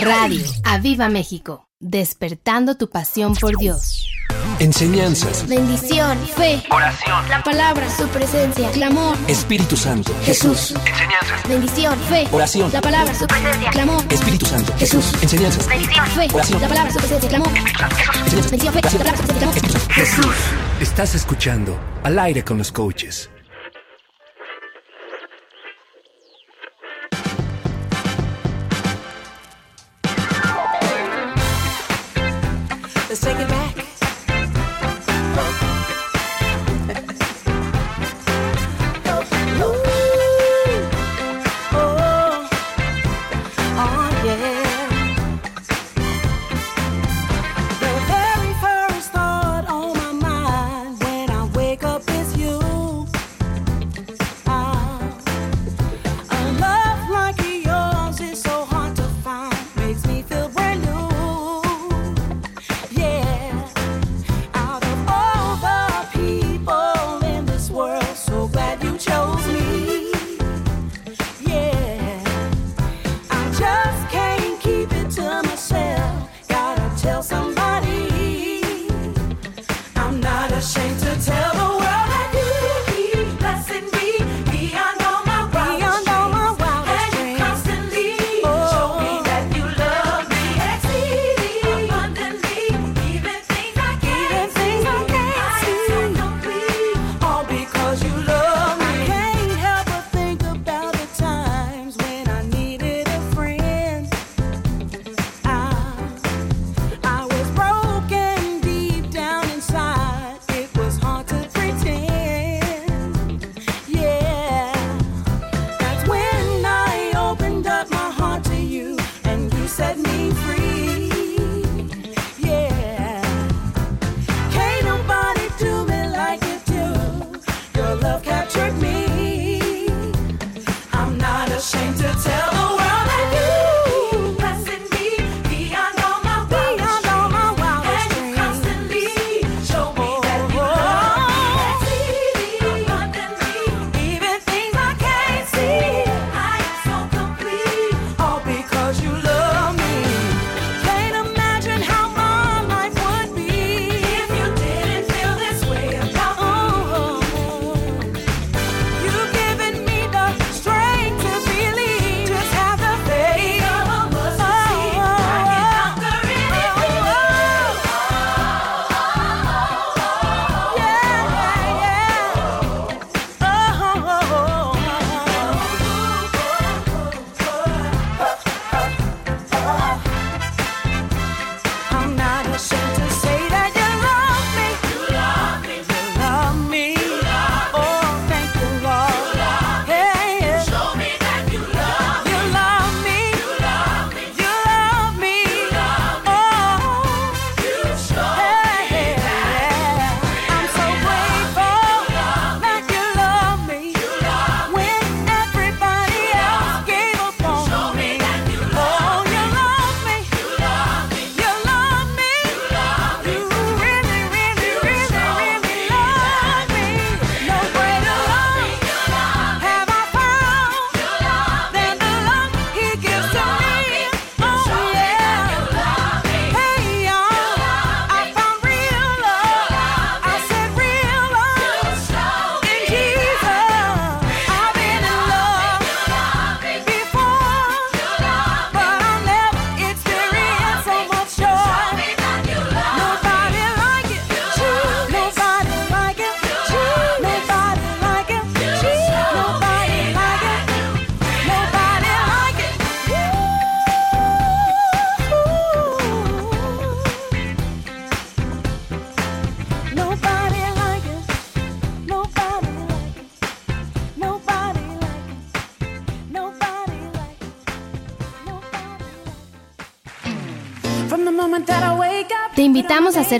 Radio Aviva México, despertando tu pasión por Dios. Enseñanzas. Bendición. Fe. Oración. La palabra. Su presencia. Clamor. Espíritu Santo. Jesús. Enseñanzas. Bendición. Fe. Oración. La palabra. Su presencia. Clamor. Espíritu Santo. Jesús. Enseñanzas. Bendición. Fe. Oración. La palabra. Su presencia. Clamor. Jesús. Bendición. Fe. La palabra. Su presencia. Clamor. Jesús. Estás escuchando Al aire con los coaches.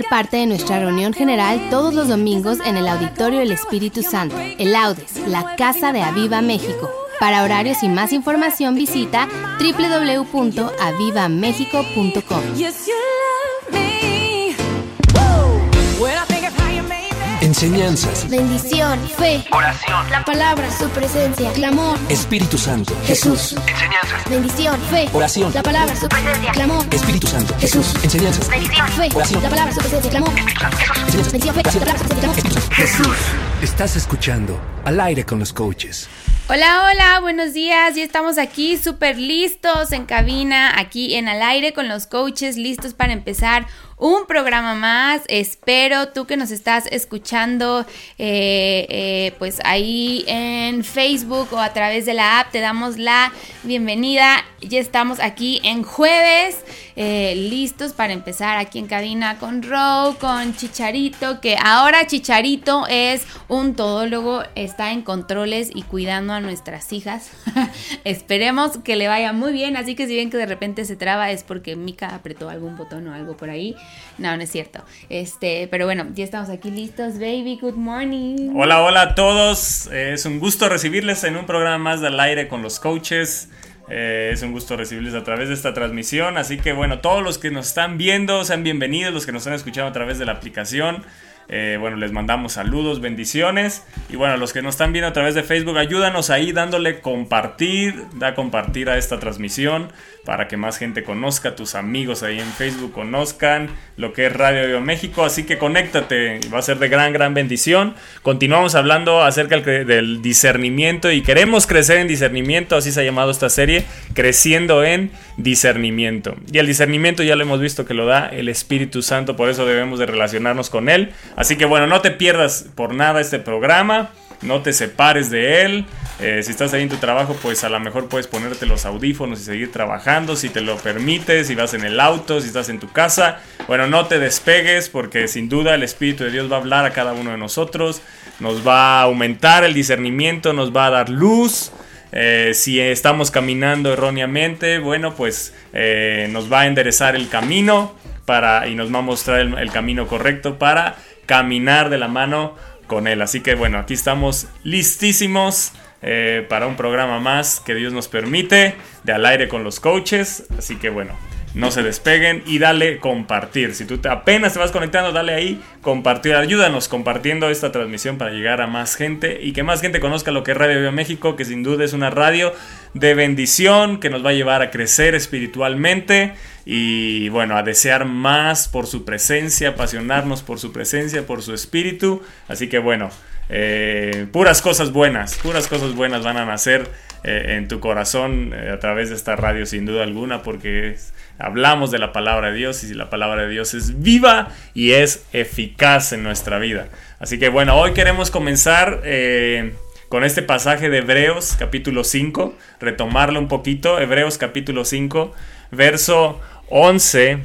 parte de nuestra reunión general todos los domingos en el Auditorio del Espíritu Santo, el Audes, la Casa de Aviva México. Para horarios y más información visita www.avivamexico.com. Enseñanzas. Bendición. Fe. Oración. La palabra. Su presencia. Clamor. Espíritu Santo. Jesús. Bendición. Fe. Oración. La palabra. Su presencia. Clamor. Espíritu Santo. Jesús. Enseñanzas. Bendición. Fe. Oración. La palabra. Su presencia. Clamor. Enseñanzas. Bendición. Fe. La palabra. Su presencia. Clamor. Jesús. Estás escuchando Al aire con los coaches. Hola, hola, buenos días. Ya estamos aquí súper listos en cabina, aquí en al aire con los coaches, listos para empezar un programa más. Espero tú que nos estás escuchando, eh, eh, pues ahí en Facebook o a través de la app, te damos la bienvenida. Ya estamos aquí en jueves, eh, listos para empezar aquí en cabina con Row, con Chicharito, que ahora Chicharito es un todólogo, está en controles y cuidando a nuestras hijas. Esperemos que le vaya muy bien, así que si ven que de repente se traba es porque Mika apretó algún botón o algo por ahí. No, no es cierto. Este, pero bueno, ya estamos aquí listos, baby. Good morning. Hola, hola a todos. Es un gusto recibirles en un programa más del aire con los coaches. Eh, es un gusto recibirles a través de esta transmisión. Así que bueno, todos los que nos están viendo, sean bienvenidos. Los que nos están escuchando a través de la aplicación. Eh, bueno, les mandamos saludos, bendiciones. Y bueno, los que nos están viendo a través de Facebook, ayúdanos ahí dándole compartir, da compartir a esta transmisión para que más gente conozca, tus amigos ahí en Facebook conozcan lo que es Radio Viva México. Así que conéctate, va a ser de gran, gran bendición. Continuamos hablando acerca del discernimiento y queremos crecer en discernimiento, así se ha llamado esta serie, creciendo en discernimiento. Y el discernimiento ya lo hemos visto que lo da el Espíritu Santo, por eso debemos de relacionarnos con Él. Así que bueno, no te pierdas por nada este programa, no te separes de él. Eh, si estás ahí en tu trabajo, pues a lo mejor puedes ponerte los audífonos y seguir trabajando, si te lo permites, si vas en el auto, si estás en tu casa. Bueno, no te despegues porque sin duda el Espíritu de Dios va a hablar a cada uno de nosotros, nos va a aumentar el discernimiento, nos va a dar luz. Eh, si estamos caminando erróneamente, bueno, pues eh, nos va a enderezar el camino para, y nos va a mostrar el, el camino correcto para caminar de la mano con Él. Así que bueno, aquí estamos listísimos eh, para un programa más que Dios nos permite de al aire con los coaches. Así que bueno, no se despeguen y dale compartir. Si tú te, apenas te vas conectando, dale ahí compartir. Ayúdanos compartiendo esta transmisión para llegar a más gente y que más gente conozca lo que es Radio Viva México, que sin duda es una radio de bendición que nos va a llevar a crecer espiritualmente y bueno, a desear más por su presencia, apasionarnos por su presencia, por su espíritu. Así que bueno, eh, puras cosas buenas, puras cosas buenas van a nacer eh, en tu corazón eh, a través de esta radio sin duda alguna porque hablamos de la palabra de Dios y la palabra de Dios es viva y es eficaz en nuestra vida. Así que bueno, hoy queremos comenzar con este pasaje de Hebreos capítulo 5, retomarlo un poquito, Hebreos capítulo 5, verso 11.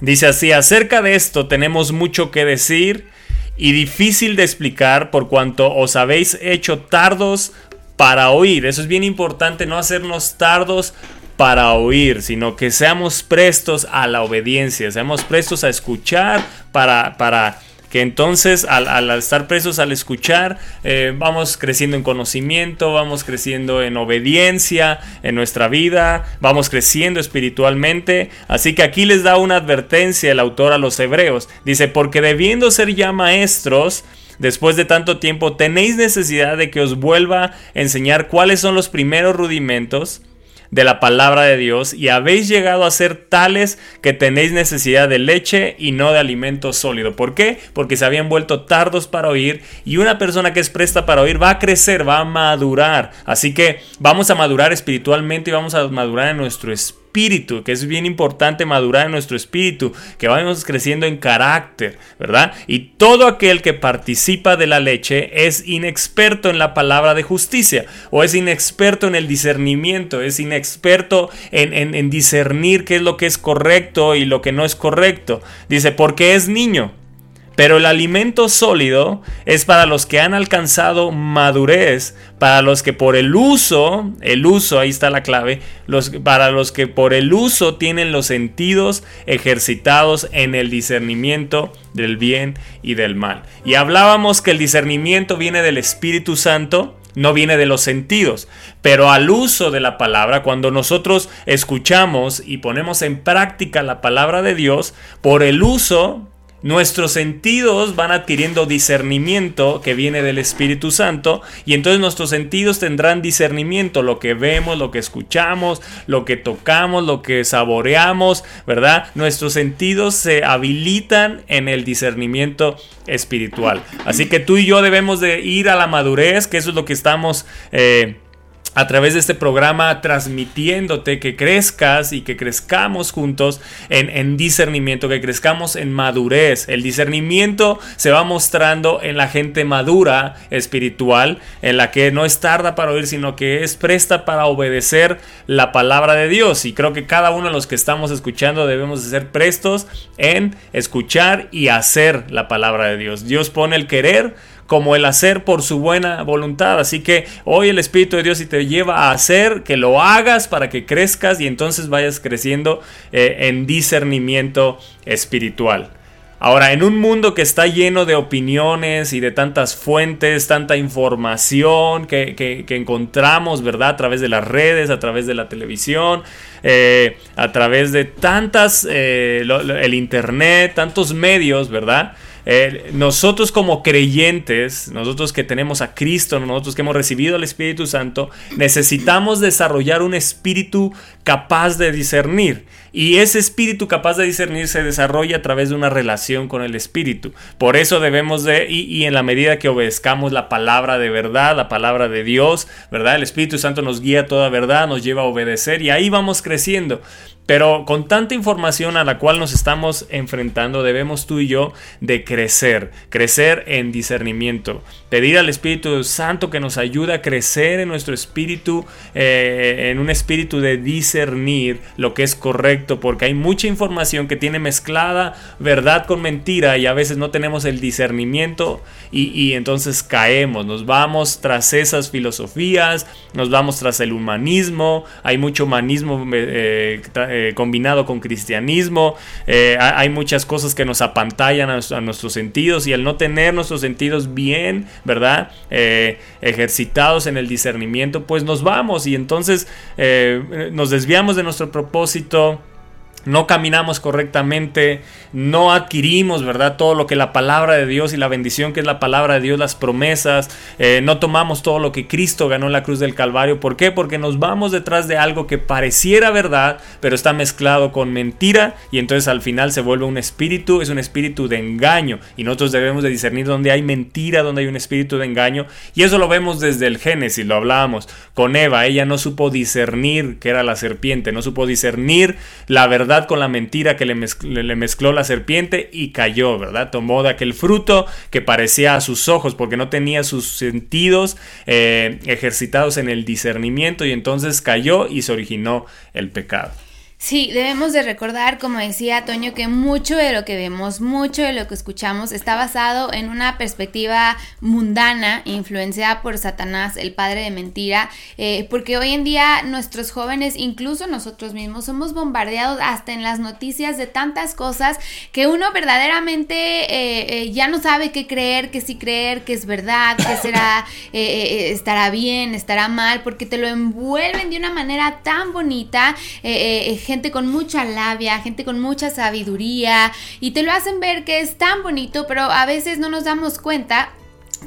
Dice así, acerca de esto tenemos mucho que decir y difícil de explicar por cuanto os habéis hecho tardos para oír. Eso es bien importante, no hacernos tardos para oír, sino que seamos prestos a la obediencia, seamos prestos a escuchar para, para que entonces al, estar presos al escuchar eh, vamos creciendo en conocimiento, vamos creciendo en obediencia en nuestra vida, vamos creciendo espiritualmente. Así que aquí les da una advertencia el autor a los hebreos. Dice, porque debiendo ser ya maestros, después de tanto tiempo, tenéis necesidad de que os vuelva a enseñar cuáles son los primeros rudimentos de la palabra de Dios y habéis llegado a ser tales que tenéis necesidad de leche y no de alimento sólido. ¿Por qué? Porque se habían vuelto tardos para oír y una persona que es presta para oír va a crecer, va a madurar. Así que vamos a madurar espiritualmente y vamos a madurar en nuestro espíritu espíritu, que es bien importante madurar en nuestro espíritu, que vamos creciendo en carácter, ¿verdad? Y todo aquel que participa de la leche es inexperto en la palabra de justicia, o es inexperto en el discernimiento, es inexperto en, en, en discernir qué es lo que es correcto y lo que no es correcto. Dice, porque es niño. Pero el alimento sólido es para los que han alcanzado madurez, para los que por el uso, el uso, ahí está la clave, los, para los que por el uso tienen los sentidos ejercitados en el discernimiento del bien y del mal. Y hablábamos que el discernimiento viene del Espíritu Santo, no viene de los sentidos, pero al uso de la palabra, cuando nosotros escuchamos y ponemos en práctica la palabra de Dios, por el uso nuestros sentidos van adquiriendo discernimiento que viene del Espíritu Santo y entonces nuestros sentidos tendrán discernimiento, lo que vemos, lo que escuchamos, lo que tocamos, lo que saboreamos, ¿verdad? Nuestros sentidos se habilitan en el discernimiento espiritual. Así que tú y yo debemos de ir a la madurez, que eso es lo que estamos... eh, a través de este programa transmitiéndote que crezcas y que crezcamos juntos en, en, discernimiento, que crezcamos en madurez. El discernimiento se va mostrando en la gente madura espiritual, en la que no es tarda para oír, sino que es presta para obedecer la palabra de Dios. Y creo que cada uno de los que estamos escuchando debemos de ser prestos en escuchar y hacer la palabra de Dios. Dios pone el querer como el hacer por su buena voluntad. Así que hoy el Espíritu de Dios te lleva a hacer, que lo hagas para que crezcas y entonces vayas creciendo eh, en discernimiento espiritual. Ahora, en un mundo que está lleno de opiniones y de tantas fuentes, tanta información que, encontramos, ¿verdad? A través de las redes, a través de la televisión, eh, a través de tantas, eh, el Internet, tantos medios, ¿verdad? Nosotros como creyentes, nosotros que tenemos a Cristo, nosotros que hemos recibido al Espíritu Santo, necesitamos desarrollar un espíritu capaz de discernir. Y ese espíritu capaz de discernir se desarrolla a través de una relación con el Espíritu. Por eso debemos de, y, y, en la medida que obedezcamos la palabra de verdad, la palabra de Dios, ¿verdad? El Espíritu Santo nos guía a toda verdad, nos lleva a obedecer y ahí vamos creciendo. Pero con tanta información a la cual nos estamos enfrentando, debemos tú y yo de crecer, crecer en discernimiento, pedir al Espíritu Santo que nos ayude a crecer en nuestro espíritu, eh, en un espíritu de discernir lo que es correcto, porque hay mucha información que tiene mezclada verdad con mentira y a veces no tenemos el discernimiento y, entonces caemos, nos vamos tras esas filosofías, nos vamos tras el humanismo, hay mucho humanismo. Eh, eh, combinado con cristianismo. Eh, hay muchas cosas que nos apantallan a, nuestros sentidos y al no tener nuestros sentidos bien, ¿verdad? Eh, ejercitados en el discernimiento, pues nos vamos y entonces nos desviamos de nuestro propósito no caminamos correctamente, no adquirimos, ¿verdad? Todo lo que la palabra de Dios y la bendición que es la palabra de Dios, las promesas, eh, no tomamos todo lo que Cristo ganó en la cruz del Calvario. ¿Por qué? Porque nos vamos detrás de algo que pareciera verdad, pero está mezclado con mentira y entonces al final se vuelve un espíritu, es un espíritu de engaño y nosotros debemos de discernir donde hay mentira, donde hay un espíritu de engaño y eso lo vemos desde el Génesis, lo hablábamos con Eva, ella no supo discernir que era la serpiente, no supo discernir la verdad con la mentira que le, mezcló, la serpiente y cayó, ¿verdad? Tomó de aquel fruto que parecía a sus ojos porque no tenía sus sentidos eh, ejercitados en el discernimiento y entonces cayó y se originó el pecado. Sí, debemos de recordar, como decía Toño, que mucho de lo que vemos, mucho de lo que escuchamos está basado en una perspectiva mundana, influenciada por Satanás, el padre de mentira, eh, porque hoy en día nuestros jóvenes, incluso nosotros mismos, somos bombardeados hasta en las noticias de tantas cosas que uno verdaderamente eh, eh, ya no sabe qué creer, qué sí creer, qué es verdad, qué será, estará bien, estará mal, porque te lo envuelven de una manera tan bonita gente con mucha labia, gente con mucha sabiduría y te lo hacen ver que es tan bonito, pero a veces no nos damos cuenta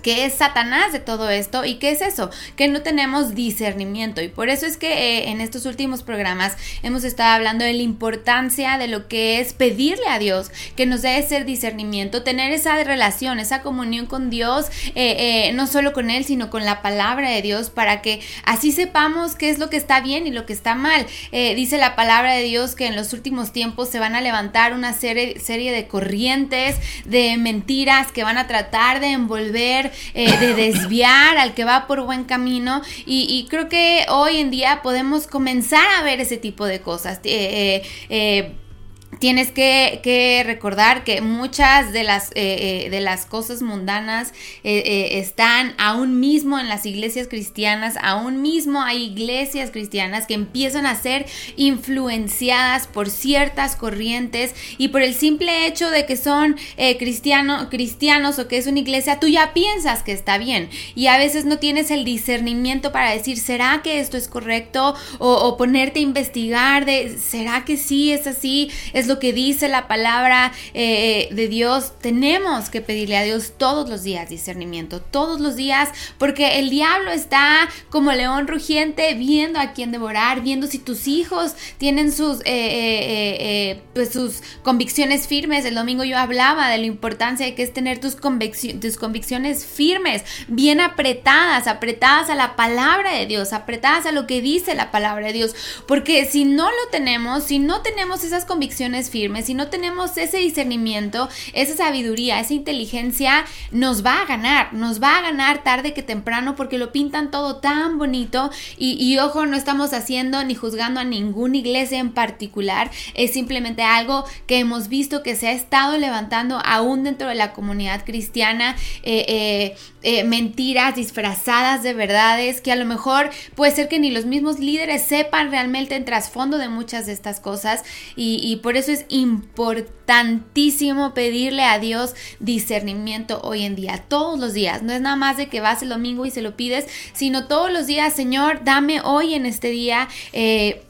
que es Satanás de todo esto y qué es eso, que no tenemos discernimiento y por eso es que eh, en estos últimos programas hemos estado hablando de la importancia de lo que es pedirle a Dios que nos dé ese discernimiento, tener esa relación, esa comunión con Dios, eh, eh, no solo con Él, sino con la palabra de Dios para que así sepamos qué es lo que está bien y lo que está mal. dice la palabra de Dios que en los últimos tiempos se van a levantar una serie, serie de corrientes, de mentiras que van a tratar de envolver eh, de desviar al que va por buen camino y, y, creo que hoy en día podemos comenzar a ver ese tipo de cosas. Eh, eh, tienes que, recordar que muchas de las, eh, eh, de las cosas mundanas eh, están aún mismo en las iglesias cristianas, aún mismo hay iglesias cristianas que empiezan a ser influenciadas por ciertas corrientes y por el simple hecho de que son cristiano, cristianos o que es una iglesia, tú ya piensas que está bien y a veces no tienes el discernimiento para decir, ¿será que esto es correcto? O, o ponerte a investigar de, ¿será que sí es así? Es lo que dice la palabra eh, de Dios, tenemos que pedirle a Dios todos los días discernimiento, todos los días, porque el diablo está como león rugiente viendo a quién devorar, viendo si tus hijos tienen sus, eh, eh, eh, pues sus convicciones firmes. El domingo yo hablaba de la importancia de que es tener tus, convicci- tus convicciones firmes, bien apretadas, apretadas a la palabra de Dios, apretadas a lo que dice la palabra de Dios. Porque si no lo tenemos, si no tenemos esas convicciones firmes, si no tenemos ese discernimiento, esa sabiduría, esa inteligencia, nos va a ganar, nos va a ganar tarde que temprano porque lo pintan todo tan bonito. Y, ojo, no estamos haciendo ni juzgando a ninguna iglesia en particular, es simplemente algo que hemos visto que se ha estado levantando aún dentro de la comunidad cristiana, eh, eh, eh, mentiras disfrazadas de verdades que a lo mejor puede ser que ni los mismos líderes sepan realmente el trasfondo de muchas de estas cosas. Y por eso es importantísimo pedirle a Dios discernimiento hoy en día, todos los días, no es nada más de que vas el domingo y se lo pides, sino todos los días, Señor, dame hoy en este día. Eh,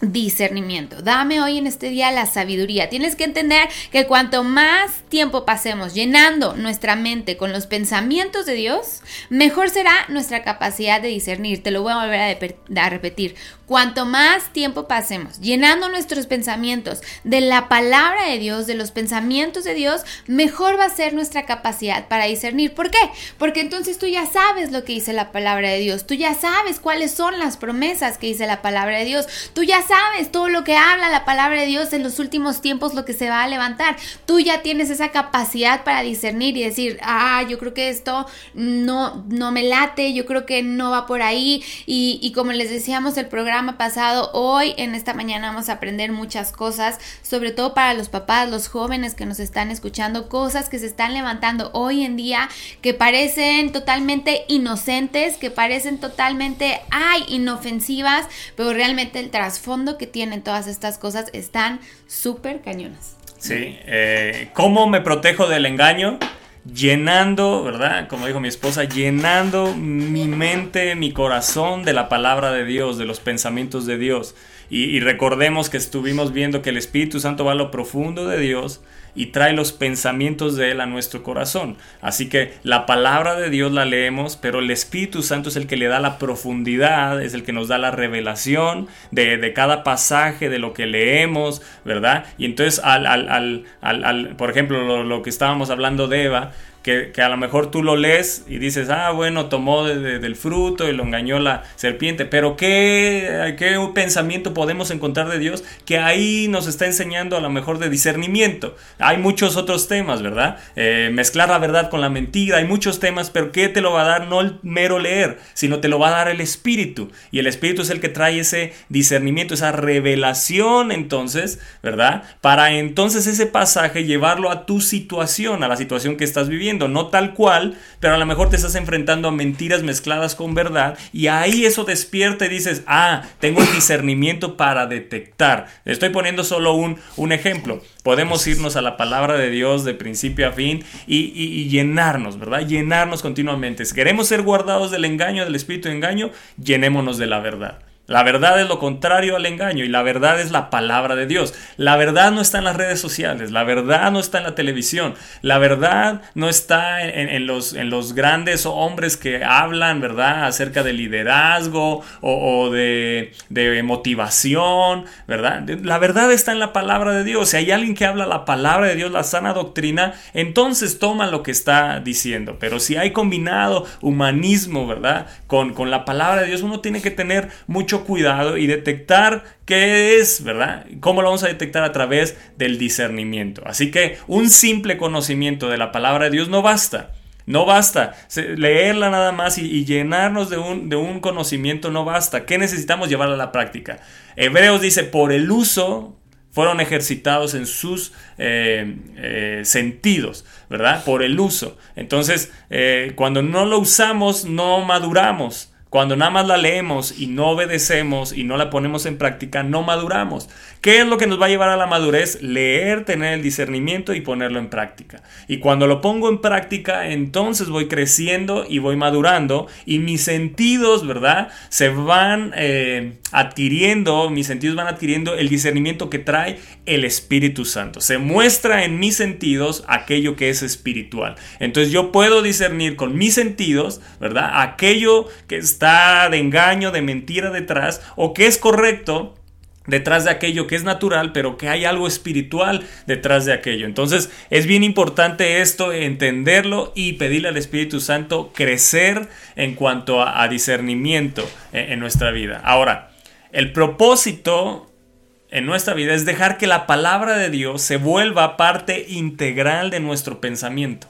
discernimiento. Dame hoy en este día la sabiduría. Tienes que entender que cuanto más tiempo pasemos llenando nuestra mente con los pensamientos de Dios, mejor será nuestra capacidad de discernir. Te lo voy a volver a, repetir. Cuanto más tiempo pasemos llenando nuestros pensamientos de la palabra de Dios, de los pensamientos de Dios, mejor va a ser nuestra capacidad para discernir. ¿Por qué? Porque entonces tú ya sabes lo que dice la palabra de Dios, tú ya sabes cuáles son las promesas que dice la palabra de Dios, tú ya sabes todo lo que habla la palabra de Dios en los últimos tiempos, lo que se va a levantar. Tú ya tienes esa capacidad para discernir y decir, ah, yo creo que esto no, no me late, yo creo que no va por ahí. Y, y como les decíamos el programa pasado, hoy en esta mañana vamos a aprender muchas cosas, sobre todo para los papás, los jóvenes que nos están escuchando, cosas que se están levantando hoy en día que parecen totalmente inocentes, que parecen totalmente, ay, inofensivas, pero realmente el trasfondo que tienen todas estas cosas están súper cañonas. Sí, eh, ¿cómo me protejo del engaño? Llenando, ¿verdad? Como dijo mi esposa, llenando mi mente, mi corazón de la palabra de Dios, de los pensamientos de Dios. Y, y recordemos que estuvimos viendo que el Espíritu Santo va a lo profundo de Dios y trae los pensamientos de Él a nuestro corazón. Así que la palabra de Dios la leemos, pero el Espíritu Santo es el que le da la profundidad, es el que nos da la revelación de, de cada pasaje, de lo que leemos, ¿verdad? Y entonces, al, al, al, al- por ejemplo, lo, lo que estábamos hablando de Eva, que, a lo mejor tú lo lees y dices, ah, bueno, tomó de- de- del fruto y lo engañó la serpiente, pero ¿qué, ¿qué pensamiento podemos encontrar de Dios que ahí nos está enseñando a lo mejor de discernimiento? Hay muchos otros temas, ¿verdad? Eh, mezclar la verdad con la mentira, hay muchos temas, pero ¿qué te lo va a dar? No el mero leer, sino te lo va a dar el Espíritu. Y el Espíritu es el que trae ese discernimiento, esa revelación entonces, ¿verdad? Para entonces ese pasaje llevarlo a tu situación, a la situación que estás viviendo, no tal cual, pero a lo mejor te estás enfrentando a mentiras mezcladas con verdad y ahí eso despierta y dices, ah, tengo el discernimiento para detectar. Estoy poniendo solo un, un ejemplo. Podemos irnos a la palabra de Dios de principio a fin y, y- y llenarnos, ¿verdad? Llenarnos continuamente. Si queremos ser guardados del engaño, del espíritu de engaño, llenémonos de la verdad. La verdad es lo contrario al engaño y la verdad es la palabra de Dios. La verdad no está en las redes sociales, la verdad no está en la televisión, la verdad no está en, los, en los grandes hombres que hablan, ¿verdad? Acerca de liderazgo o, o de, de motivación, ¿verdad? La verdad está en la palabra de Dios. Si hay alguien que habla la palabra de Dios, la sana doctrina, entonces toma lo que está diciendo. Pero si hay combinado humanismo, ¿verdad? Con, con la palabra de Dios, uno tiene que tener mucho cuidado y detectar qué es, ¿verdad? ¿Cómo lo vamos a detectar a través del discernimiento? Así que un simple conocimiento de la palabra de Dios no basta. No basta leerla nada más y, y llenarnos de un, de un conocimiento no basta. ¿Qué necesitamos llevar a la práctica? Hebreos dice, por el uso fueron ejercitados en sus eh, eh, sentidos, ¿verdad? Por el uso. Entonces, eh, cuando no lo usamos, no maduramos. Cuando nada más la leemos y no obedecemos y no la ponemos en práctica, no maduramos. ¿Qué es lo que nos va a llevar a la madurez? Leer, tener el discernimiento y ponerlo en práctica. Y cuando lo pongo en práctica, entonces voy creciendo y voy madurando y mis sentidos, ¿verdad? Se van eh, adquiriendo, mis sentidos van adquiriendo el discernimiento que trae el Espíritu Santo. Se muestra en mis sentidos aquello que es espiritual. Entonces yo puedo discernir con mis sentidos, ¿verdad? Aquello que está de engaño, de mentira detrás, o que es correcto detrás de aquello que es natural, pero que hay algo espiritual detrás de aquello. Entonces es bien importante esto, entenderlo y pedirle al Espíritu Santo crecer en cuanto a, discernimiento en, en nuestra vida. Ahora, el propósito en nuestra vida es dejar que la palabra de Dios se vuelva parte integral de nuestro pensamiento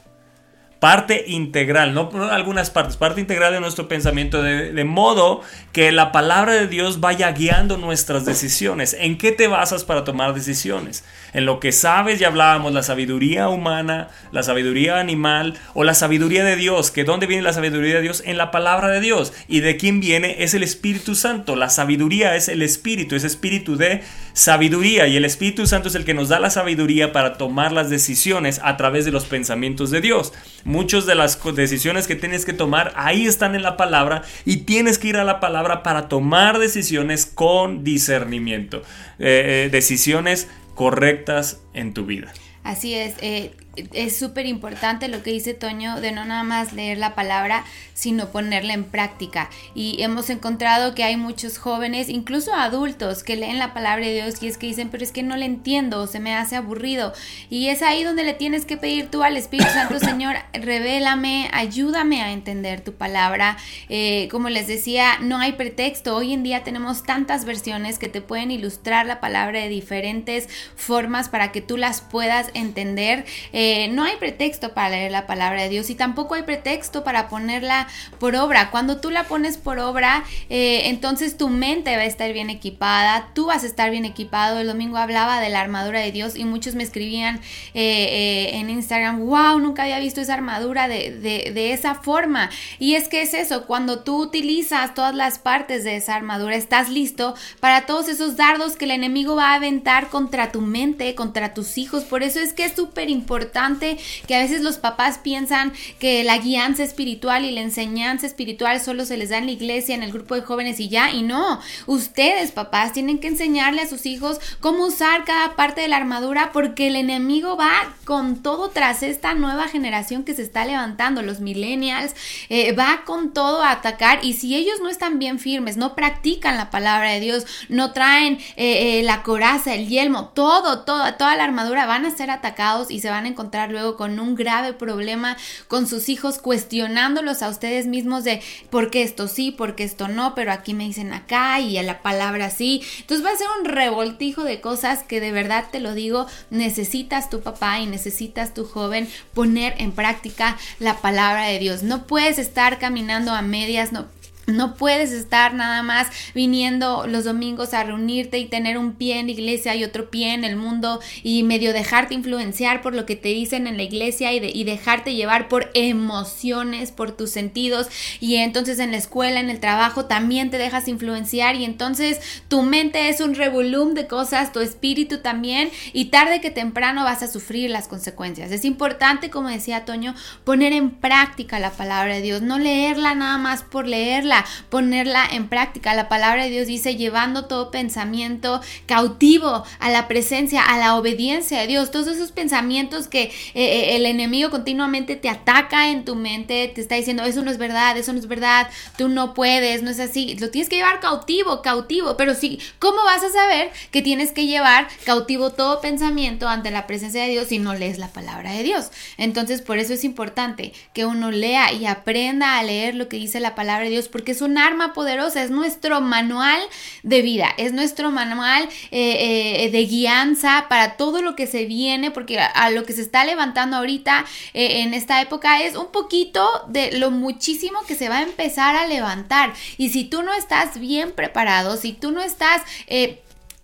parte integral, no algunas partes, parte integral de nuestro pensamiento, de, modo que la palabra de Dios vaya guiando nuestras decisiones. ¿En qué te basas para tomar decisiones? En lo que sabes, ya hablábamos, la sabiduría humana, la sabiduría animal o la sabiduría de Dios, que dónde viene la sabiduría de Dios? En la palabra de Dios. ¿Y de quién viene? Es el Espíritu Santo. La sabiduría es el Espíritu, es espíritu de sabiduría y el Espíritu Santo es el que nos da la sabiduría para tomar las decisiones a través de los pensamientos de Dios. Muchas de las decisiones que tienes que tomar ahí están en la palabra y tienes que ir a la palabra para tomar decisiones con discernimiento, eh, eh, decisiones correctas en tu vida. Así es, eh, es súper importante lo que dice Toño de no nada más leer la palabra, sino ponerla en práctica. Y hemos encontrado que hay muchos jóvenes, incluso adultos, que leen la palabra de Dios y es que dicen, pero es que no le entiendo, se me hace aburrido. Y es ahí donde le tienes que pedir tú al Espíritu Santo, Señor, revélame, ayúdame a entender tu palabra. Eh, como les decía, no hay pretexto. Hoy en día tenemos tantas versiones que te pueden ilustrar la palabra de diferentes formas para que tú las puedas entender. Eh, eh, no hay pretexto para leer la palabra de Dios y tampoco hay pretexto para ponerla por obra. Cuando tú la pones por obra, eh, entonces tu mente va a estar bien equipada, tú vas a estar bien equipado. El domingo hablaba de la armadura de Dios y muchos me escribían eh, en Instagram, wow, nunca había visto esa armadura de, de, de esa forma. Y es que es eso, cuando tú utilizas todas las partes de esa armadura, estás listo para todos esos dardos que el enemigo va a aventar contra tu mente, contra tus hijos. Por eso es que es súper importante que a veces los papás piensan que la guianza espiritual y la enseñanza espiritual solo se les da en la iglesia, en el grupo de jóvenes y ya, y no, ustedes papás tienen que enseñarle a sus hijos cómo usar cada parte de la armadura porque el enemigo va con todo tras esta nueva generación que se está levantando, los millennials, eh, va con todo a atacar y si ellos no están bien firmes, no practican la palabra de Dios, no traen eh, eh, la coraza, el yelmo, todo, todo, toda la armadura, van a ser atacados y se van a encontrar luego con un grave problema con sus hijos, cuestionándolos a ustedes mismos de por qué esto sí, por qué esto no, pero aquí me dicen acá y a la palabra sí. Entonces va a ser un revoltijo de cosas que de verdad te lo digo, necesitas tu papá y necesitas tu joven poner en práctica la palabra de Dios. No puedes estar caminando a medias, no no puedes estar nada más viniendo los domingos a reunirte y tener un pie en la iglesia y otro pie en el mundo y medio dejarte influenciar por lo que te dicen en la iglesia y, y dejarte llevar por emociones, por tus sentidos y entonces en la escuela, en el trabajo también te dejas influenciar y entonces tu mente es un revolum de cosas, tu espíritu también y tarde que temprano vas a sufrir las consecuencias. Es importante, como decía Toño, poner en práctica la palabra de Dios, no leerla nada más por leerla ponerla en práctica. La palabra de Dios dice llevando todo pensamiento cautivo a la presencia, a la obediencia de Dios. Todos esos pensamientos que eh, eh, el enemigo continuamente te ataca en tu mente, te está diciendo, eso no es verdad, eso no es verdad, tú no puedes, no es así. Lo tienes que llevar cautivo, cautivo. Pero sí, ¿cómo vas a saber que tienes que llevar cautivo todo pensamiento ante la presencia de Dios si no lees la palabra de Dios? Entonces, por eso es importante que uno lea y aprenda a leer lo que dice la palabra de Dios, porque es un arma poderosa, es nuestro manual de vida, es nuestro manual eh, eh, de guianza para todo lo que se viene, porque a, lo que se está levantando ahorita eh, en esta época es un poquito de lo muchísimo que se va a empezar a levantar. Y si tú no estás bien preparado, si tú no estás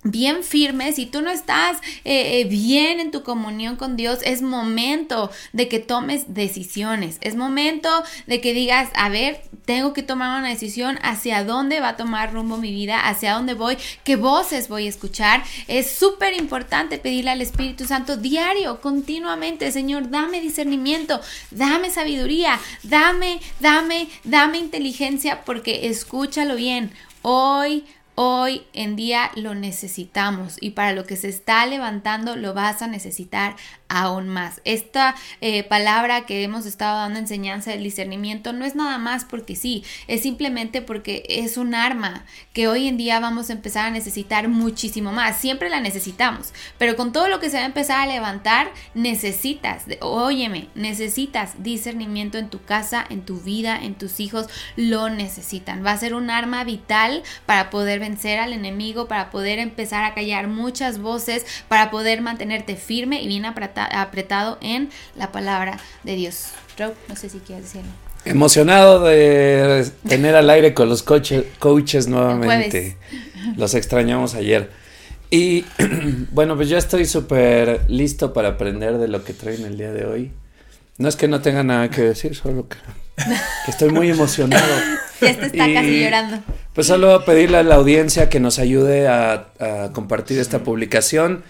bien firme, si tú no estás eh, eh, bien en tu comunión con Dios, es momento de que tomes decisiones, es momento de que digas, a ver, tengo que tomar una decisión hacia dónde va a tomar rumbo mi vida, hacia dónde voy, qué voces voy a escuchar. Es súper importante pedirle al Espíritu Santo diario, continuamente, Señor, dame discernimiento, dame sabiduría, dame, dame, dame inteligencia, porque escúchalo bien, hoy Hoy en día lo necesitamos y para lo que se está levantando lo vas a necesitar aún más. Esta eh, palabra que hemos estado dando enseñanza del discernimiento no es nada más porque sí, es simplemente porque es un arma que hoy en día vamos a empezar a necesitar muchísimo más. Siempre la necesitamos, pero con todo lo que se va a empezar a levantar, necesitas, óyeme, necesitas discernimiento en tu casa, en tu vida, en tus hijos, lo necesitan. Va a ser un arma vital para poder vencer al enemigo, para poder empezar a callar muchas voces, para poder mantenerte firme y bien apreta- apretado en la palabra de Dios. Rob, no sé si quieres decirlo. Emocionado de tener al aire con los coche- coaches nuevamente. Los extrañamos ayer. Y bueno, pues yo estoy súper listo para aprender de lo que traen el día de hoy. No es que no tenga nada que decir, solo que, que estoy muy emocionado. Ya te está Y, casi llorando. Pues solo pedirle a la audiencia que nos ayude a, a compartir esta publicación.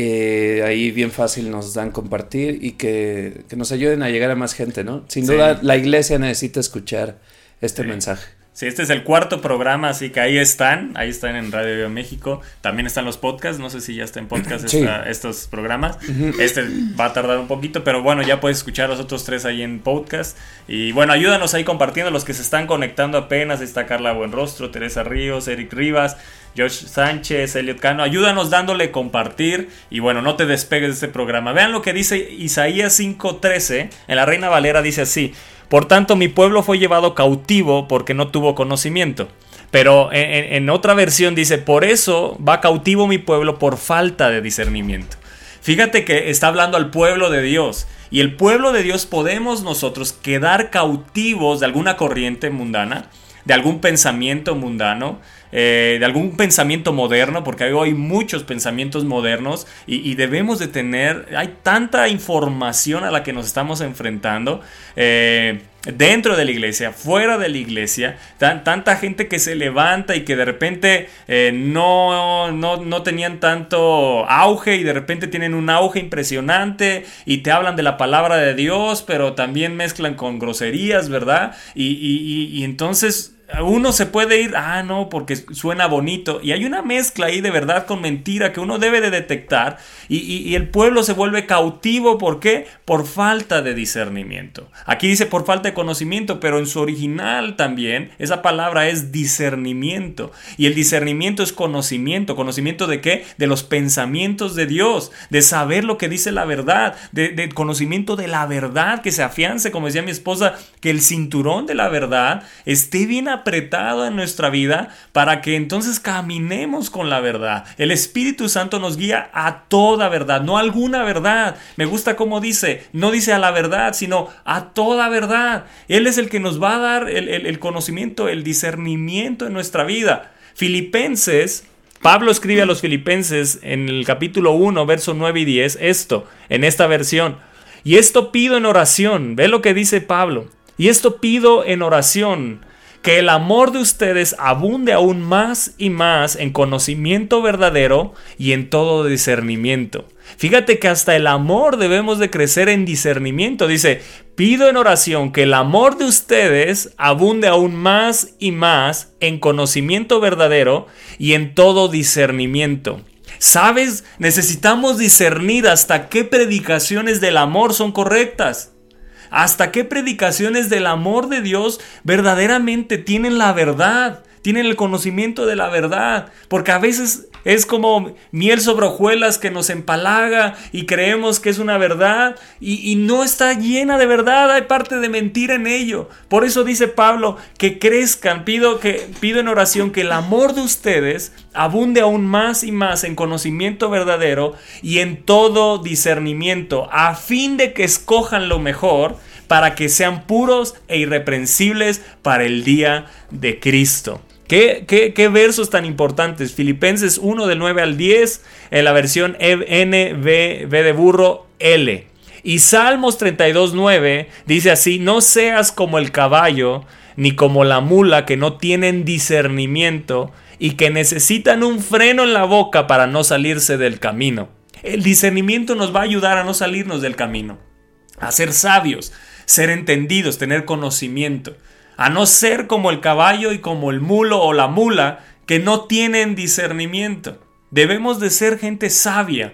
Eh, ahí bien fácil nos dan compartir y que, que nos ayuden a llegar a más gente, ¿no? Sin Sí. duda la iglesia necesita escuchar este mensaje. Sí, este es el cuarto programa, así que ahí están, ahí están en Radio Viva México. También están los podcasts, no sé si ya está en podcast Sí. esta- estos programas. Este va a tardar un poquito, pero bueno, ya puedes escuchar los otros tres ahí en podcast. Y bueno, ayúdanos ahí compartiendo los que se están conectando apenas. Está Carla Buenrostro, Teresa Ríos, Eric Rivas, Josh Sánchez, Elliot Cano. Ayúdanos dándole compartir y bueno, no te despegues de este programa. Vean lo que dice Isaías 5:13, en la Reina Valera dice así. Por tanto, mi pueblo fue llevado cautivo porque no tuvo conocimiento. Pero en, en- otra versión dice, por eso va cautivo mi pueblo por falta de discernimiento. Fíjate que está hablando al pueblo de Dios. Y el pueblo de Dios podemos nosotros quedar cautivos de alguna corriente mundana, de algún pensamiento mundano, eh, de algún pensamiento moderno, porque hay muchos pensamientos modernos y, debemos de tener, hay tanta información a la que nos estamos enfrentando. eh, dentro de la iglesia, fuera de la iglesia, tan- tanta gente que se levanta y que de repente eh, no, no, no tenían tanto auge y de repente tienen un auge impresionante y te hablan de la palabra de Dios, pero también mezclan con groserías, ¿verdad? Y- y entonces uno se puede ir, ah, no, porque suena bonito. Y hay una mezcla ahí de verdad con mentira que uno debe de detectar. Y, y- el pueblo se vuelve cautivo, ¿por qué? Por falta de discernimiento. Aquí dice por falta de conocimiento, pero en su original también esa palabra es discernimiento. Y el discernimiento es conocimiento. ¿Conocimiento de qué? De los pensamientos de Dios, de saber lo que dice la verdad, de, de conocimiento de la verdad, que se afiance, como decía mi esposa, que el cinturón de la verdad esté bien apretado en nuestra vida para que entonces caminemos con la verdad. El Espíritu Santo nos guía a toda verdad, no a alguna verdad. Me gusta cómo dice, no dice a la verdad, sino a toda verdad. Él es el que nos va a dar el, conocimiento, el discernimiento en nuestra vida. Filipenses Pablo escribe a los filipenses en el capítulo 1, verso 9 y 10 esto, en esta versión. Y esto pido en oración, ve lo que dice Pablo. Y esto pido en oración, que el amor de ustedes abunde aún más y más en conocimiento verdadero y en todo discernimiento. Fíjate que hasta el amor debemos de crecer en discernimiento. Dice, pido en oración que el amor de ustedes abunde aún más y más en conocimiento verdadero y en todo discernimiento. ¿Sabes? Necesitamos discernir hasta qué predicaciones del amor son correctas. Hasta qué predicaciones del amor de Dios verdaderamente tienen la verdad, tienen el conocimiento de la verdad. Porque a veces es como miel sobre hojuelas que nos empalaga y creemos que es una verdad y, no está llena de verdad, hay parte de mentira en ello. Por eso dice Pablo que crezcan, pido, que, pido en oración que el amor de ustedes abunde aún más y más en conocimiento verdadero y en todo discernimiento, a fin de que escojan lo mejor para que sean puros e irreprensibles para el día de Cristo. ¿Qué, versos tan importantes? Filipenses 1 del 9 al 10 en la versión V de burro L. Y Salmos 32, 9 dice así, no seas como el caballo ni como la mula que no tienen discernimiento y que necesitan un freno en la boca para no salirse del camino. El discernimiento nos va a ayudar a no salirnos del camino, a ser sabios, ser entendidos, tener conocimiento, a no ser como el caballo y como el mulo o la mula que no tienen discernimiento. Debemos de ser gente sabia,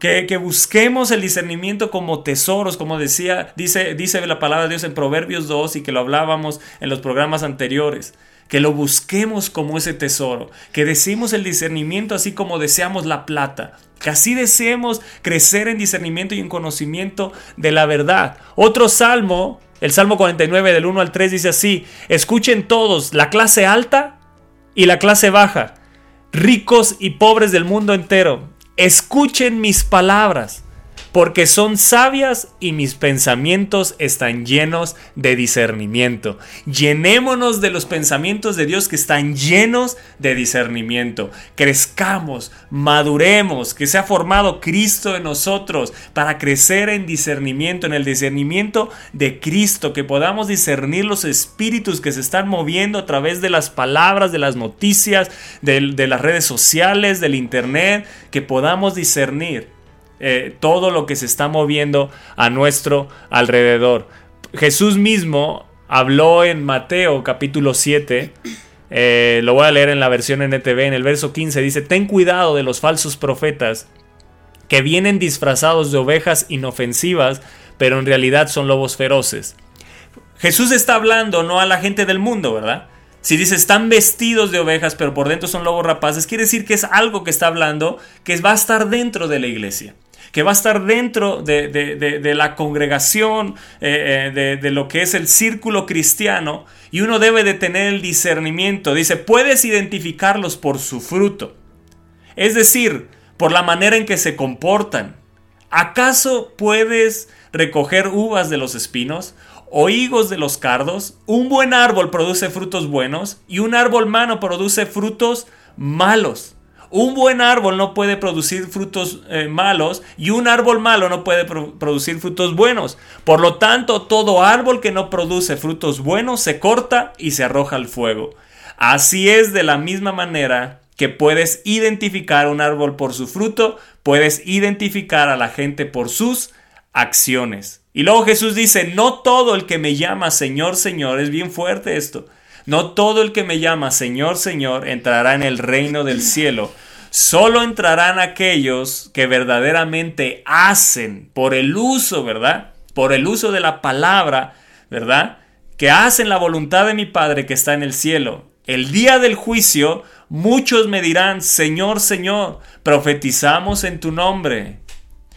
que, que, busquemos el discernimiento como tesoros, como decía, dice, dice la palabra de Dios en Proverbios 2 y que lo hablábamos en los programas anteriores. Que lo busquemos como ese tesoro, que deseemos el discernimiento así como deseamos la plata, que así deseemos crecer en discernimiento y en conocimiento de la verdad. Otro salmo, el Salmo 49 del 1 al 3 dice así, escuchen todos, la clase alta y la clase baja, ricos y pobres del mundo entero, escuchen mis palabras, porque son sabias y mis pensamientos están llenos de discernimiento. Llenémonos de los pensamientos de Dios que están llenos de discernimiento. Crezcamos, maduremos, que se ha formado Cristo en nosotros para crecer en discernimiento, en el discernimiento de Cristo, que podamos discernir los espíritus que se están moviendo a través de las palabras, de las noticias, de, de las redes sociales, del Internet, que podamos discernir eh, todo lo que se está moviendo a nuestro alrededor. Jesús mismo habló en Mateo capítulo 7, eh, lo voy a leer en la versión NTV, en el verso 15 dice, ten cuidado de los falsos profetas que vienen disfrazados de ovejas inofensivas, pero en realidad son lobos feroces. Jesús está hablando no a la gente del mundo, ¿verdad? Si dice están vestidos de ovejas, pero por dentro son lobos rapaces, quiere decir que es algo que está hablando que va a estar dentro de la iglesia que va a estar dentro de, de, de, la congregación, eh, de, lo que es el círculo cristiano, y uno debe de tener el discernimiento. Dice, puedes identificarlos por su fruto. Es decir, por la manera en que se comportan. ¿Acaso puedes recoger uvas de los espinos o higos de los cardos? Un buen árbol produce frutos buenos y un árbol malo produce frutos malos. Un buen árbol no puede producir frutos eh, malos y un árbol malo no puede pro producir frutos buenos. Por lo tanto, todo árbol que no produce frutos buenos se corta y se arroja al fuego. Así es de la misma manera que puedes identificar un árbol por su fruto, puedes identificar a la gente por sus acciones. Y luego Jesús dice, no todo el que me llama Señor, Señor, es bien fuerte esto. No todo el que me llama Señor, Señor entrará en el reino del cielo. Solo entrarán aquellos que verdaderamente hacen por el uso, ¿verdad? Por el uso de la palabra, ¿verdad? Que hacen la voluntad de mi Padre que está en el cielo. El día del juicio, muchos me dirán, Señor, Señor, profetizamos en tu nombre,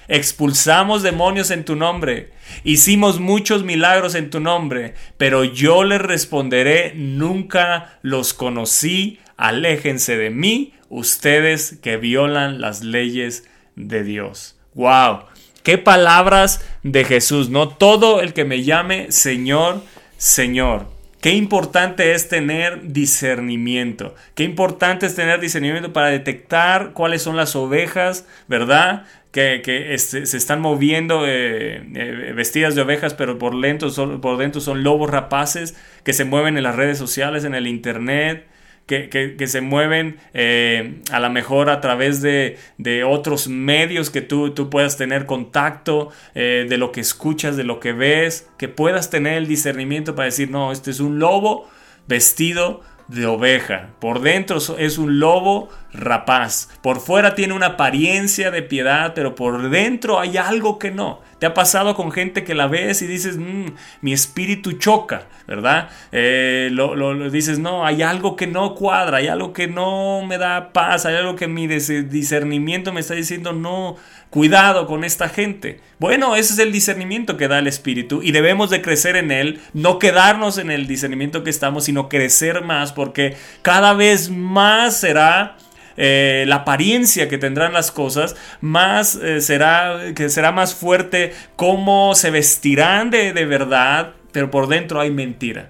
expulsamos demonios en tu nombre, hicimos muchos milagros en tu nombre, pero yo les responderé, nunca los conocí, aléjense de mí, ustedes que violan las leyes de Dios. ¡Wow! ¡Qué palabras de Jesús! No todo el que me llame Señor, Señor. Qué importante es tener discernimiento. Qué importante es tener discernimiento para detectar cuáles son las ovejas, ¿verdad? Que, que este, se están moviendo eh, eh, vestidas de ovejas, pero por, son, por dentro son lobos rapaces que se mueven en las redes sociales, en el internet. Que, que, se mueven eh, a lo mejor a través de, de, otros medios que tú, tú puedas tener contacto, de lo que escuchas, de lo que ves, que puedas tener el discernimiento para decir, no, este es un lobo vestido de oveja. Por dentro es un lobo rapaz. Por fuera tiene una apariencia de piedad, pero por dentro hay algo que no. ¿Te ha pasado con gente que la ves y dices, mmm, mi espíritu choca, ¿verdad? Eh, lo, lo, lo, dices, no, hay algo que no cuadra, hay algo que no me da paz, hay algo que mi discernimiento me está diciendo, no, cuidado con esta gente. Bueno, ese es el discernimiento que da el espíritu y debemos de crecer en él, no quedarnos en el discernimiento que estamos, sino crecer más, porque cada vez más será eh, la apariencia que tendrán las cosas, más eh, será, que será más fuerte cómo se vestirán de, de verdad, pero por dentro hay mentira.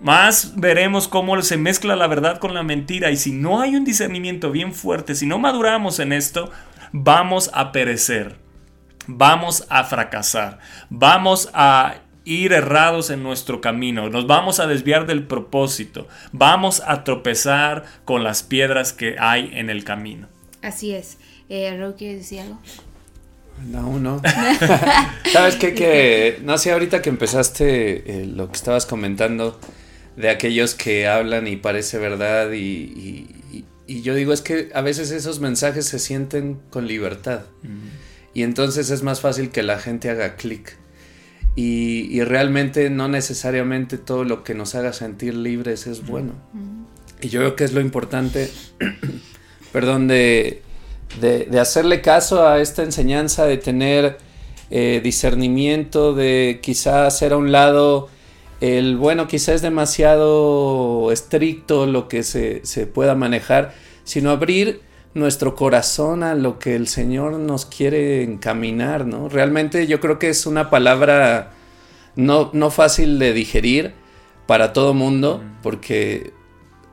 más veremos cómo se mezcla la verdad con la mentira y si no hay un discernimiento bien fuerte, si no maduramos en esto, vamos a perecer, vamos a fracasar, vamos a ir errados en nuestro camino, nos vamos a desviar del propósito, vamos a tropezar con las piedras que hay en el camino. Así es. Eh, Ro, ¿quieres decir algo? No, no. ¿Sabes qué? Que, no sé, ahorita que empezaste eh, lo que estabas comentando de aquellos que hablan y parece verdad y, y- y- yo digo es que a veces esos mensajes se sienten con libertad. Y entonces es más fácil que la gente haga clic. Y, y realmente no necesariamente todo lo que nos haga sentir libres es bueno. Y yo creo que es lo importante perdón de, de, de hacerle caso a esta enseñanza de tener eh, discernimiento de quizá hacer a un lado el bueno, quizá es demasiado estricto lo que se, se pueda manejar, sino abrir nuestro corazón a lo que el Señor nos quiere encaminar, ¿no? Realmente yo creo que es una palabra no, no fácil de digerir para todo mundo, porque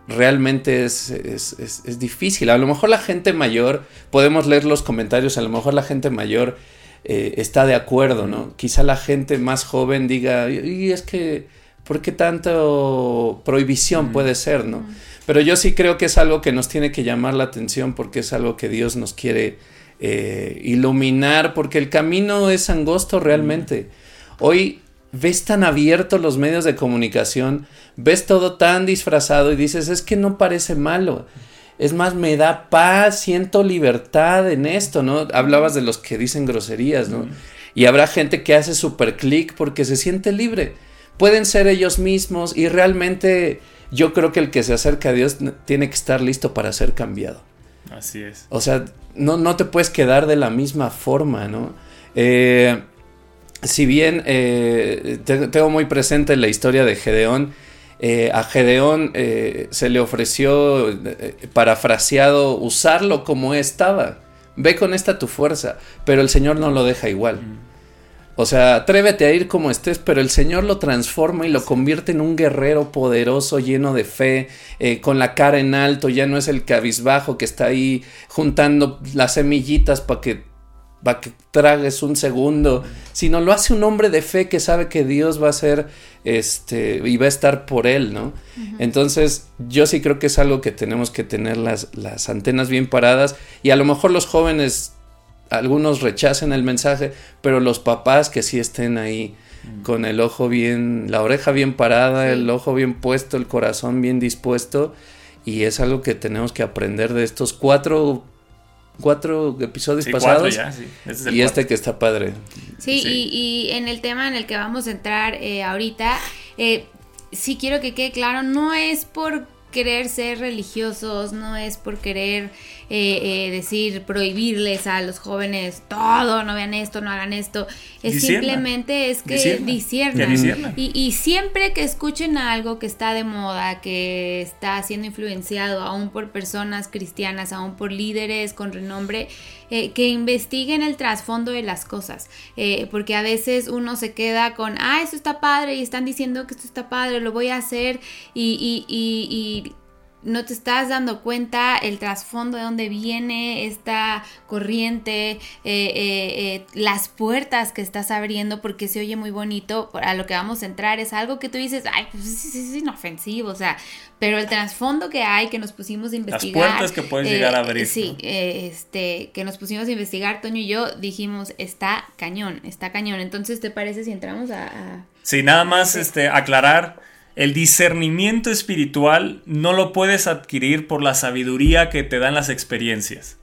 realmente es, es, es- es difícil. A lo mejor la gente mayor, podemos leer los comentarios, a lo mejor la gente mayor eh, está de acuerdo, ¿no? Quizá la gente más joven diga, y es que, ¿por qué tanto prohibición puede ser, ¿no? Pero yo sí creo que es algo que nos tiene que llamar la atención porque es algo que Dios nos quiere eh, iluminar, porque el camino es angosto realmente. Hoy ves tan abiertos los medios de comunicación, ves todo tan disfrazado y dices, es que no parece malo. Es más, me da paz, siento libertad en esto, ¿no? Hablabas de los que dicen groserías, ¿no? Y habrá gente que hace super clic porque se siente libre. Pueden ser ellos mismos y realmente yo creo que el que se acerca a Dios tiene que estar listo para ser cambiado. Así es. O sea, no, no te puedes quedar de la misma forma, ¿no? Eh, si bien eh, te- tengo muy presente la historia de Gedeón, eh, a Gedeón eh, se le ofreció, eh, parafraseado, usarlo como estaba. Ve con esta tu fuerza, pero el Señor no lo deja igual. O sea, atrévete a ir como estés, pero el Señor lo transforma y lo convierte en un guerrero poderoso, lleno de fe, eh, con la cara en alto, ya no es el cabizbajo que está ahí juntando las semillitas para que, pa' que tragues un segundo, sino lo hace un hombre de fe que sabe que Dios va a ser, este, y va a estar por él, ¿no? Entonces, yo sí creo que es algo que tenemos que tener las, las antenas bien paradas y a lo mejor los jóvenes algunos rechacen el mensaje, pero los papás que sí estén ahí con el ojo bien, la oreja bien parada, Sí. el ojo bien puesto, el corazón bien dispuesto, y es algo que tenemos que aprender de estos cuatro, cuatro episodios Sí, cuatro pasados ya, sí. Este es el y este que está padre. Sí, Sí. Y, y en el tema en el que vamos a entrar eh, ahorita, eh, sí quiero que quede claro, no es por querer ser religiosos, no es por querer eh, eh, decir, prohibirles a los jóvenes todo, no vean esto, no hagan esto, es simplemente es que disciernan. Y, y siempre que escuchen algo que está de moda, que está siendo influenciado aún por personas cristianas, aún por líderes con renombre, eh, que investiguen el trasfondo de las cosas. Eh, porque a veces uno se queda con, ah, eso está padre y están diciendo que esto está padre, lo voy a hacer y, y- y- y no te estás dando cuenta el trasfondo de dónde viene esta corriente, eh, eh, eh, las puertas que estás abriendo, porque se oye muy bonito. A lo que vamos a entrar es algo que tú dices, ay, pues sí, sí, sí, es inofensivo, o sea, pero el trasfondo que hay, que nos pusimos a investigar. puertas que puedes llegar a abrir, Sí, este, que nos pusimos a investigar, Toño y yo dijimos, está cañón, está cañón. Entonces, ¿te parece si entramos a- a Sí, nada más este, aclarar, el discernimiento espiritual no lo puedes adquirir por la sabiduría que te dan las experiencias.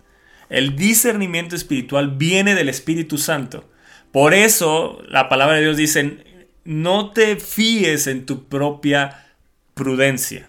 El discernimiento espiritual viene del Espíritu Santo. Por eso la palabra de Dios dice, no te fíes en tu propia prudencia.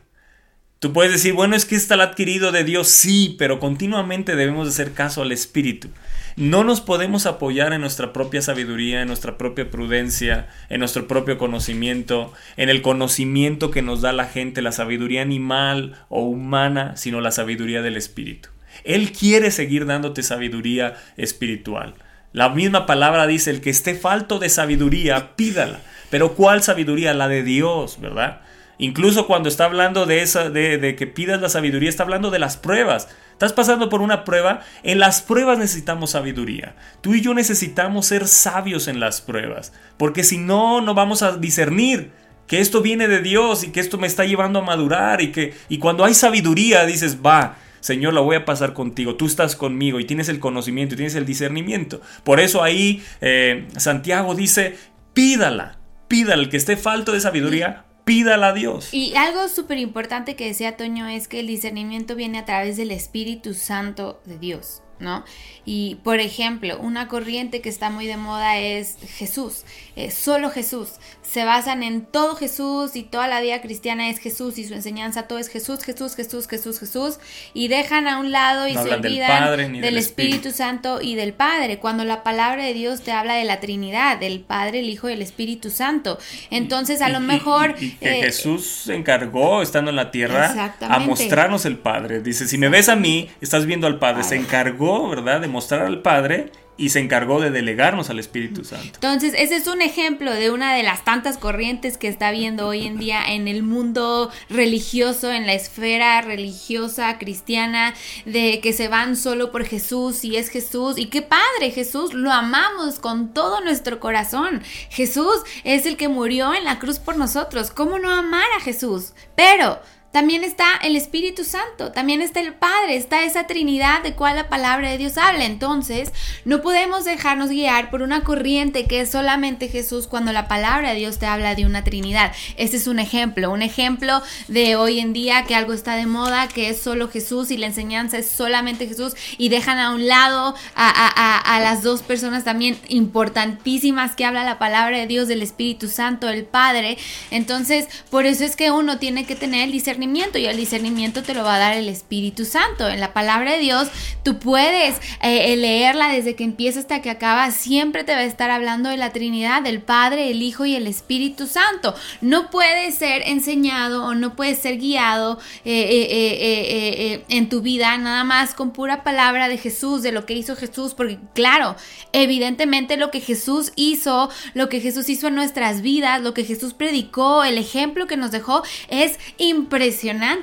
Tú puedes decir, bueno, es que está el adquirido de Dios, sí, pero continuamente debemos de hacer caso al Espíritu. No nos podemos apoyar en nuestra propia sabiduría, en nuestra propia prudencia, en nuestro propio conocimiento, en el conocimiento que nos da la gente, la sabiduría animal o humana, sino la sabiduría del Espíritu. Él quiere seguir dándote sabiduría espiritual. La misma palabra dice, el que esté falto de sabiduría, pídala. Pero ¿cuál sabiduría? La de Dios, ¿verdad? Incluso cuando está hablando de, esa, de, que pidas la sabiduría, está hablando de las pruebas. Estás pasando por una prueba, en las pruebas necesitamos sabiduría. Tú y yo necesitamos ser sabios en las pruebas, porque si no, no vamos a discernir que esto viene de Dios y que esto me está llevando a madurar y que y cuando hay sabiduría dices, va, Señor, la voy a pasar contigo, tú estás conmigo y tienes el conocimiento y tienes el discernimiento. Por eso ahí eh, Santiago dice, pídala, pídala, el que esté falto de sabiduría, pídala a Dios. Y algo súper importante que decía Toño es que el discernimiento viene a través del Espíritu Santo de Dios. ¿No? Y por ejemplo, una corriente que está muy de moda es Jesús, eh, solo Jesús. Se basan en todo Jesús y toda la vida cristiana es Jesús y su enseñanza todo es Jesús, Jesús, Jesús, Jesús, Jesús. Y dejan a un lado y No se del olvidan Padre del del Espíritu Espíritu. Santo y del Padre. Cuando la palabra de Dios te habla de la Trinidad, del Padre, el Hijo y el Espíritu Santo. Entonces, a lo Y- mejor. y, que eh, Jesús se encargó, estando en la tierra, a mostrarnos el Padre. Dice, si me ves a mí, estás viendo al Padre. Se encargó, ¿verdad?, de mostrar al Padre y se encargó de delegarnos al Espíritu Santo. Entonces, ese es un ejemplo de una de las tantas corrientes que está viendo hoy en día en el mundo religioso, en la esfera religiosa cristiana, de que se van solo por Jesús y es Jesús. Y qué padre, Jesús, lo amamos con todo nuestro corazón. Jesús es el que murió en la cruz por nosotros. ¿Cómo no amar a Jesús? Pero... También está el Espíritu Santo, también está el Padre, está esa Trinidad de cual la palabra de Dios habla. Entonces, no podemos dejarnos guiar por una corriente que es solamente Jesús cuando la palabra de Dios te habla de una Trinidad. Este es un ejemplo, un ejemplo de hoy en día que algo está de moda, que es solo Jesús y la enseñanza es solamente Jesús y dejan a un lado a, las dos personas también importantísimas que habla la palabra de Dios, del Espíritu Santo, el Padre. Entonces, por eso es que uno tiene que tener el discernimiento y el discernimiento te lo va a dar el Espíritu Santo. En la palabra de Dios, tú puedes eh, eh, leerla desde que empieza hasta que acaba, siempre te va a estar hablando de la Trinidad, del Padre, el Hijo y el Espíritu Santo. No puede ser enseñado o no puede ser guiado eh, en tu vida nada más con pura palabra de Jesús, de lo que hizo Jesús, porque claro, evidentemente lo que Jesús hizo, lo que Jesús hizo en nuestras vidas, lo que Jesús predicó, el ejemplo que nos dejó es impresionante,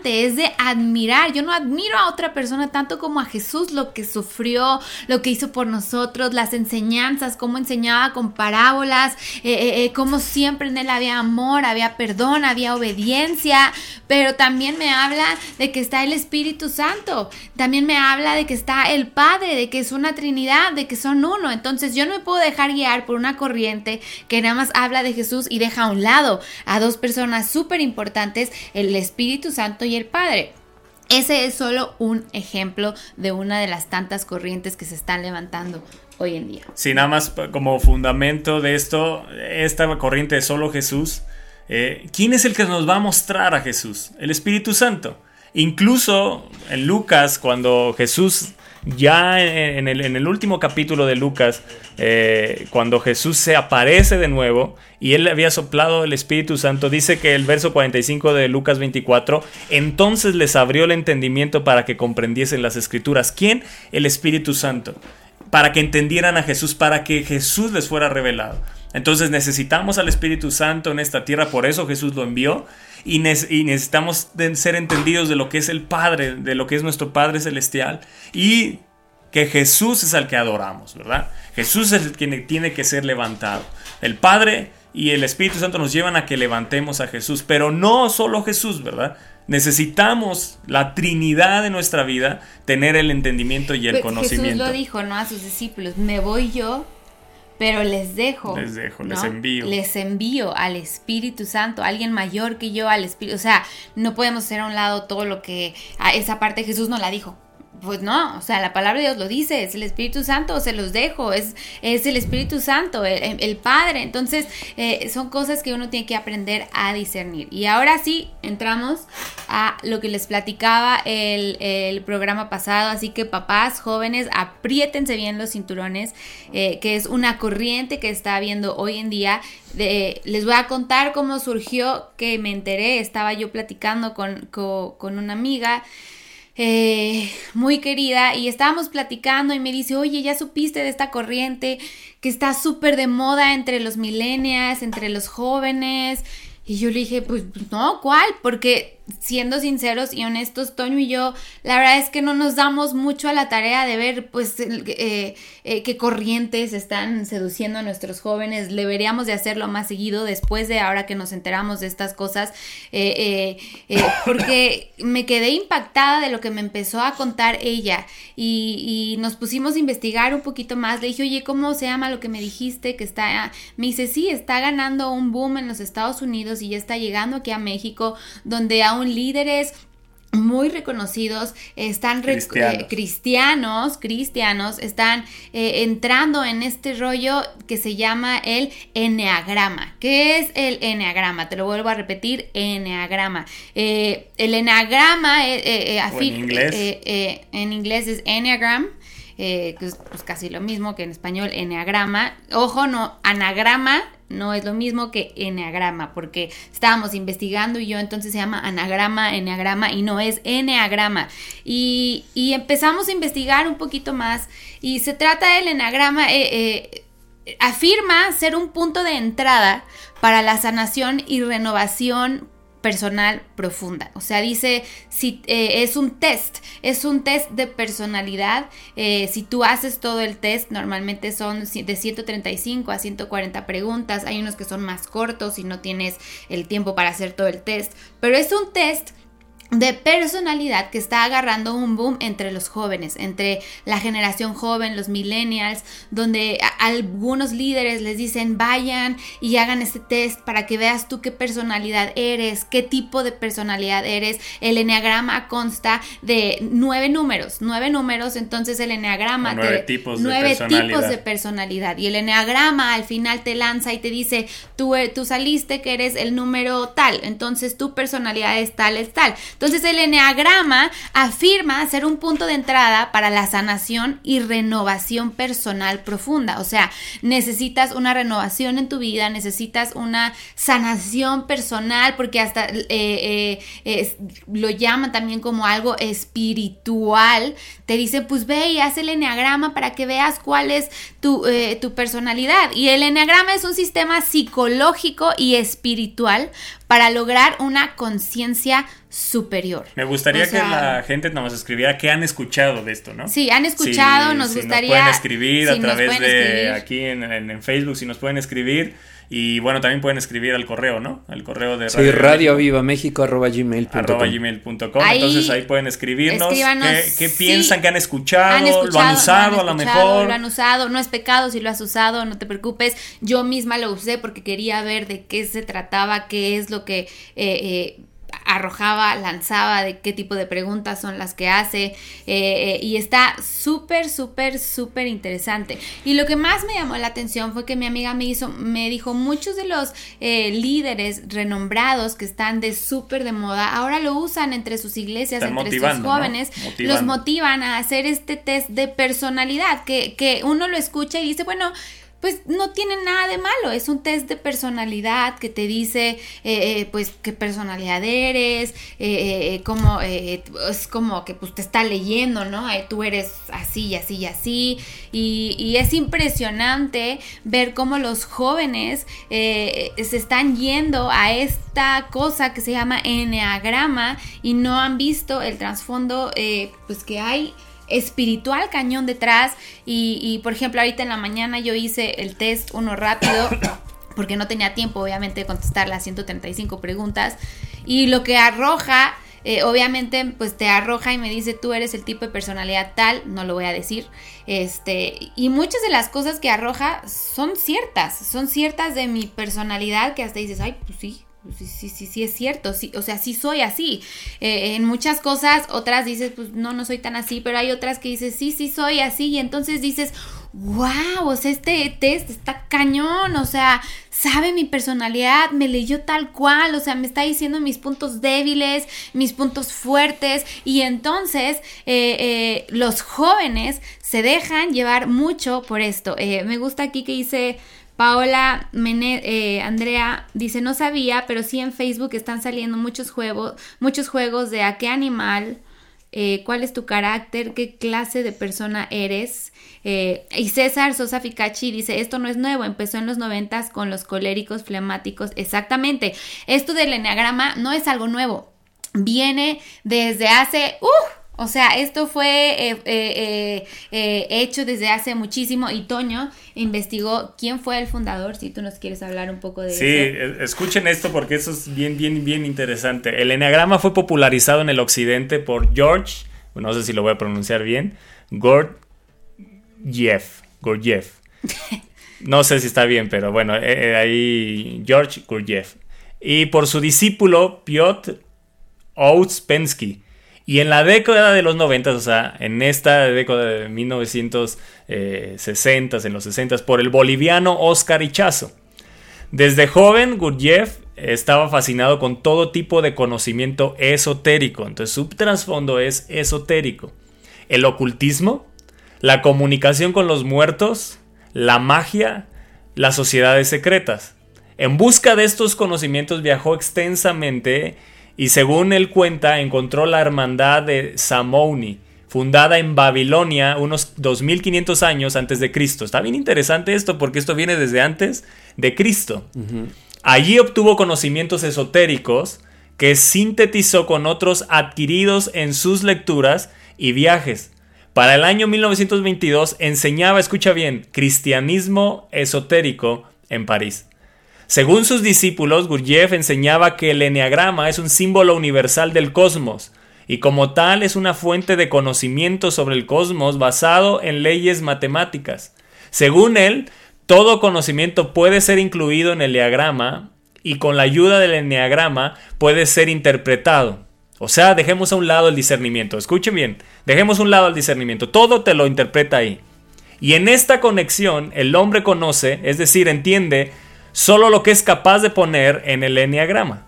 es de admirar. Yo no admiro a otra persona tanto como a Jesús, lo que sufrió, lo que hizo por nosotros, las enseñanzas, cómo enseñaba con parábolas, eh, eh, eh, cómo siempre en él había amor, había perdón, había obediencia, pero también me habla de que está el Espíritu Santo, también me habla de que está el Padre, de que es una Trinidad, de que son uno. Entonces yo no me puedo dejar guiar por una corriente que nada más habla de Jesús y deja a un lado a dos personas súper importantes, el Espíritu Santo y el Padre. Ese es solo un ejemplo de una de las tantas corrientes que se están levantando hoy en día. Sí, nada más como fundamento de esto, esta corriente de solo Jesús, eh, ¿quién es el que nos va a mostrar a Jesús? El Espíritu Santo. Incluso en Lucas, cuando Jesús, ya en el, último capítulo de Lucas, eh, cuando Jesús se aparece de nuevo y él le había soplado el Espíritu Santo, dice que el verso 45 de Lucas 24, entonces les abrió el entendimiento para que comprendiesen las escrituras. ¿Quién? El Espíritu Santo para que entendieran a Jesús, para que Jesús les fuera revelado. Entonces necesitamos al Espíritu Santo en esta tierra, por eso Jesús lo envió, y, ne- y necesitamos de- ser entendidos de lo que es el Padre, de lo que es nuestro Padre Celestial, y que Jesús es al que adoramos, ¿verdad? Jesús es el quien tiene que ser levantado. El Padre y el Espíritu Santo nos llevan a que levantemos a Jesús, pero no solo Jesús, ¿verdad? Necesitamos la Trinidad de nuestra vida, tener el entendimiento y el Pues conocimiento. Jesús lo dijo, ¿no? A sus discípulos, me voy yo, pero les dejo. Les dejo, les envío. Les envío al Espíritu Santo, a alguien mayor que yo, al Espíritu. O sea, no podemos hacer a un lado todo lo que a esa parte Jesús no la dijo. Pues no, o sea, la palabra de Dios lo dice, es el Espíritu Santo, se los dejo, es, es el Espíritu Santo, el, Padre. Entonces, eh, son cosas que uno tiene que aprender a discernir. Y ahora sí, entramos a lo que les platicaba el, el programa pasado. Así que papás, jóvenes, apriétense bien los cinturones, eh, que es una corriente que está habiendo hoy en día. De- les voy a contar cómo surgió que me enteré, estaba yo platicando con, con una amiga eh, muy querida y estábamos platicando y me dice, oye, ¿ya supiste de esta corriente que está súper de moda entre los millennials, entre los jóvenes? Y yo le dije, pues no, ¿cuál? Porque siendo sinceros y honestos, Toño y yo, la verdad es que no nos damos mucho a la tarea de ver, pues, eh, eh, qué corrientes están seduciendo a nuestros jóvenes. Deberíamos de hacerlo más seguido después de ahora que nos enteramos de estas cosas, eh, porque me quedé impactada de lo que me empezó a contar ella y, y nos pusimos a investigar un poquito más. Le dije, oye, ¿cómo se llama lo que me dijiste que está? Me dice, sí, está ganando un boom en los Estados Unidos y ya está llegando aquí a México, donde aún líderes muy reconocidos están re- Cristianos. eh, cristianos cristianos están eh, entrando en este rollo que se llama el enneagrama ¿qué es el enneagrama? te lo vuelvo a repetir enneagrama Eh, el enneagrama en inglés. en inglés es enneagram que es pues, casi lo mismo que en español enneagrama. Ojo, no, anagrama no es lo mismo que enneagrama, porque estábamos investigando y yo entonces se llama anagrama, enneagrama y no es enneagrama. Y, y empezamos a investigar un poquito más y se trata del enneagrama. eh, eh, afirma ser un punto de entrada para la sanación y renovación personal profunda. O sea, dice, si eh, es un test, es un test de personalidad. Eh, si tú haces todo el test, normalmente son de 135 a 140 preguntas. Hay unos que son más cortos y no tienes el tiempo para hacer todo el test. Pero es un test de personalidad que está agarrando un boom entre los jóvenes, entre la generación joven, los millennials, donde algunos líderes les dicen vayan y hagan este test para que veas tú qué personalidad eres, qué tipo de personalidad eres. El enneagrama consta de nueve números, nueve números, entonces el enneagrama O nueve te- tipos de personalidad. tipos de personalidad y el enneagrama al final te lanza y te dice tú, eh, tú saliste que eres el número tal, entonces tu personalidad es tal, es tal. Entonces el enneagrama afirma ser un punto de entrada para la sanación y renovación personal profunda. O sea, necesitas una renovación en tu vida, necesitas una sanación personal, porque hasta eh, eh, lo llaman también como algo espiritual. Te dice, pues ve y haz el enneagrama para que veas cuál es tu, eh, tu personalidad. Y el enneagrama es un sistema psicológico y espiritual para lograr una conciencia superior. Me gustaría O sea, que la gente nos escribiera qué han escuchado de esto, ¿no? Sí, han escuchado, Si- nos si gustaría- Nos pueden escribir si a través de escribir. aquí en, en- en Facebook, si nos pueden escribir. Y bueno, también pueden escribir al correo, ¿no? Al correo de Sí, radio viva México arroba gmail punto arroba com. gmail.com. Entonces ahí pueden escribirnos escribanos, qué, qué sí. piensan que han escuchado, Han escuchado, lo han usado a lo mejor. Lo han usado, no es pecado si lo has usado, no te preocupes. Yo misma lo usé porque quería ver de qué se trataba, qué es lo que eh, eh, arrojaba, lanzaba, de qué tipo de preguntas son las que hace. eh, eh, y está súper, súper, súper interesante. Y lo que más me llamó la atención fue que mi amiga me hizo, me dijo, muchos de los eh, líderes renombrados que están de súper de moda, ahora lo usan entre sus iglesias, Están entre sus jóvenes, los motivan a hacer este test de personalidad, que, que uno lo escucha y dice, bueno, pues no tiene nada de malo, es un test de personalidad que te dice, eh, eh, pues, qué personalidad eres, eh, eh, eh, es como que pues te está leyendo, ¿no? Tú eres así y así y así, y, y es impresionante ver cómo los jóvenes se están yendo a esta cosa que se llama enneagrama y no han visto el trasfondo, pues, que hay espiritual cañón detrás. Y, por ejemplo ahorita en la mañana yo hice el test uno rápido porque no tenía tiempo obviamente de contestar las 135 preguntas. Y lo que arroja eh, obviamente pues te arroja y me dice tú eres el tipo de personalidad tal no lo voy a decir este y muchas de las cosas que arroja son ciertas son ciertas de mi personalidad que hasta dices ay pues sí sí, sí, sí, sí es cierto, sí, o sea, sí soy así. Eh, en muchas cosas, otras dices, pues no, no soy tan así, pero hay otras que dices, sí, sí soy así, y entonces dices, wow, o sea, este test está cañón, o sea, sabe mi personalidad, me leyó tal cual, o sea, me está diciendo mis puntos débiles, mis puntos fuertes, y entonces eh, eh, los jóvenes se dejan llevar mucho por esto. Me gusta aquí que dice... Paola eh, Andrea dice, no sabía, pero sí en Facebook están saliendo muchos juegos, muchos juegos de a qué animal eh, cuál es tu carácter, qué clase de persona eres. Eh, y César Sosa Ficachi dice, esto no es nuevo, empezó en los noventas con los coléricos flemáticos. Exactamente, esto del enneagrama no es algo nuevo, viene desde hace... ¡uh! O sea, esto fue eh, eh, eh, hecho desde hace muchísimo y Toño investigó quién fue el fundador, si tú nos quieres hablar un poco de Sí, eso. e- escuchen esto porque eso es bien, bien, bien interesante. El enneagrama fue popularizado en el occidente por George, no sé si lo voy a pronunciar bien, Gurdjieff. Gurdjieff. No sé si está bien, pero bueno, ahí George Gurdjieff. Y por su discípulo Piotr Ouspensky. Y en la década de los 90, o sea, en esta década de 1960, en los 60, por el boliviano Oscar Ichazo. Desde joven, Gurdjieff estaba fascinado con todo tipo de conocimiento esotérico. Entonces, su trasfondo es esotérico. El ocultismo, la comunicación con los muertos, la magia, las sociedades secretas. En busca de estos conocimientos viajó extensamente y según él cuenta encontró la hermandad de Samouni, fundada en Babilonia unos 2500 años antes de Cristo. Está bien interesante esto porque esto viene desde antes de Cristo. Allí obtuvo conocimientos esotéricos que sintetizó con otros adquiridos en sus lecturas y viajes. Para el año 1922 enseñaba, escucha bien, cristianismo esotérico en París. Según sus discípulos, Gurdjieff enseñaba que el eneagrama es un símbolo universal del cosmos y como tal es una fuente de conocimiento sobre el cosmos basado en leyes matemáticas. Según él, todo conocimiento puede ser incluido en el diagrama y con la ayuda del eneagrama puede ser interpretado. O sea, dejemos a un lado el discernimiento. Escuchen bien, dejemos a un lado el discernimiento. Todo te lo interpreta ahí. Y en esta conexión el hombre conoce, es decir, entiende solo lo que es capaz de poner en el enneagrama.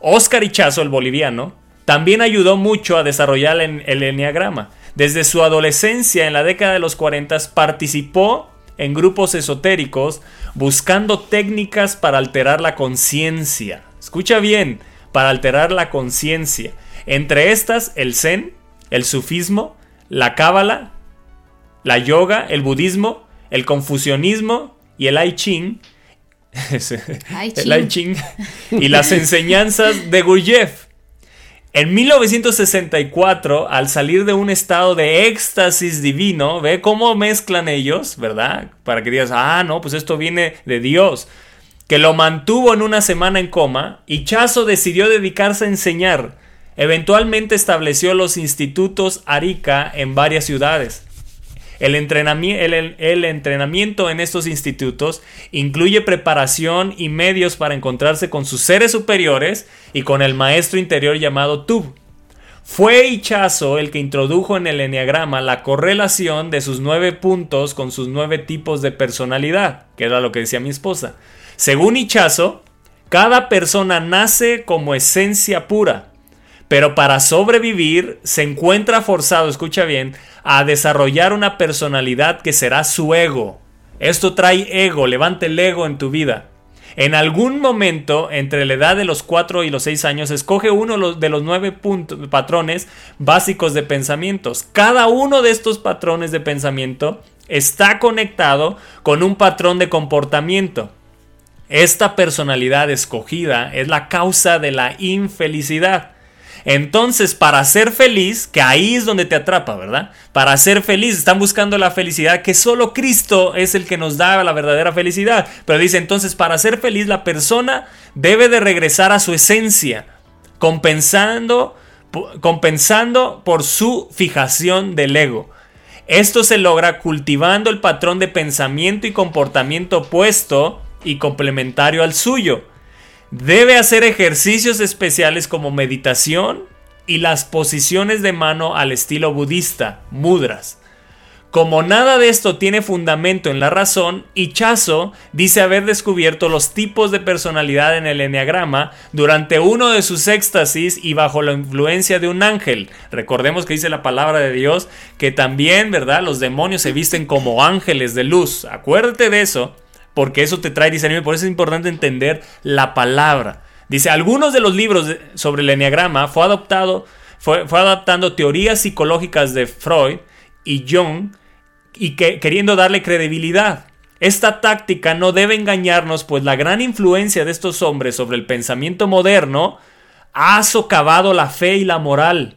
Oscar Ichazo, el boliviano, también ayudó mucho a desarrollar el, el enneagrama. Desde su adolescencia, en la década de los 40, participó en grupos esotéricos buscando técnicas para alterar la conciencia. Escucha bien, para alterar la conciencia. Entre estas, el zen, el sufismo, la cábala, la yoga, el budismo, el confucianismo y el I Ching. El Ching. I Ching y las enseñanzas de Gurdjieff. En 1964, al salir de un estado de éxtasis divino, ve cómo mezclan ellos, ¿verdad? Para que digas, ah, no, pues esto viene de Dios. Que lo mantuvo en una semana en coma y Chazo decidió dedicarse a enseñar. Eventualmente estableció los institutos Arica en varias ciudades. El, entrenami- el- entrenamiento en estos institutos incluye preparación y medios para encontrarse con sus seres superiores y con el maestro interior llamado Tub. Fue Ichazo el que introdujo en el enneagrama la correlación de sus nueve puntos con sus nueve tipos de personalidad, que era lo que decía mi esposa. Según Ichazo, cada persona nace como esencia pura, pero para sobrevivir se encuentra forzado, escucha bien, a desarrollar una personalidad que será su ego. Esto trae ego, levante el ego en tu vida. En algún momento, entre la edad de los 4 y los 6 años, escoge uno de los- de los nueve puntos- patrones básicos de pensamientos. Cada uno de estos patrones de pensamiento está conectado con un patrón de comportamiento. Esta personalidad escogida es la causa de la infelicidad. Entonces, para ser feliz, que ahí es donde te atrapa, ¿verdad? Para ser feliz, están buscando la felicidad, que solo Cristo es el que nos da la verdadera felicidad. Pero dice, entonces, para ser feliz, la persona debe de regresar a su esencia, compensando, compensando por su fijación del ego. Esto se logra cultivando el patrón de pensamiento y comportamiento opuesto y complementario al suyo. Debe hacer ejercicios especiales como meditación y las posiciones de mano al estilo budista, mudras. Como nada de esto tiene fundamento en la razón, Ichazo dice haber descubierto los tipos de personalidad en el enneagrama durante uno de sus éxtasis y bajo la influencia de un ángel. Recordemos que dice la palabra de Dios que también, ¿verdad? Los demonios se visten como ángeles de luz. Acuérdate de eso, porque eso te trae discernimiento. Por eso es importante entender la palabra. Dice, algunos de los libros sobre el enneagrama fue adoptado fue, fue adaptando teorías psicológicas de Freud y Jung y que, queriendo darle credibilidad. Esta táctica no debe engañarnos, pues la gran influencia de estos hombres sobre el pensamiento moderno ha socavado la fe y la moral.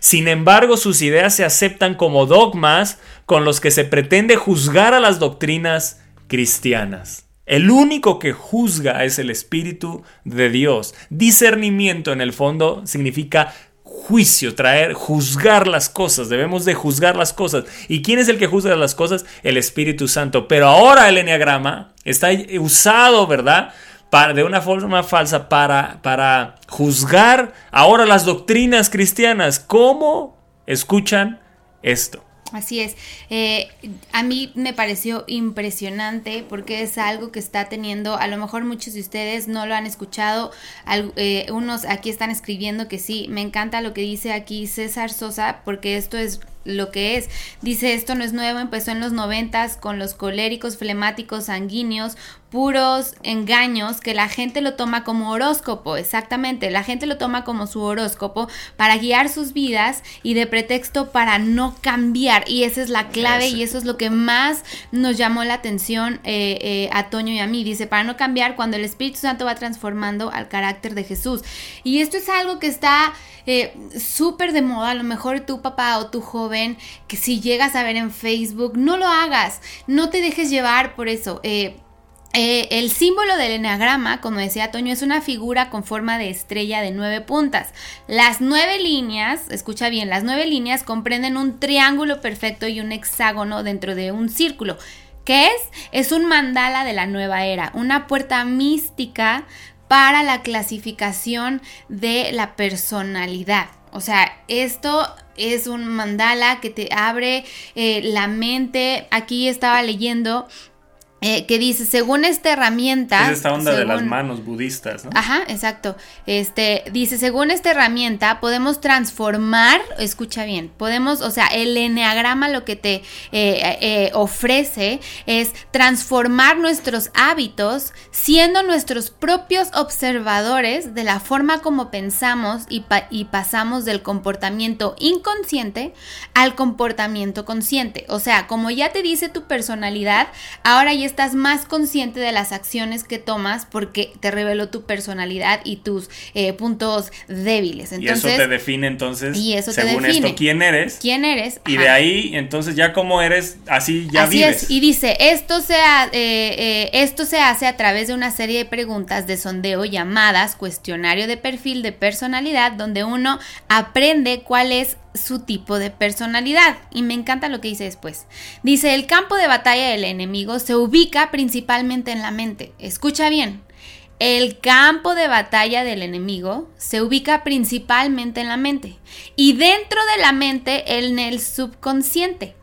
Sin embargo, sus ideas se aceptan como dogmas con los que se pretende juzgar a las doctrinas cristianas. El único que juzga es el Espíritu de Dios. Discernimiento en el fondo significa juicio, traer, juzgar las cosas. Debemos de juzgar las cosas. ¿Y quién es el que juzga las cosas? El Espíritu Santo. Pero ahora el enneagrama está usado, ¿verdad? Para, de una forma falsa para, para juzgar ahora las doctrinas cristianas. ¿Cómo escuchan esto? Así es. Eh, a mí me pareció impresionante porque es algo que está teniendo, a lo mejor muchos de ustedes no lo han escuchado, al- eh, unos aquí están escribiendo que sí, me encanta lo que dice aquí César Sosa porque esto es lo que es. Dice, esto no es nuevo, empezó en los noventas con los coléricos, flemáticos, sanguíneos, puros engaños que la gente lo toma como horóscopo, exactamente, la gente lo toma como su horóscopo para guiar sus vidas y de pretexto para no cambiar. Y esa es la clave y eso es lo que más nos llamó la atención eh, eh, a Toño y a mí, dice, para no cambiar cuando el Espíritu Santo va transformando al carácter de Jesús y esto es algo que está eh, súper de moda, a lo mejor tu papá o tu joven, que si llegas a ver en Facebook, no lo hagas, no te dejes llevar por eso. eh, eh, el símbolo del enagrama, como decía Toño, es una figura con forma de estrella de nueve puntas. Las nueve líneas, escucha bien, las nueve líneas comprenden un triángulo perfecto y un hexágono dentro de un círculo. ¿Qué es? Es un mandala de la nueva era, una puerta mística para la clasificación de la personalidad. O sea, esto es un mandala que te abre eh, la mente. Aquí estaba leyendo eh, que dice, según esta herramienta... Es esta onda de las manos budistas, ¿no? Ajá, exacto. Este dice, según esta herramienta podemos transformar, escucha bien, podemos, o sea, el eneagrama lo que te eh, eh, ofrece es transformar nuestros hábitos siendo nuestros propios observadores de la forma como pensamos y, pa- y pasamos del comportamiento inconsciente al comportamiento consciente. O sea, como ya te dice tu personalidad, ahora ya estás más consciente de las acciones que tomas porque te reveló tu personalidad y tus eh, puntos débiles. y eso Entonces, te define entonces, y eso te según define. esto, quién eres. ¿quién eres? Y de ahí, entonces ya como eres, así ya Así vives. es, y dice, esto se, ha- eh, eh, esto se hace a través de una serie de preguntas de sondeo llamadas cuestionario de perfil de personalidad, donde uno aprende cuál es su tipo de personalidad. Y me encanta lo que dice después. Dice, el campo de batalla del enemigo se ubica principalmente en la mente. Escucha bien. El campo de batalla del enemigo se ubica principalmente en la mente y dentro de la mente en el subconsciente.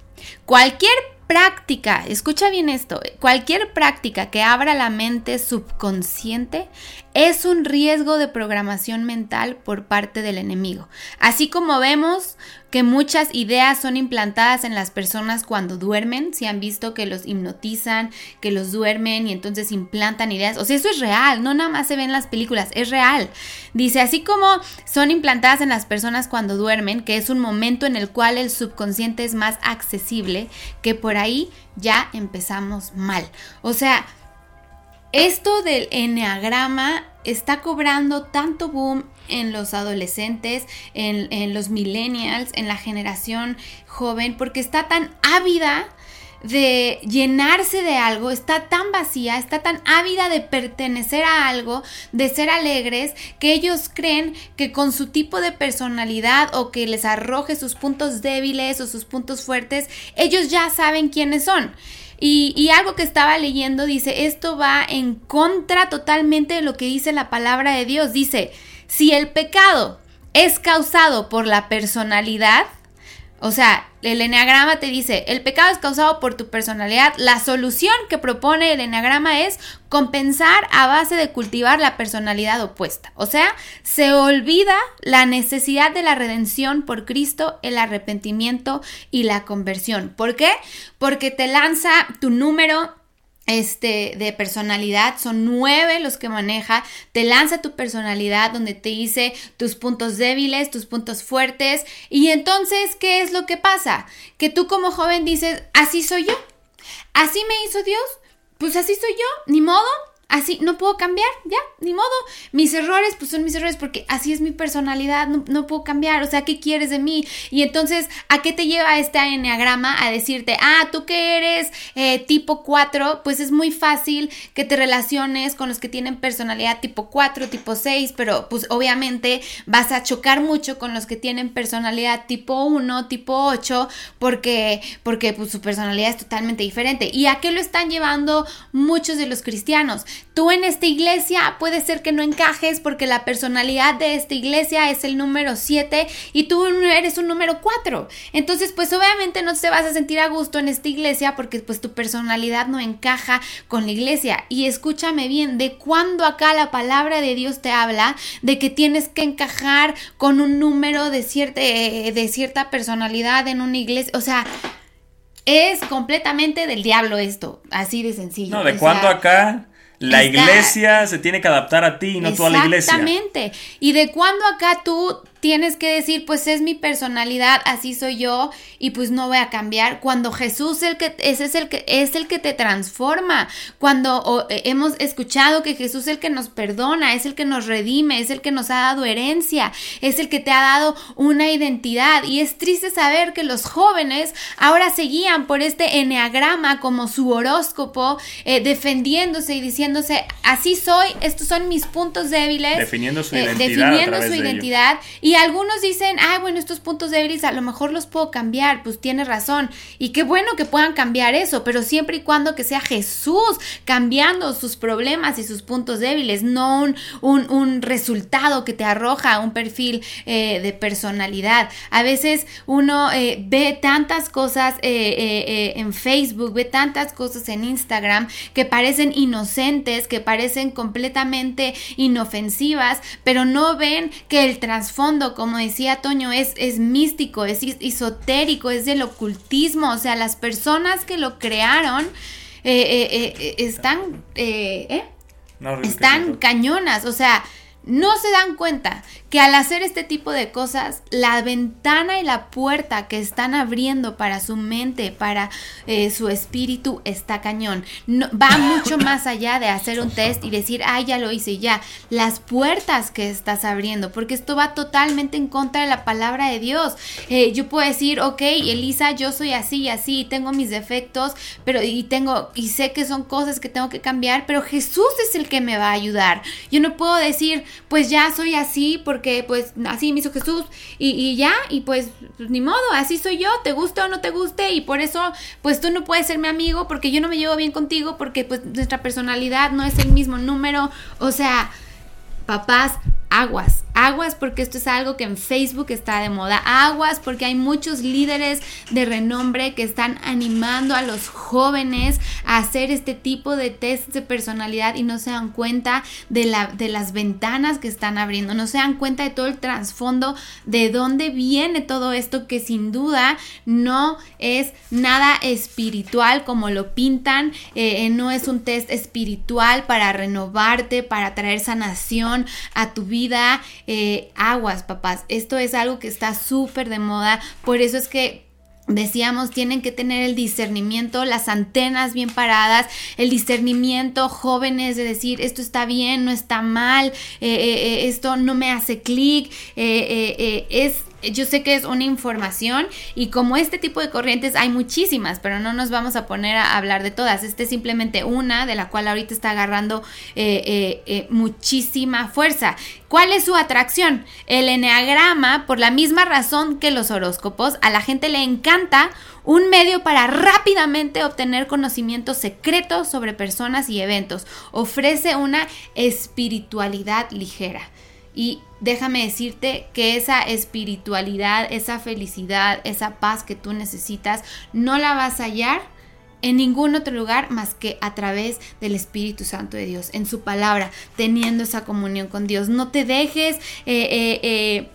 Cualquier práctica, escucha bien esto, cualquier práctica que abra la mente subconsciente es un riesgo de programación mental por parte del enemigo. Así como vemos que muchas ideas son implantadas en las personas cuando duermen, si han visto que los hipnotizan, que los duermen y entonces implantan ideas, o sea, eso es real, no nada más se ve en las películas, es real. Dice, así como son implantadas en las personas cuando duermen, que es un momento en el cual el subconsciente es más accesible, que por ahí ya empezamos mal. O sea, esto del enneagrama está cobrando tanto boom en los adolescentes, en, los millennials, en la generación joven, porque está tan ávida de llenarse de algo, está tan vacía, está tan ávida de pertenecer a algo, de ser alegres, que ellos creen que con su tipo de personalidad o que les arroje sus puntos débiles o sus puntos fuertes, ellos ya saben quiénes son. Y, algo que estaba leyendo dice, esto va en contra totalmente de lo que dice la palabra de Dios. Dice, si el pecado es causado por la personalidad, o sea, el eneagrama te dice, el pecado es causado por tu personalidad. La solución que propone el eneagrama es compensar a base de cultivar la personalidad opuesta. O sea, se olvida la necesidad de la redención por Cristo, el arrepentimiento y la conversión. ¿Por qué? Porque te lanza tu número este, de personalidad, son nueve los que maneja, te lanza tu personalidad donde te dice tus puntos débiles, tus puntos fuertes, y entonces, ¿qué es lo que pasa? Que tú como joven dices, así soy yo, así me hizo Dios, pues así soy yo, ni modo, Así, no puedo cambiar, ya, ni modo. Mis errores, pues son mis errores porque así es mi personalidad, no, puedo cambiar. O sea, ¿qué quieres de mí? Y entonces, ¿a qué te lleva este enneagrama? A decirte, ah, tú que eres eh, tipo 4, pues es muy fácil que te relaciones con los que tienen personalidad tipo 4, tipo 6, pero pues obviamente vas a chocar mucho con los que tienen personalidad tipo 1, tipo 8, porque, porque pues su personalidad es totalmente diferente. ¿Y a qué lo están llevando muchos de los cristianos? Tú en esta iglesia puede ser que no encajes porque la personalidad de esta iglesia es el número 7 y tú eres un número 4. Entonces, pues obviamente no te vas a sentir a gusto en esta iglesia porque pues tu personalidad no encaja con la iglesia. Y escúchame bien, de cuando acá la palabra de Dios te habla de que tienes que encajar con un número de cierta, de cierta personalidad en una iglesia. O sea, es completamente del diablo esto, así de sencillo. No, ¿de o cuándo sea, acá? La está- iglesia se tiene que adaptar a ti y no tú a la iglesia. Exactamente. ¿Y de cuándo acá tú tienes que decir, pues es mi personalidad, así soy yo y pues no voy a cambiar? Cuando Jesús el que ese es el que es el que te transforma. Cuando o, eh, hemos escuchado que Jesús es el que nos perdona, es el que nos redime, es el que nos ha dado herencia, es el que te ha dado una identidad y es triste saber que los jóvenes ahora se guían por este enneagrama como su horóscopo, eh, defendiéndose y diciéndose, así soy, estos son mis puntos débiles. Definiendo su eh, identidad definiendo su identidad. Y algunos dicen, ay, bueno, estos puntos débiles a lo mejor los puedo cambiar, pues tiene razón. Y qué bueno que puedan cambiar eso, pero siempre y cuando que sea Jesús cambiando sus problemas y sus puntos débiles, no un, un, resultado que te arroja un perfil eh, de personalidad. A veces uno eh, ve tantas cosas eh, en Facebook, ve tantas cosas en Instagram que parecen inocentes, que parecen completamente inofensivas, pero no ven que el trasfondo, como decía Toño, es, es místico, es is- esotérico, es del ocultismo, o sea, las personas que lo crearon eh, eh, eh, eh, están... eh, ¿eh? No, están cañonas, o sea, no se dan cuenta que al hacer este tipo de cosas, la ventana y la puerta que están abriendo para su mente, para eh, su espíritu, está cañón. No, va mucho más allá de hacer un test y decir, ay, ya lo hice, ya. Las puertas que estás abriendo, porque esto va totalmente en contra de la palabra de Dios. Eh, yo puedo decir, ok, Elisa, yo soy así y así, y tengo mis defectos, pero y tengo, y sé que son cosas que tengo que cambiar, pero Jesús es el que me va a ayudar. Yo no puedo decir, pues ya soy así porque pues así me hizo Jesús y, y ya, y pues, pues, ni modo, así soy yo, te guste o no te guste, y por eso pues tú no puedes ser mi amigo porque yo no me llevo bien contigo porque pues nuestra personalidad no es el mismo número, o sea, papás, aguas, aguas porque esto es algo que en Facebook está de moda, aguas porque hay muchos líderes de renombre que están animando a los jóvenes a hacer este tipo de test de personalidad y no se dan cuenta de, la, de las ventanas que están abriendo, no se dan cuenta de todo el trasfondo, de dónde viene todo esto que sin duda no es nada espiritual como lo pintan, eh, eh, no es un test espiritual para renovarte, para traer sanación a tu vida. Eh, aguas, papás. Esto es algo que está súper de moda. Por eso es que Decíamos, tienen que tener el discernimiento, las antenas bien paradas, el discernimiento, jóvenes, de decir, esto está bien, no está mal, eh, eh, eh, esto no me hace clic, es yo sé que es una información y como este tipo de corrientes hay muchísimas, pero no nos vamos a poner a hablar de todas. Este es simplemente una de la cual ahorita está agarrando eh, eh, eh, muchísima fuerza. ¿Cuál es su atracción? El enneagrama, por la misma razón que los horóscopos, a la gente le encanta un medio para rápidamente obtener conocimientos secretos sobre personas y eventos. Ofrece una espiritualidad ligera. Y déjame decirte que esa espiritualidad, esa felicidad, esa paz que tú necesitas, no la vas a hallar en ningún otro lugar más que a través del Espíritu Santo de Dios, en su palabra, teniendo esa comunión con Dios. No te dejes... eh, eh, eh,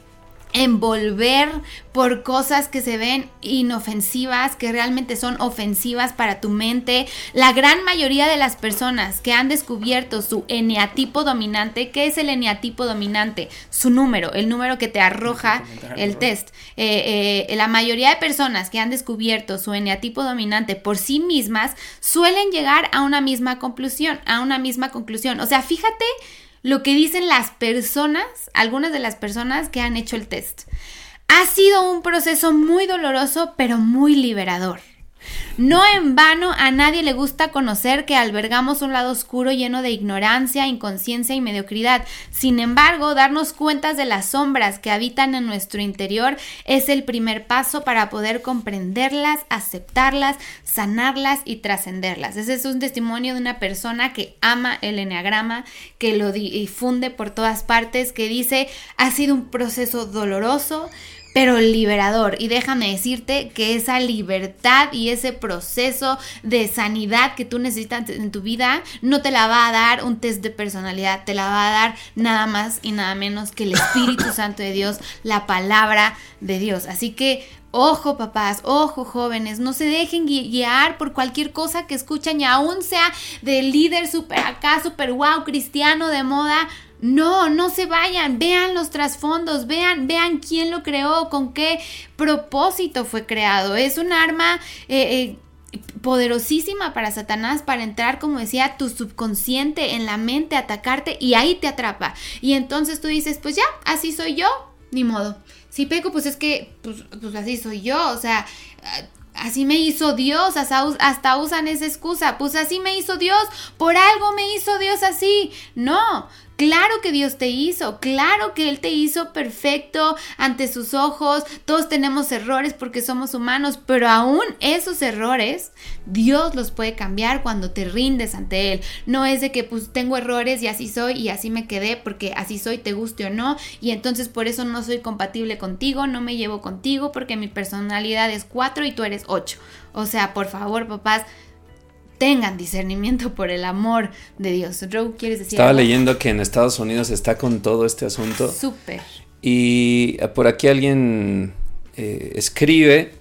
envolver por cosas que se ven inofensivas, que realmente son ofensivas para tu mente. La gran mayoría de las personas que han descubierto su eneatipo dominante, ¿qué es el eneatipo dominante? Su número, el número que te arroja el test. Eh, eh, la mayoría de personas que han descubierto su eneatipo dominante por sí mismas suelen llegar a una misma conclusión, a una misma conclusión. O sea, fíjate lo que dicen las personas, algunas de las personas que han hecho el test. Ha sido un proceso muy doloroso, pero muy liberador. No en vano a nadie le gusta conocer que albergamos un lado oscuro lleno de ignorancia, inconsciencia y mediocridad. Sin embargo, darnos cuenta de las sombras que habitan en nuestro interior es el primer paso para poder comprenderlas, aceptarlas, sanarlas y trascenderlas. Ese es un testimonio de una persona que ama el enneagrama, que lo difunde por todas partes, que dice, ha sido un proceso doloroso, pero liberador. Y déjame decirte que esa libertad y ese proceso de sanidad que tú necesitas en tu vida no te la va a dar un test de personalidad, te la va a dar nada más y nada menos que el Espíritu Santo de Dios, la palabra de Dios. Así que Ojo papás, ojo jóvenes, no se dejen guiar por cualquier cosa que escuchan y aún sea del líder super acá, super wow, cristiano de moda. No, no se vayan, vean los trasfondos, vean, vean quién lo creó, con qué propósito fue creado. Es un arma eh, eh, poderosísima para Satanás para entrar, como decía, tu subconsciente en la mente, atacarte y ahí te atrapa. Y entonces tú dices, pues ya, así soy yo, ni modo. Si peco, pues es que, pues, pues así soy yo, o sea, así me hizo Dios, hasta, hasta usan esa excusa, pues así me hizo Dios, por algo me hizo Dios así. No, Claro que Dios te hizo, claro que Él te hizo perfecto ante sus ojos. Todos tenemos errores porque somos humanos, pero aún esos errores Dios los puede cambiar cuando te rindes ante Él. No es de que pues tengo errores y así soy y así me quedé porque así soy, te guste o no, y entonces por eso no soy compatible contigo, no me llevo contigo porque mi personalidad es 4 y tú eres 8. O sea, por favor, papás, tengan discernimiento por el amor de Dios. ¿quieres decir Estaba algo? leyendo que en Estados Unidos está con todo este asunto. Súper. Y por aquí alguien eh, escribe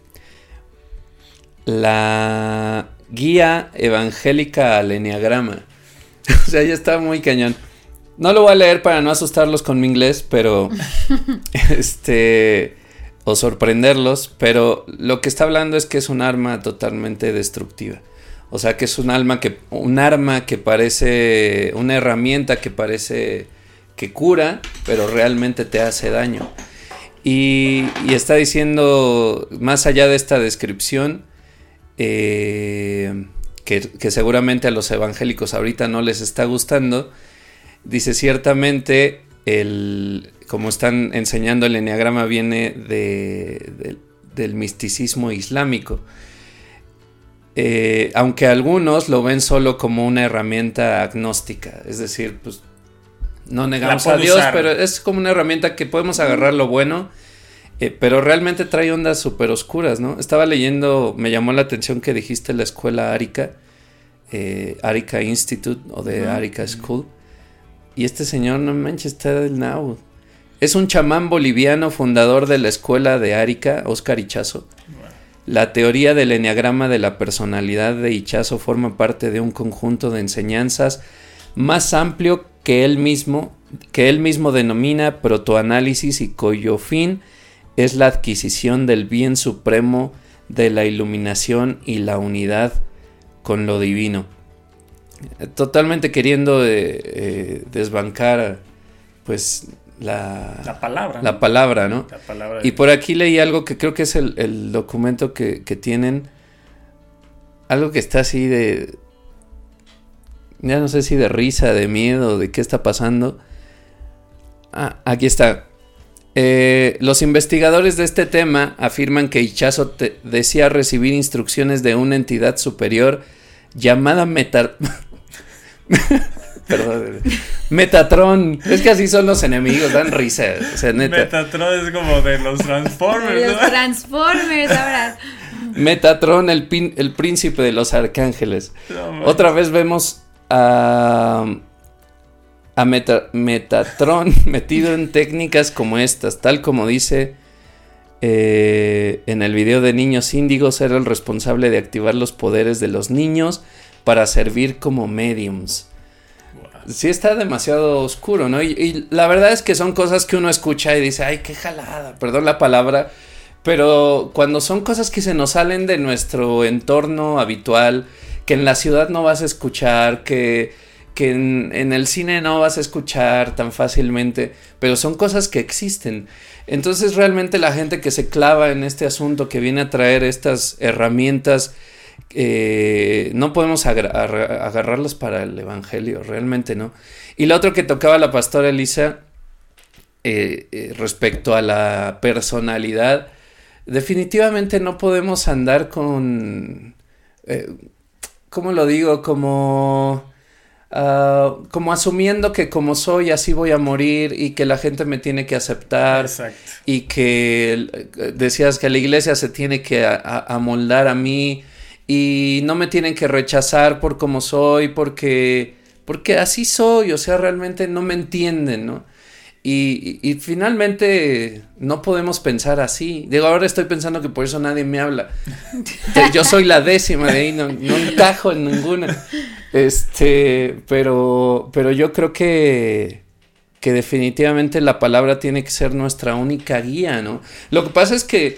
la guía evangélica al enneagrama. o sea, ya está muy cañón. No lo voy a leer para no asustarlos con mi inglés, pero este o sorprenderlos, pero lo que está hablando es que es un arma totalmente destructiva. O sea, que es un alma que un arma que parece una herramienta que parece que cura, pero realmente te hace daño. Y, está diciendo, más allá de esta descripción, eh, que, que, seguramente a los evangélicos ahorita no les está gustando, dice ciertamente, el, como están enseñando el enneagrama viene de, del misticismo islámico. Eh, aunque algunos lo ven solo como una herramienta agnóstica, es decir, pues no negamos a Dios, usar. pero es como una herramienta que podemos agarrar lo bueno, eh, pero realmente trae ondas súper oscuras, ¿no? Estaba leyendo, me llamó la atención que dijiste la escuela Arica, eh, Arica Institute o de -huh. Arica School, y este señor, no manches, está del now. Es un chamán boliviano fundador de la escuela de Arica, Oscar Ichazo. La teoría del enneagrama de la personalidad de Ichazo forma parte de un conjunto de enseñanzas más amplio que él mismo, que él mismo denomina protoanálisis y cuyo fin es la adquisición del bien supremo de la iluminación y la unidad con lo divino. Totalmente queriendo eh, eh, desbancar pues la, la, palabra. La palabra, ¿no? La palabra y por aquí leí algo que creo que es el, el documento que, que, tienen. Algo que está así de. Ya no sé si de risa, de miedo, de qué está pasando. Ah, aquí está. Eh, los investigadores de este tema afirman que Ichazo decía recibir instrucciones de una entidad superior llamada Meta. Perdón. Metatron. Es que así son los enemigos, dan risa. O sea, neta. Metatron es como de los Transformers. De los Transformers ahora. Metatron, el, pin, el príncipe de los arcángeles. No, Otra vez vemos a, a Meta- Metatron metido en técnicas como estas, tal como dice eh, en el video de Niños Índigos, era el responsable de activar los poderes de los niños para servir como mediums. Sí está demasiado oscuro, ¿no? Y, y la verdad es que son cosas que uno escucha y dice, ay, qué jalada, perdón la palabra, pero cuando son cosas que se nos salen de nuestro entorno habitual, que en la ciudad no vas a escuchar, que, que en, en el cine no vas a escuchar tan fácilmente, pero son cosas que existen. Entonces realmente la gente que se clava en este asunto, que viene a traer estas herramientas, eh, no podemos agra- agarra- agarrarlas para el Evangelio, realmente no. Y lo otro que tocaba la pastora Elisa eh, eh, respecto a la personalidad, definitivamente no podemos andar con, ¿cómo lo digo? Como, ah, como asumiendo que como soy así voy a morir y que la gente me tiene que aceptar Exacto. y que decías que la iglesia se tiene que a- a- amoldar a mí y no me tienen que rechazar por como soy porque porque así soy, o sea, realmente no me entienden, ¿no? Y, y- y finalmente no podemos pensar así. Digo, ahora estoy pensando que por eso nadie me habla. Yo soy la décima de ahí, no, no encajo en ninguna. Este, pero, pero yo creo que, que definitivamente la palabra tiene que ser nuestra única guía, ¿no? Lo que pasa es que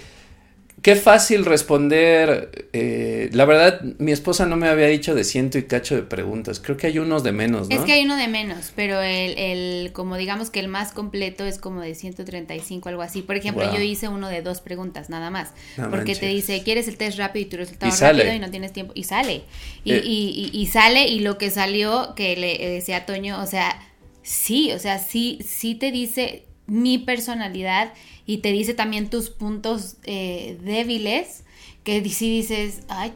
qué fácil responder. eh, la verdad, mi esposa no me había dicho de ciento y cacho de preguntas. Creo que hay unos de menos, ¿no? Es que hay uno de menos, pero el, el, como digamos que el más completo es como de 135, algo así. Por ejemplo, Wow. yo hice uno de dos preguntas, nada más. No porque te dice, ¿quieres el test rápido y tu resultado Y sale. rápido y no tienes tiempo? Y sale. Y, Eh. y, y, y sale y lo que salió, que le decía a Toño, o sea, sí, o sea, sí, sí te dice mi personalidad y te dice también tus puntos eh, débiles, que sí dices, ay,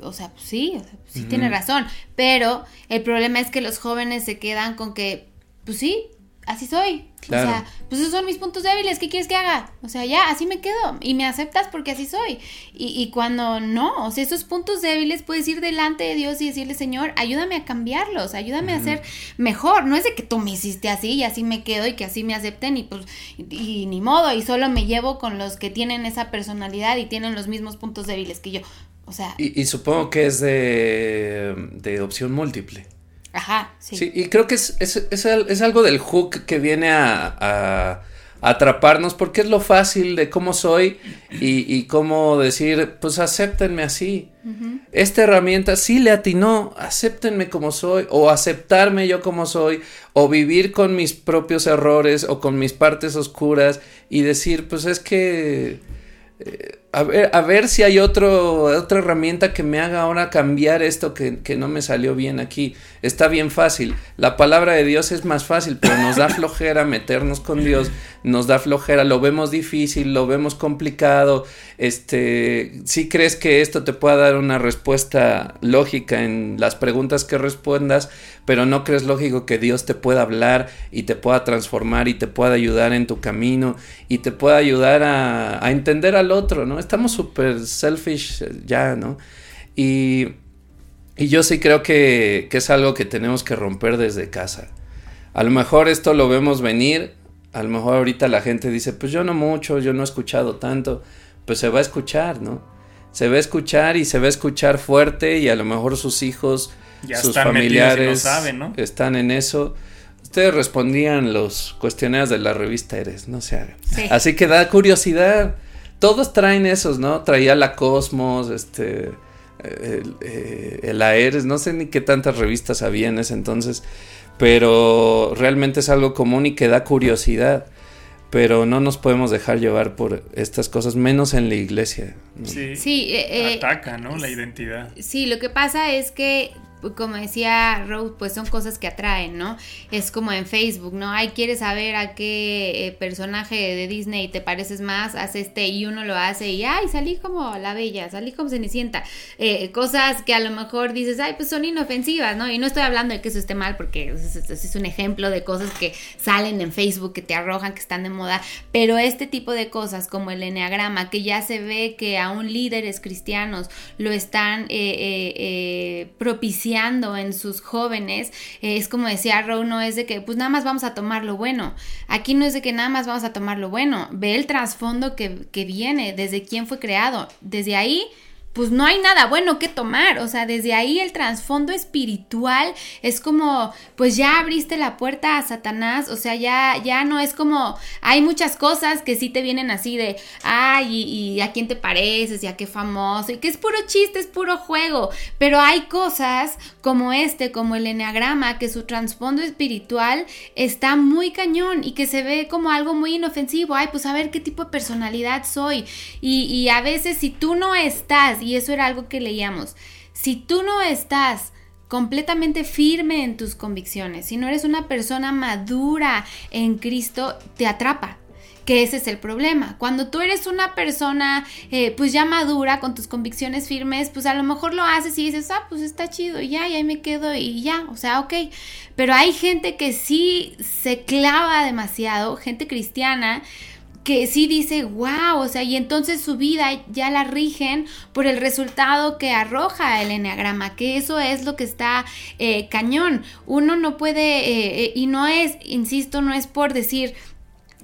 o sea, pues sí, o sea, pues sí tiene razón, pero el problema es que los jóvenes se quedan con que, pues sí, así soy. Claro. O sea, pues esos son mis puntos débiles, ¿qué quieres que haga? O sea, ya, así me quedo y me aceptas porque así soy. Y, y cuando no, o sea, esos puntos débiles puedes ir delante de Dios y decirle, Señor, ayúdame a cambiarlos, ayúdame a ser mejor. No es de que tú me hiciste así y así me quedo y que así me acepten y pues, y, y ni modo, y solo me llevo con los que tienen esa personalidad y tienen los mismos puntos débiles que yo. O sea, Y, y supongo que es de, de opción múltiple. Ajá, sí. Sí, y creo que es, es, es al- es algo del hook que viene a, a- a atraparnos porque es lo fácil de cómo soy y, y cómo decir, pues acéptenme así. Esta herramienta sí le atinó, acéptenme como soy o aceptarme yo como soy o vivir con mis propios errores o con mis partes oscuras y decir, pues es que... eh, a ver, a ver si hay otro, otra herramienta que me haga ahora cambiar esto que, que no me salió bien aquí. Está bien fácil. La palabra de Dios es más fácil, pero nos da flojera meternos con Dios, nos da flojera, lo vemos difícil, lo vemos complicado. Este, si crees que esto te pueda dar una respuesta lógica en las preguntas que respondas, pero no crees lógico que Dios te pueda hablar y te pueda transformar y te pueda ayudar en tu camino y te pueda ayudar a, entender al otro, ¿no? Estamos súper selfish eh, ya, ¿no? Y, y yo sí creo que, que es algo que tenemos que romper desde casa. A lo mejor esto lo vemos venir, a lo mejor ahorita la gente dice, pues yo no mucho, yo no he escuchado tanto, pues se va a escuchar, ¿no? Se va a escuchar y se va a escuchar fuerte y a lo mejor sus hijos, Ya sus están metidos y no familiares saben, ¿no? están en eso. Ustedes respondían los cuestionarios de la revista Eres, no se hagan. Sí. Así que da curiosidad. Todos traen esos, ¿no? Traía la Cosmos, este, el, eh, el Aeres, no sé ni qué tantas revistas había en ese entonces, pero realmente es algo común y que da curiosidad. Pero no nos podemos dejar llevar por estas cosas, menos en la iglesia. ¿no? Sí. Sí, eh, eh, Ataca, ¿no? La identidad. Sí, lo que pasa es que, como decía Rose, pues son cosas que atraen, ¿no? Es como en Facebook, ¿no? Ay, quieres saber a qué eh, personaje de Disney te pareces más, haz este y uno lo hace y, ay, salí como la bella, salí como Cenicienta. Eh, cosas que a lo mejor dices, ay, pues son inofensivas, ¿no? Y no estoy hablando de que eso esté mal porque es, es- un ejemplo de cosas que salen en Facebook, que te arrojan, que están de moda, pero este tipo de cosas como el enneagrama, que ya se ve que aún líderes cristianos lo están eh, propiciando en sus jóvenes, eh, es como decía Row, no es de que pues nada más vamos a tomar lo bueno. Aquí no es de que nada más vamos a tomar lo bueno. Ve el trasfondo que, que viene, desde quién fue creado. Desde ahí pues no hay nada bueno que tomar. O sea, desde ahí el trasfondo espiritual es como, pues ya abriste la puerta a Satanás. O sea, ya, ya no es como, hay muchas cosas que sí te vienen así de, ay, y, a quién te pareces, y a qué famoso, y que es puro chiste, es puro juego. Pero hay cosas como este, como el enneagrama, que su trasfondo espiritual está muy cañón y que se ve como algo muy inofensivo. Ay, pues a ver qué tipo de personalidad soy. Y a veces si tú no estás y eso era algo que leíamos. Si tú no estás completamente firme en tus convicciones, si no eres una persona madura en Cristo, te atrapa. Que ese es el problema. Cuando tú eres una persona eh, pues ya madura con tus convicciones firmes, pues a lo mejor lo haces y dices, ah, pues está chido, y ya, y ahí me quedo y ya, o sea, ok. Pero hay gente que sí se clava demasiado, gente cristiana, que sí dice, wow, o sea, y entonces su vida ya la rigen por el resultado que arroja el enneagrama, que eso es lo que está eh, cañón. Uno no puede, eh, eh, y no es, insisto, no es por decir,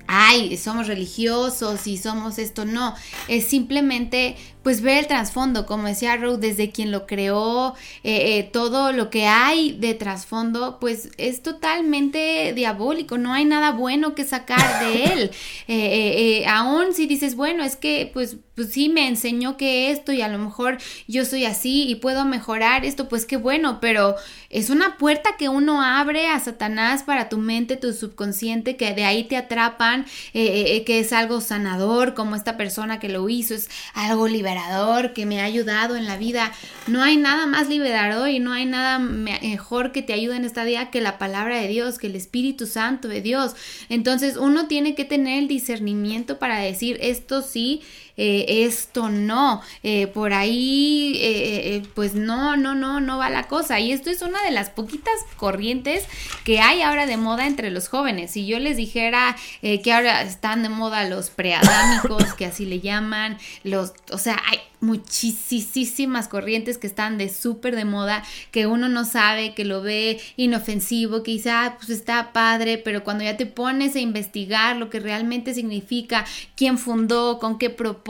ay, somos religiosos y somos esto, no, es simplemente pues ver el trasfondo, como decía Rowe, desde quien lo creó, eh, eh, todo lo que hay de trasfondo, pues es totalmente diabólico, no hay nada bueno que sacar de él. Eh, aún si dices, bueno, es que pues, pues sí me enseñó que esto y a lo mejor yo soy así y puedo mejorar esto, pues qué bueno, pero es una puerta que uno abre a Satanás para tu mente, tu subconsciente, que de ahí te atrapan, que es algo sanador, como esta persona que lo hizo, es algo liberador que me ha ayudado en la vida. No hay nada más liberador y no hay nada mejor que te ayude en esta vida que la palabra de Dios, que el Espíritu Santo de Dios. Entonces uno tiene que tener el discernimiento para decir esto sí eh, esto no, eh, por ahí, eh, pues no, no, no, no va la cosa. Y esto es una de las poquitas corrientes que hay ahora de moda entre los jóvenes. Si yo les dijera que ahora están de moda los preadámicos, que así le llaman, los, o sea, hay muchísimas corrientes que están de súper de moda, que uno no sabe, que lo ve inofensivo, que dice, ah, pues está padre, pero cuando ya te pones a investigar lo que realmente significa, quién fundó, con qué propósito,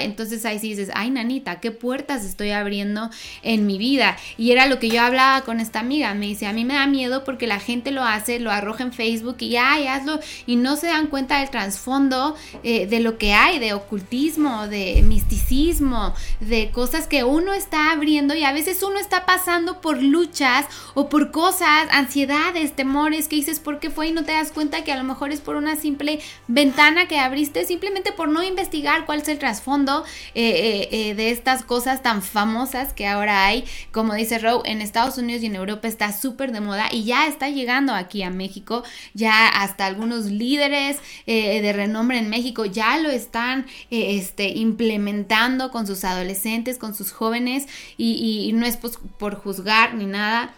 entonces ahí sí dices, ay, nanita, qué puertas estoy abriendo en mi vida. Y era lo que yo hablaba con esta amiga, me dice, a mí me da miedo porque la gente lo hace, lo arroja en Facebook y ay, hazlo, y no se dan cuenta del trasfondo eh, de lo que hay, de ocultismo, de misticismo, de cosas que uno está abriendo y a veces uno está pasando por luchas o por cosas, ansiedades, temores que dices por qué fue y no te das cuenta que a lo mejor es por una simple ventana que abriste simplemente por no investigar cuál es el trasfondo eh, eh, eh, de estas cosas tan famosas que ahora hay, como dice Rowe, en Estados Unidos y en Europa está súper de moda y ya está llegando aquí a México, ya hasta algunos líderes de renombre en México ya lo están este, implementando con sus adolescentes, con sus jóvenes, y, no es por juzgar ni nada,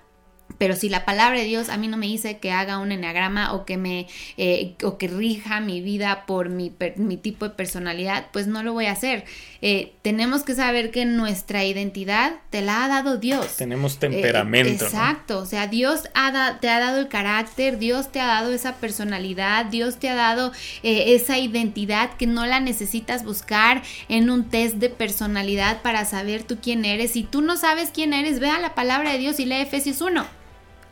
pero si la palabra de Dios a mí no me dice que haga un enagrama o que me eh, o que rija mi vida por mi, mi, tipo de personalidad, pues no lo voy a hacer. Eh, tenemos que saber que nuestra identidad te la ha dado Dios. Tenemos temperamento. Eh, exacto, o sea, Dios ha te ha dado el carácter, Dios te ha dado esa personalidad, Dios te ha dado esa identidad que no la necesitas buscar en un test de personalidad para saber tú quién eres. Si tú no sabes quién eres, ve a la palabra de Dios y lee Efesios 1.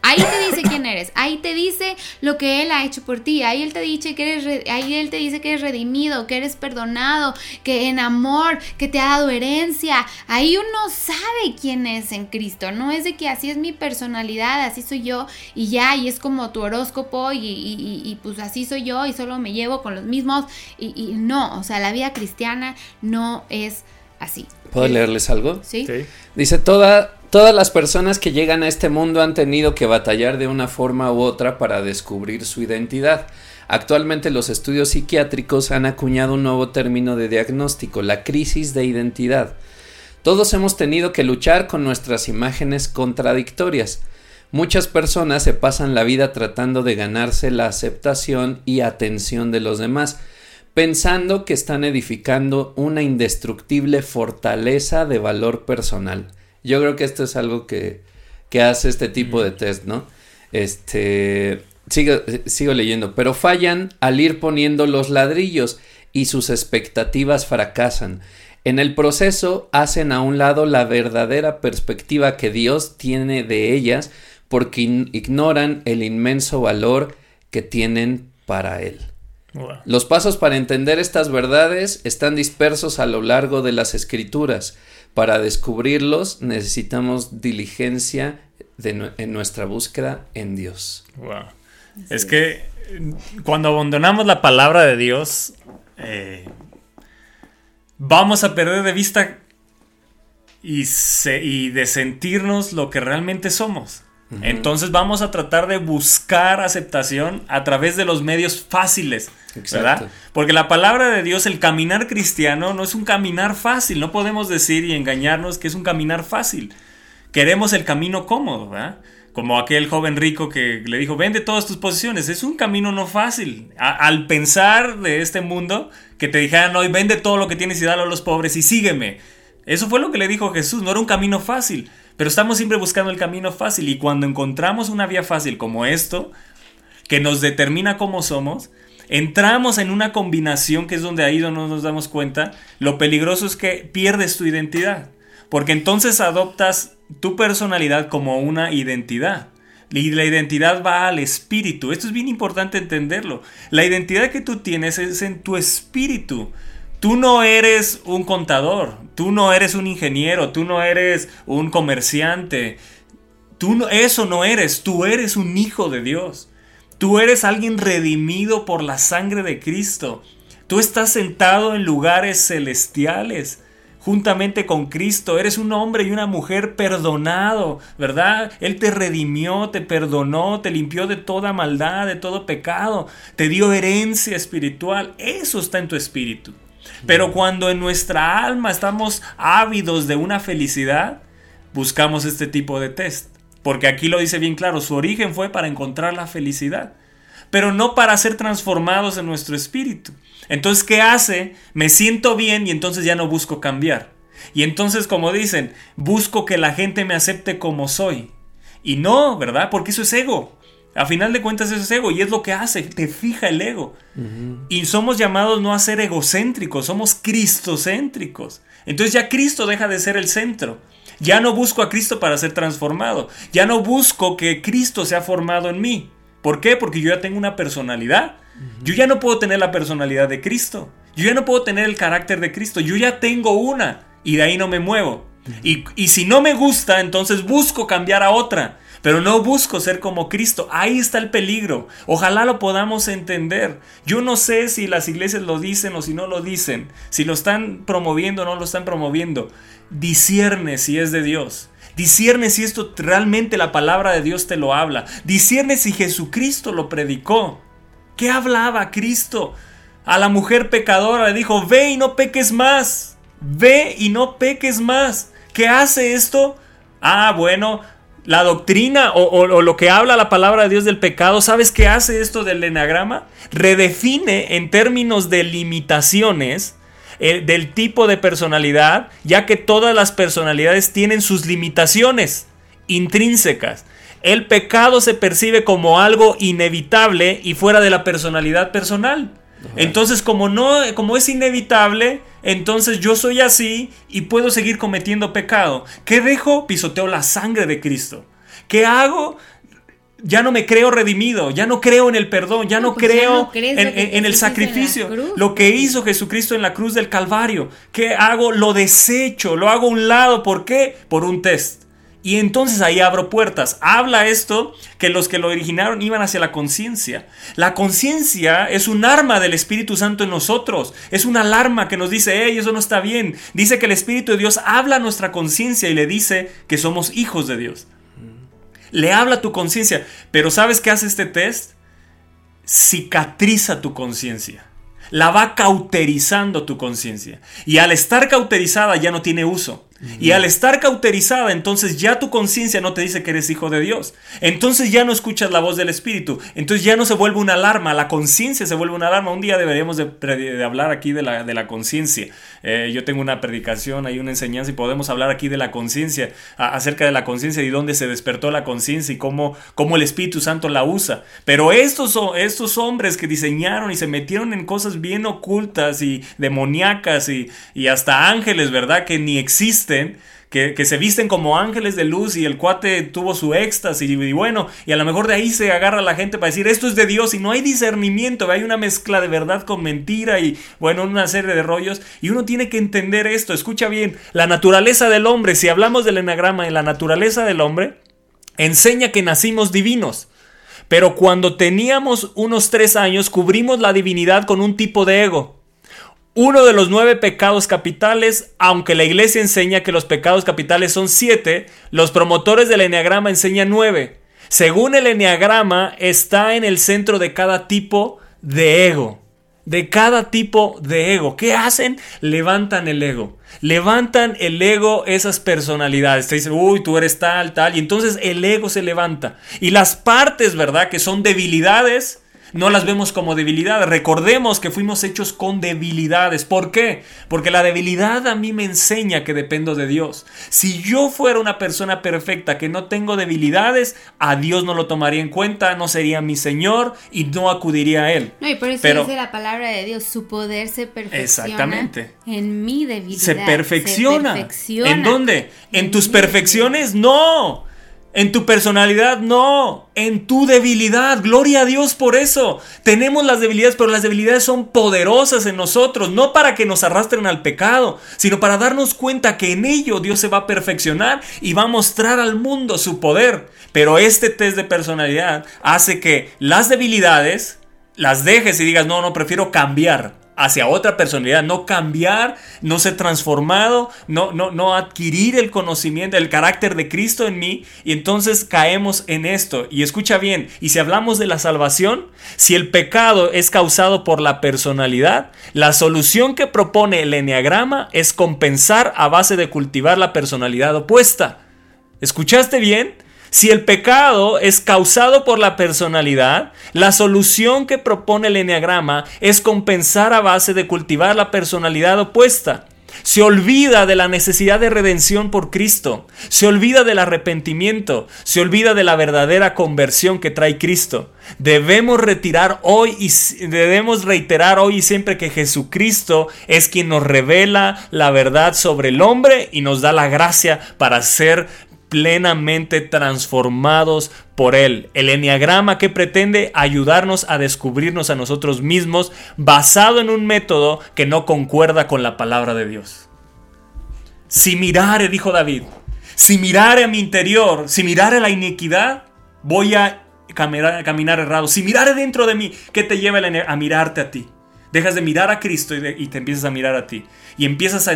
Ahí te dice quién eres, ahí te dice lo que Él ha hecho por ti, ahí Él te dice que eres, ahí Él te dice que eres redimido, que eres perdonado, que en amor, que te ha dado herencia. Ahí uno sabe quién es en Cristo, no es de que así es mi personalidad, así soy yo y ya, y es como tu horóscopo y, y, y pues así soy yo y solo me llevo con los mismos y, y no, o sea, la vida cristiana no es así. ¿Puedo leerles algo? ¿Sí? Sí. Dice, toda, todas las personas que llegan a este mundo han tenido que batallar de una forma u otra para descubrir su identidad. Actualmente los estudios psiquiátricos han acuñado un nuevo término de diagnóstico, la crisis de identidad. Todos hemos tenido que luchar con nuestras imágenes contradictorias. Muchas personas se pasan la vida tratando de ganarse la aceptación y atención de los demás, pensando que están edificando una indestructible fortaleza de valor personal. Yo creo que esto es algo que que hace este tipo de test, ¿no? Este, sigo, sigo leyendo, pero fallan al ir poniendo los ladrillos y sus expectativas fracasan. En el proceso hacen a un lado la verdadera perspectiva que Dios tiene de ellas porque ignoran el inmenso valor que tienen para Él. Wow. Los pasos para entender estas verdades están dispersos a lo largo de las escrituras. Para descubrirlos necesitamos diligencia de en nuestra búsqueda en Dios. Wow. Es que cuando abandonamos la palabra de Dios, eh, vamos a perder de vista y, se- y de sentirnos lo que realmente somos. Entonces vamos a tratar de buscar aceptación a través de los medios fáciles, ¿verdad? Porque la palabra de Dios, el caminar cristiano, no es un caminar fácil. No podemos decir y engañarnos que es un caminar fácil. Queremos el camino cómodo, ¿verdad? Como aquel joven rico que le dijo, vende todas tus posiciones. Es un camino no fácil. A- al pensar de este mundo, que te dijeran hoy, vende todo lo que tienes y dalo a los pobres y sígueme. Eso fue lo que le dijo Jesús, no era un camino fácil. Pero estamos siempre buscando el camino fácil y cuando encontramos una vía fácil como esto, que nos determina cómo somos, entramos en una combinación que es donde ahí no nos damos cuenta, lo peligroso es que pierdes tu identidad, porque entonces adoptas tu personalidad como una identidad. Y la identidad va al espíritu. Esto es bien importante entenderlo. La identidad que tú tienes es en tu espíritu. Tú no eres un contador, tú no eres un ingeniero, tú no eres un comerciante, Tú no, eso no eres, tú eres un hijo de Dios. Tú eres alguien redimido por la sangre de Cristo. Tú estás sentado en lugares celestiales juntamente con Cristo. Eres un hombre y una mujer perdonado, ¿verdad? Él te redimió, te perdonó, te limpió de toda maldad, de todo pecado, te dio herencia espiritual. Eso está en tu espíritu. Pero cuando en nuestra alma estamos ávidos de una felicidad, buscamos este tipo de test. Porque aquí lo dice bien claro, su origen fue para encontrar la felicidad, pero no para ser transformados en nuestro espíritu. Entonces, ¿qué hace? Me siento bien y entonces ya no busco cambiar. Y entonces, como dicen, busco que la gente me acepte como soy. Y no, ¿verdad? Porque eso es ego. A final de cuentas eso es ego y es lo que hace, te fija el ego. Y somos llamados no a ser egocéntricos, somos cristocéntricos. Entonces ya Cristo deja de ser el centro. Ya no busco a Cristo para ser transformado. Ya no busco que Cristo sea formado en mí. ¿Por qué? Porque yo ya tengo una personalidad. Yo ya no puedo tener la personalidad de Cristo. Yo ya no puedo tener el carácter de Cristo. Yo ya tengo una. Y de ahí no me muevo. Y, y si no me gusta, entonces busco cambiar a otra. Pero no busco ser como Cristo. Ahí está el peligro. Ojalá lo podamos entender. Yo no sé si las iglesias lo dicen o si no lo dicen. Si lo están promoviendo o no lo están promoviendo. Discierne si es de Dios. Discierne si esto realmente la palabra de Dios te lo habla. Discierne si Jesucristo lo predicó. ¿Qué hablaba Cristo? A la mujer pecadora le dijo, ve y no peques más. Ve y no peques más. ¿Qué hace esto? Ah, bueno, la doctrina o, o- o lo que habla la palabra de Dios del pecado, ¿sabes qué hace esto del enagrama? Redefine en términos de limitaciones eh, del tipo de personalidad, ya que todas las personalidades tienen sus limitaciones intrínsecas. El pecado se percibe como algo inevitable y fuera de la personalidad personal. Entonces, como no, como es inevitable, entonces yo soy así y puedo seguir cometiendo pecado. ¿Qué dejo? Pisoteo la sangre de Cristo. ¿Qué hago? Ya no me creo redimido, ya no creo en el perdón, ya no, No, pues ya creo no en, el en sacrificio, lo que hizo Jesucristo en la cruz del Calvario. ¿Qué hago? Lo desecho, lo hago a un lado. ¿Por qué? Por un test. Y entonces ahí abro puertas. Habla esto que los que lo originaron iban hacia la conciencia. La conciencia es un arma del Espíritu Santo en nosotros. Es una alarma que nos dice, hey, eso no está bien. Dice que el Espíritu de Dios habla a nuestra conciencia y le dice que somos hijos de Dios. Le habla a tu conciencia. Pero ¿sabes qué hace este test? Cicatriza tu conciencia. La va cauterizando tu conciencia. Y al estar cauterizada ya no tiene uso. Y al estar cauterizada, entonces ya tu conciencia no te dice que eres hijo de Dios. Entonces ya no escuchas la voz del Espíritu. Entonces ya no se vuelve una alarma. La conciencia se vuelve una alarma. Un día deberíamos de, de hablar aquí de la, de la conciencia. Eh, yo tengo una predicación, hay una enseñanza y podemos hablar aquí de la conciencia, acerca de la conciencia y dónde se despertó la conciencia y cómo, cómo el Espíritu Santo la usa. Pero estos, estos hombres que diseñaron y se metieron en cosas bien ocultas y demoníacas y, y hasta ángeles, ¿verdad? Que ni existen. Que, se visten como ángeles de luz y el cuate tuvo su éxtasis y, y bueno, y a lo mejor de ahí se agarra la gente para decir esto es de Dios y no hay discernimiento, hay una mezcla de verdad con mentira y bueno, una serie de rollos y uno tiene que entender esto, escucha bien, la naturaleza del hombre, si hablamos del enagrama en la naturaleza del hombre, enseña que nacimos divinos. Pero cuando teníamos unos tres años, cubrimos la divinidad con un tipo de ego. Uno de los nueve pecados capitales, aunque la iglesia enseña que los pecados capitales son siete, los promotores del enneagrama enseñan nueve. Según el enneagrama, está en el centro de cada tipo de ego. De cada tipo de ego. ¿Qué hacen? Levantan el ego. Levantan el ego esas personalidades. Te dicen, uy, tú eres tal, tal. Y entonces el ego se levanta. Y las partes, ¿verdad? Que son debilidades, no las vemos como debilidades. Recordemos que fuimos hechos con debilidades. ¿Por qué? Porque la debilidad a mí me enseña que dependo de Dios. Si yo fuera una persona perfecta que no tengo debilidades, a Dios no lo tomaría en cuenta, no sería mi Señor y no acudiría a Él. No, y por eso Pero- dice la palabra de Dios, su poder se perfecciona Exactamente. en mi debilidad. se perfecciona. Se perfecciona. ¿En dónde? ¿En En tus perfecciones? No. En tu personalidad, no. En tu debilidad. Gloria a Dios por eso. Tenemos las debilidades, pero las debilidades son poderosas en nosotros. No para que nos arrastren al pecado, sino para darnos cuenta que en ello Dios se va a perfeccionar y va a mostrar al mundo su poder. Pero este test de personalidad hace que las debilidades las dejes y digas, no, no, prefiero cambiar hacia otra personalidad, no cambiar, no ser transformado, no, no, no adquirir el conocimiento, el carácter de Cristo en mí, y entonces caemos en esto. Y escucha bien, y si hablamos de la salvación, si el pecado es causado por la personalidad, la solución que propone el enneagrama es compensar a base de cultivar la personalidad opuesta. ¿Escuchaste bien? Si el pecado es causado por la personalidad, la solución que propone el enneagrama es compensar a base de cultivar la personalidad opuesta. Se olvida de la necesidad de redención por Cristo, se olvida del arrepentimiento, se olvida de la verdadera conversión que trae Cristo. Debemos retirar hoy y debemos reiterar hoy y siempre que Jesucristo es quien nos revela la verdad sobre el hombre y nos da la gracia para ser plenamente transformados por Él. El enneagrama que pretende ayudarnos a descubrirnos a nosotros mismos basado en un método que no concuerda con la palabra de Dios. Si mirare, dijo David, si mirare a mi interior, si mirare la iniquidad, voy a caminar, errado. Si mirare dentro de mí, ¿qué te lleva a mirarte a ti? Dejas de mirar a Cristo y, te empiezas a mirar a ti. Y empiezas a,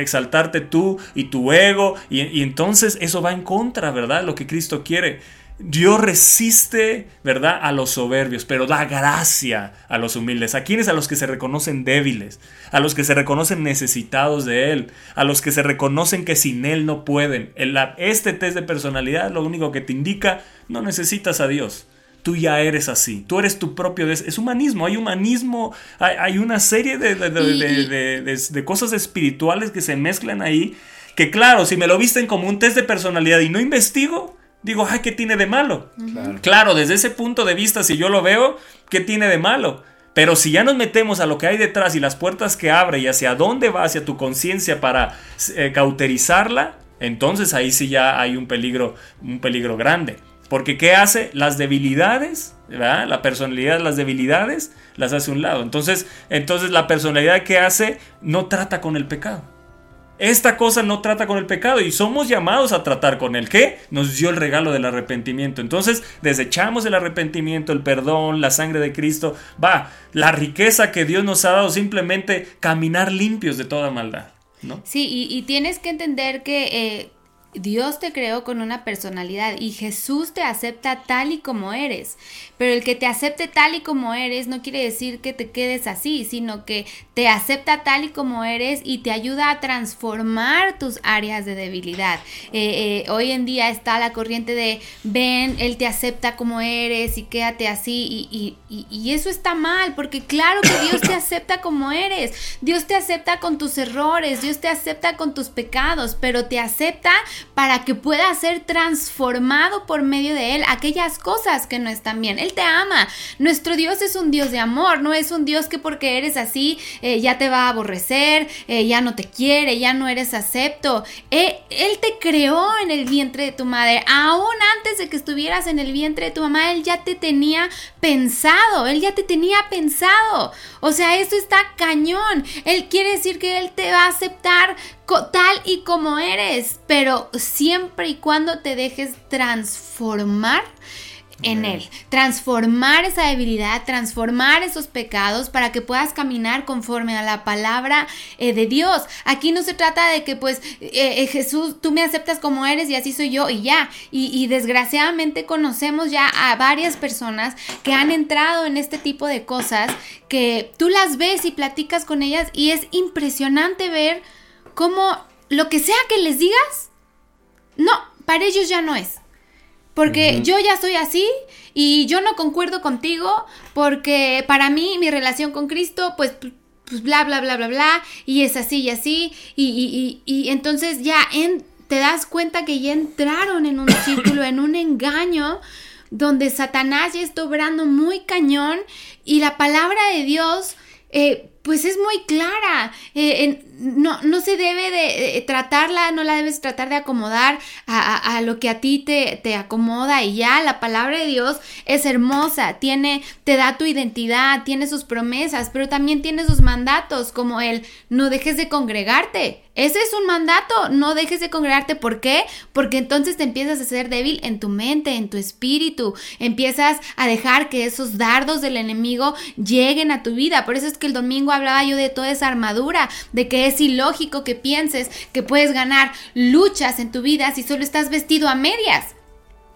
exaltarte tú y tu ego. Y, entonces eso va en contra, ¿verdad? Lo que Cristo quiere. Dios resiste, ¿verdad? A los soberbios, pero da gracia a los humildes. ¿A quienes? A los que se reconocen débiles, a los que se reconocen necesitados de Él, a los que se reconocen que sin Él no pueden. El- este test de personalidad lo único que te indica, no necesitas a Dios. Tú ya eres así, tú eres tu propio... des- Es humanismo, hay humanismo, hay, hay una serie de, de- de- Y- de- y- de- de- de cosas espirituales que se mezclan ahí, que claro, si me lo visten como un test de personalidad y no investigo, digo, ay, ¿qué tiene de malo? Claro, desde ese punto de vista, si yo lo veo, ¿qué tiene de malo? Pero si ya nos metemos a lo que hay detrás y las puertas que abre y hacia dónde va hacia tu conciencia para eh, cauterizarla, entonces ahí sí ya hay un peligro, un peligro grande. Porque ¿qué hace? Las debilidades, ¿verdad? La personalidad, las debilidades, las hace a un lado. Entonces, entonces la personalidad que hace no trata con el pecado. Esta cosa no trata con el pecado y somos llamados a tratar con el que nos dio el regalo del arrepentimiento. Entonces desechamos el arrepentimiento, el perdón, la sangre de Cristo. Va, la riqueza que Dios nos ha dado simplemente caminar limpios de toda maldad. ¿no? Sí, y, tienes que entender que eh, Dios te creó con una personalidad y Jesús te acepta tal y como eres. Pero el que te acepte tal y como eres no quiere decir que te quedes así, sino que te acepta tal y como eres y te ayuda a transformar tus áreas de debilidad. Eh, eh, hoy en día está la corriente de ven, Él te acepta como eres y quédate así y, y- y- y eso está mal porque claro que Dios te acepta como eres. Dios te acepta con tus errores, Dios te acepta con tus pecados, pero te acepta para que pueda ser transformado por medio de Él aquellas cosas que no están bien. Él te ama. Nuestro Dios es un Dios de amor, no es un Dios que porque eres así eh, ya te va a aborrecer, eh, ya no te quiere, ya no eres acepto. Eh, él te creó en el vientre de tu madre. Aún antes de que estuvieras en el vientre de tu mamá, Él ya te tenía pensado, Él ya te tenía pensado. O sea, esto está cañón. Él quiere decir que Él te va a aceptar tal y como eres, pero siempre y cuando te dejes transformar en Él, transformar esa debilidad, transformar esos pecados para que puedas caminar conforme a la palabra eh, de Dios. Aquí no se trata de que pues eh, eh, Jesús, tú me aceptas como eres y así soy yo y ya. Y, y desgraciadamente conocemos ya a varias personas que han entrado en este tipo de cosas que tú las ves y platicas con ellas y es impresionante ver cómo lo que sea que les digas, no, para ellos ya no es. Porque yo ya soy así y yo no concuerdo contigo porque para mí mi relación con Cristo pues, pues bla, bla, bla, bla, bla y es así y así y, y- y- y entonces ya en- te das cuenta que ya entraron en un círculo, en un engaño donde Satanás ya está obrando muy cañón y la palabra de Dios eh, pues es muy clara. Eh, no, no se debe de eh, tratarla, no la debes tratar de acomodar a, a- a lo que a ti te, te acomoda y ya. La palabra de Dios es hermosa, tiene, te da tu identidad, tiene sus promesas, pero también tiene sus mandatos, como el no dejes de congregarte. Ese es un mandato, no dejes de congregarte. ¿Por qué? Porque entonces te empiezas a ser débil en tu mente, en tu espíritu. Empiezas a dejar que esos dardos del enemigo lleguen a tu vida. Por eso es que el domingo hablaba yo de toda esa armadura, de que es ilógico que pienses que puedes ganar luchas en tu vida si solo estás vestido a medias.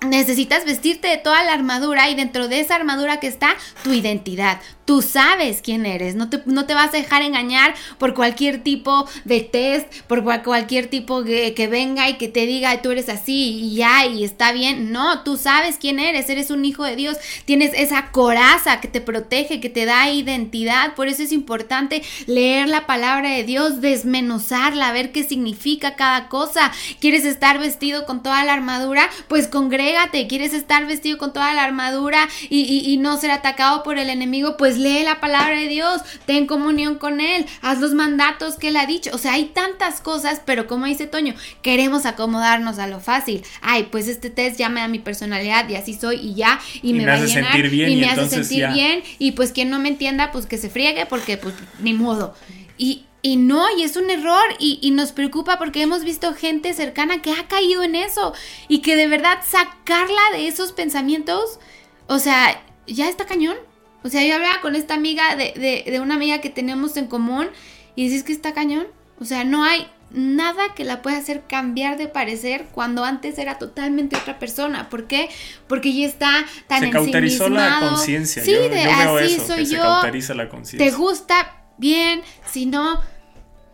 Necesitas vestirte de toda la armadura y dentro de esa armadura que está tu identidad. Tú sabes quién eres, no te, no te vas a dejar engañar por cualquier tipo de test, por cual- cualquier tipo que, que venga y que te diga tú eres así y ya y está bien. No, tú sabes quién eres, eres un hijo de Dios, tienes esa coraza que te protege, que te da identidad. Por eso es importante leer la palabra de Dios, desmenuzarla, ver qué significa cada cosa. ¿Quieres estar vestido con toda la armadura? Pues congrégate. ¿Quieres estar vestido con toda la armadura y, y- y no ser atacado por el enemigo? Pues lee la palabra de Dios, ten comunión con Él, haz los mandatos que Él ha dicho. O sea, hay tantas cosas, pero como dice Toño, queremos acomodarnos a lo fácil. Ay, pues este test ya me da mi personalidad y así soy y ya, y, Y me, me va a llenar sentir bien y y me hace sentir ya. bien y pues quien no me entienda, pues que se friegue porque pues ni modo. Y, y no, y es un error y, y nos preocupa porque hemos visto gente cercana que ha caído en eso y que de verdad sacarla de esos pensamientos, o sea, ya está cañón. O sea, yo hablaba con esta amiga de, de, de una amiga que tenemos en común y dices que está cañón. O sea, no hay nada que la pueda hacer cambiar de parecer cuando antes era totalmente otra persona. ¿Por qué? Porque ya está tan Se cauterizó la conciencia. Sí, yo, de yo veo así eso, soy que se yo. cauteriza la Te conciencia. gusta bien, si no,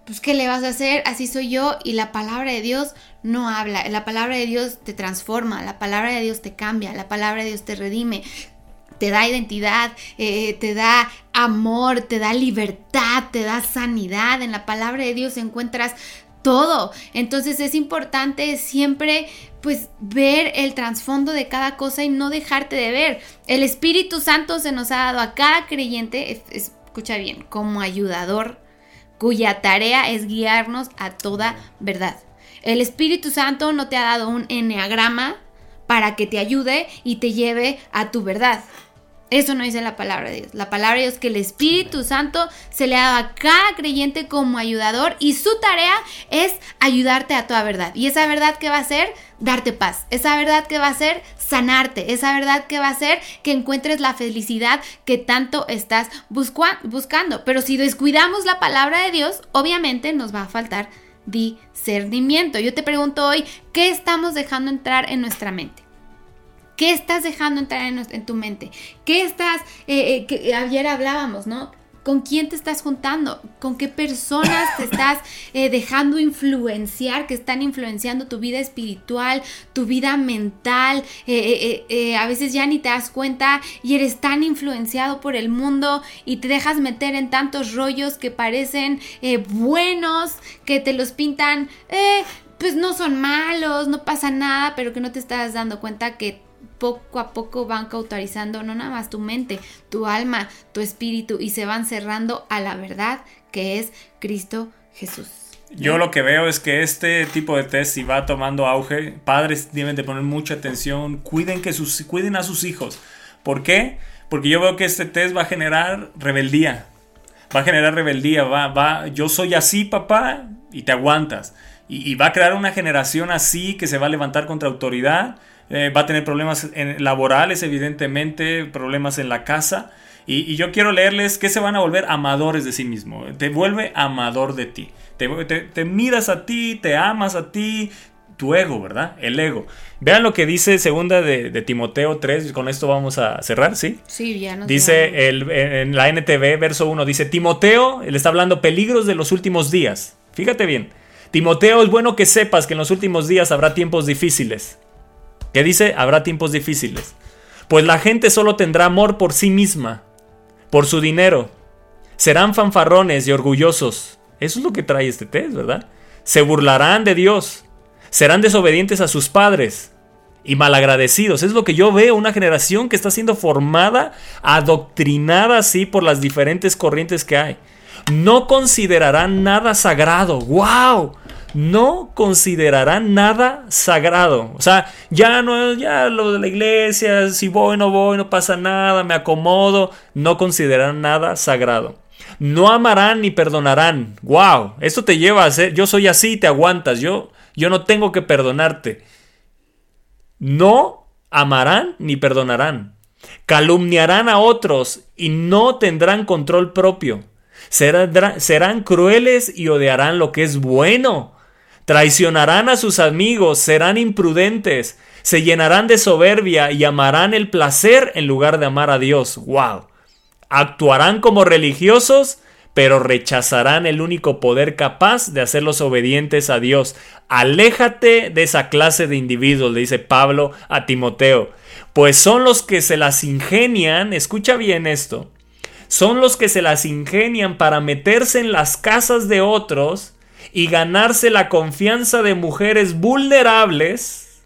pues ¿qué le vas a hacer? Así soy yo y la palabra de Dios no habla. La palabra de Dios te transforma, la palabra de Dios te cambia, la palabra de Dios te redime. Te da identidad, eh, te da amor, te da libertad, te da sanidad. En la palabra de Dios encuentras todo. Entonces es importante siempre pues ver el trasfondo de cada cosa y no dejarte de ver. El Espíritu Santo se nos ha dado a cada creyente, es- es- escucha bien, como ayudador, cuya tarea es guiarnos a toda verdad. El Espíritu Santo no te ha dado un enneagrama para que te ayude y te lleve a tu verdad. Eso no dice la palabra de Dios. La palabra de Dios es que el Espíritu Santo se le dado a cada creyente como ayudador y su tarea es ayudarte a toda verdad. Y esa verdad que va a ser darte paz. Esa verdad que va a ser sanarte. Esa verdad que va a ser que encuentres la felicidad que tanto estás buscando. Pero si descuidamos la palabra de Dios, obviamente nos va a faltar discernimiento. Yo te pregunto hoy, ¿qué estamos dejando entrar en nuestra mente? ¿Qué estás dejando entrar en, en tu mente? ¿Qué estás, eh, eh, que ayer hablábamos, ¿no? ¿Con quién te estás juntando? ¿Con qué personas te estás eh, dejando influenciar, que están influenciando tu vida espiritual, tu vida mental? Eh, eh, a veces ya ni te das cuenta y eres tan influenciado por el mundo y te dejas meter en tantos rollos que parecen buenos, que te los pintan, pues no son malos, no pasa nada, pero que no te estás dando cuenta que poco a poco van cauterizando no nada más tu mente, tu alma, tu espíritu y se van cerrando a la verdad que es Cristo Jesús. Yo lo que veo es que este tipo de test si va tomando auge, padres deben de poner mucha atención, cuiden, que sus, cuiden a sus hijos. ¿Por qué? Porque yo veo que este test va a generar rebeldía. Va a generar rebeldía, va, va, yo soy así papá y te aguantas. Y, y va a crear una generación así que se va a levantar contra autoridad eh, va a tener problemas en, laborales, evidentemente, problemas en la casa. Y, y, yo quiero leerles que se van a volver amadores de sí mismo. Te vuelve amador de ti. Te, te, te miras a ti, te amas a ti, tu ego, ¿verdad? El ego. Vean lo que dice segunda de, de, Timoteo 3, con esto vamos a cerrar, ¿sí? Sí, ya no Dice el, en la NTV, verso 1, dice, Timoteo, él está hablando peligros de los últimos días. Fíjate bien. Timoteo, es bueno que sepas que en los últimos días habrá tiempos difíciles. ¿Qué dice? Habrá tiempos difíciles. Pues la gente solo tendrá amor por sí misma, por su dinero. Serán fanfarrones y orgullosos. Eso es lo que trae este test, ¿verdad? Se burlarán de Dios. Serán desobedientes a sus padres y malagradecidos. Es lo que yo veo, una generación que está siendo formada, adoctrinada así por las diferentes corrientes que hay. No considerarán nada sagrado. ¡Wow! No considerarán nada sagrado. O sea, ya no, ya lo de la iglesia, si voy, no voy, no pasa nada, me acomodo, no considerarán nada sagrado. No amarán ni perdonarán. Wow, esto te lleva a ser, yo soy así, te aguantas, yo, yo no tengo que perdonarte. No amarán ni perdonarán. Calumniarán a otros y no tendrán control propio. Serán, serán crueles y odiarán lo que es bueno Traicionarán a sus amigos, serán imprudentes, se llenarán de soberbia y amarán el placer en lugar de amar a Dios. ¡Wow! Actuarán como religiosos, pero rechazarán el único poder capaz de hacerlos obedientes a Dios. Aléjate de esa clase de individuos, le dice Pablo a Timoteo, pues son los que se las ingenian, escucha bien esto, son los que se las ingenian para meterse en las casas de otros y ganarse la confianza de mujeres vulnerables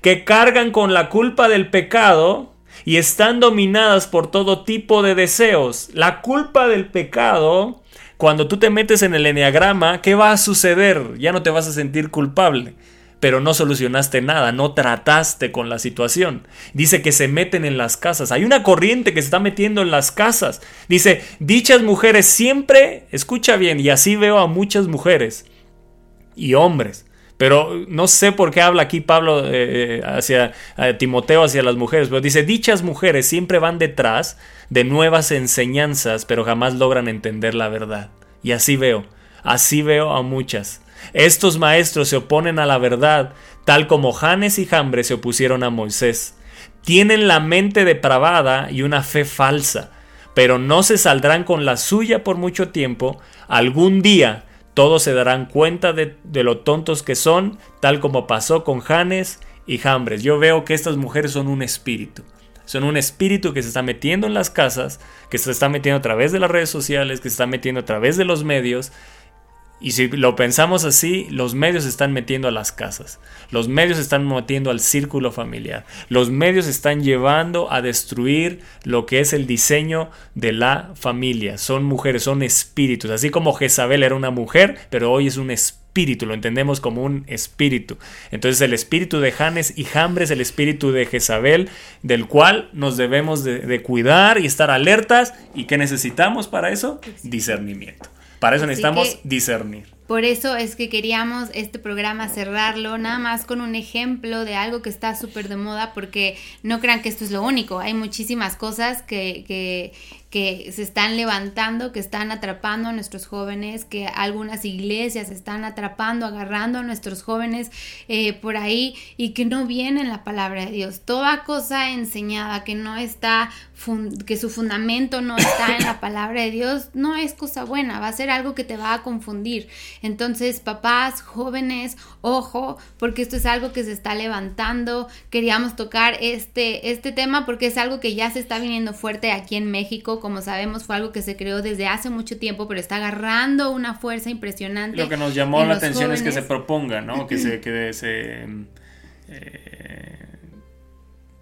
que cargan con la culpa del pecado y están dominadas por todo tipo de deseos. La culpa del pecado, cuando tú te metes en el enneagrama, ¿qué va a suceder? Ya no te vas a sentir culpable pero no solucionaste nada, no trataste con la situación. Dice que se meten en las casas. Hay una corriente que se está metiendo en las casas. Dice, dichas mujeres siempre, escucha bien, y así veo a muchas mujeres y hombres. Pero no sé por qué habla aquí Pablo eh, hacia Timoteo, hacia las mujeres. Pero dice, dichas mujeres siempre van detrás de nuevas enseñanzas, pero jamás logran entender la verdad. Y así veo, así veo a muchas. Estos maestros se oponen a la verdad, tal como Janes y Jambres se opusieron a Moisés. Tienen la mente depravada y una fe falsa, pero no se saldrán con la suya por mucho tiempo. Algún día todos se darán cuenta de, lo tontos que son, tal como pasó con Janes y Jambres. Yo veo que estas mujeres son un espíritu. Son un espíritu que se está metiendo en las casas, que se está metiendo a través de las redes sociales, que se está metiendo a través de los medios, y si lo pensamos así, los medios están metiendo a las casas, los medios están metiendo al círculo familiar, los medios están llevando a destruir lo que es el diseño de la familia. Son mujeres, son espíritus, así como Jezabel era una mujer, pero hoy es un espíritu, lo entendemos como un espíritu. Entonces el espíritu de Janes y Jambres, el espíritu de Jezabel, del cual nos debemos de, de cuidar y estar alertas. ¿Y qué necesitamos para eso? Discernimiento. Para eso necesitamos discernir. Por eso es que queríamos este programa cerrarlo nada más con un ejemplo de algo que está súper de moda, porque no crean que esto es lo único. Hay muchísimas cosas que, que, que se están levantando, que están atrapando a nuestros jóvenes, que algunas iglesias están atrapando, agarrando a nuestros jóvenes eh, por ahí y que no vienen la palabra de Dios. Toda cosa enseñada que no está, que su fundamento no está en la palabra de Dios, no es cosa buena, va a ser algo que te va a confundir. Entonces, papás, jóvenes, ojo, porque esto es algo que se está levantando. Queríamos tocar este, este tema porque es algo que ya se está viniendo fuerte aquí en México. Como sabemos, fue algo que se creó desde hace mucho tiempo, pero está agarrando una fuerza impresionante. Lo que nos llamó la atención es que se proponga, ¿no? Que se, que se, eh,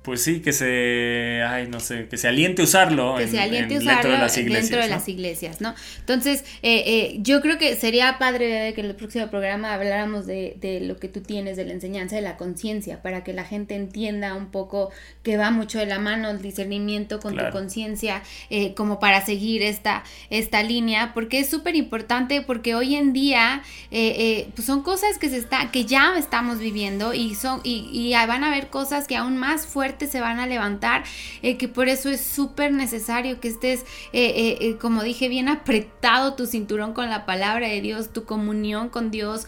pues sí, que se, ay, no sé, que se aliente usarlo que en- se aliente en- usarlo dentro de las iglesias. dentro de ¿no? las iglesias, ¿no? Entonces, eh, eh, yo creo que sería padre que en el próximo programa habláramos de, de lo que tú tienes, de la enseñanza de la conciencia, para que la gente entienda un poco que va mucho de la mano el discernimiento con Claro. tu conciencia, eh, como para seguir esta, esta línea, porque es súper importante, porque hoy en día eh, eh, pues son cosas que se está, que ya estamos viviendo y son, y, y van a haber cosas que aún más fuertes se van a levantar, eh, que por eso es súper necesario que estés, eh, eh, como dije, bien apretado tu cinturón con la palabra de Dios, tu comunión con Dios,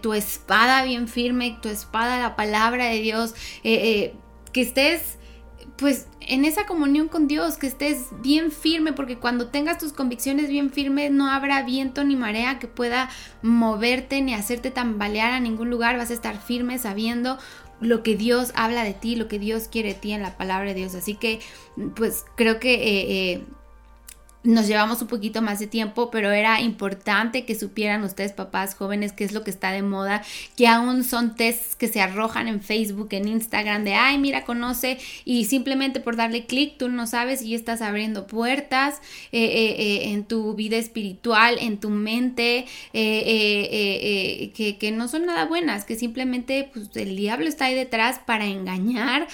tu espada bien firme, tu espada, la palabra de Dios, que estés pues en esa comunión con Dios, que estés bien firme, porque cuando tengas tus convicciones bien firmes, no habrá viento ni marea que pueda moverte ni hacerte tambalear a ningún lugar, vas a estar firme sabiendo lo que Dios habla de ti, lo que Dios quiere de ti en la palabra de Dios. Así que, pues creo que... eh, eh, nos llevamos un poquito más de tiempo, pero era importante que supieran ustedes, papás jóvenes, qué es lo que está de moda, que aún son tests que se arrojan en Facebook, en Instagram, de, ay, mira, conoce, y simplemente por darle clic, tú no sabes y estás abriendo puertas eh, eh, eh, en tu vida espiritual, en tu mente, que, no son nada buenas, que simplemente pues, el diablo está ahí detrás para engañar,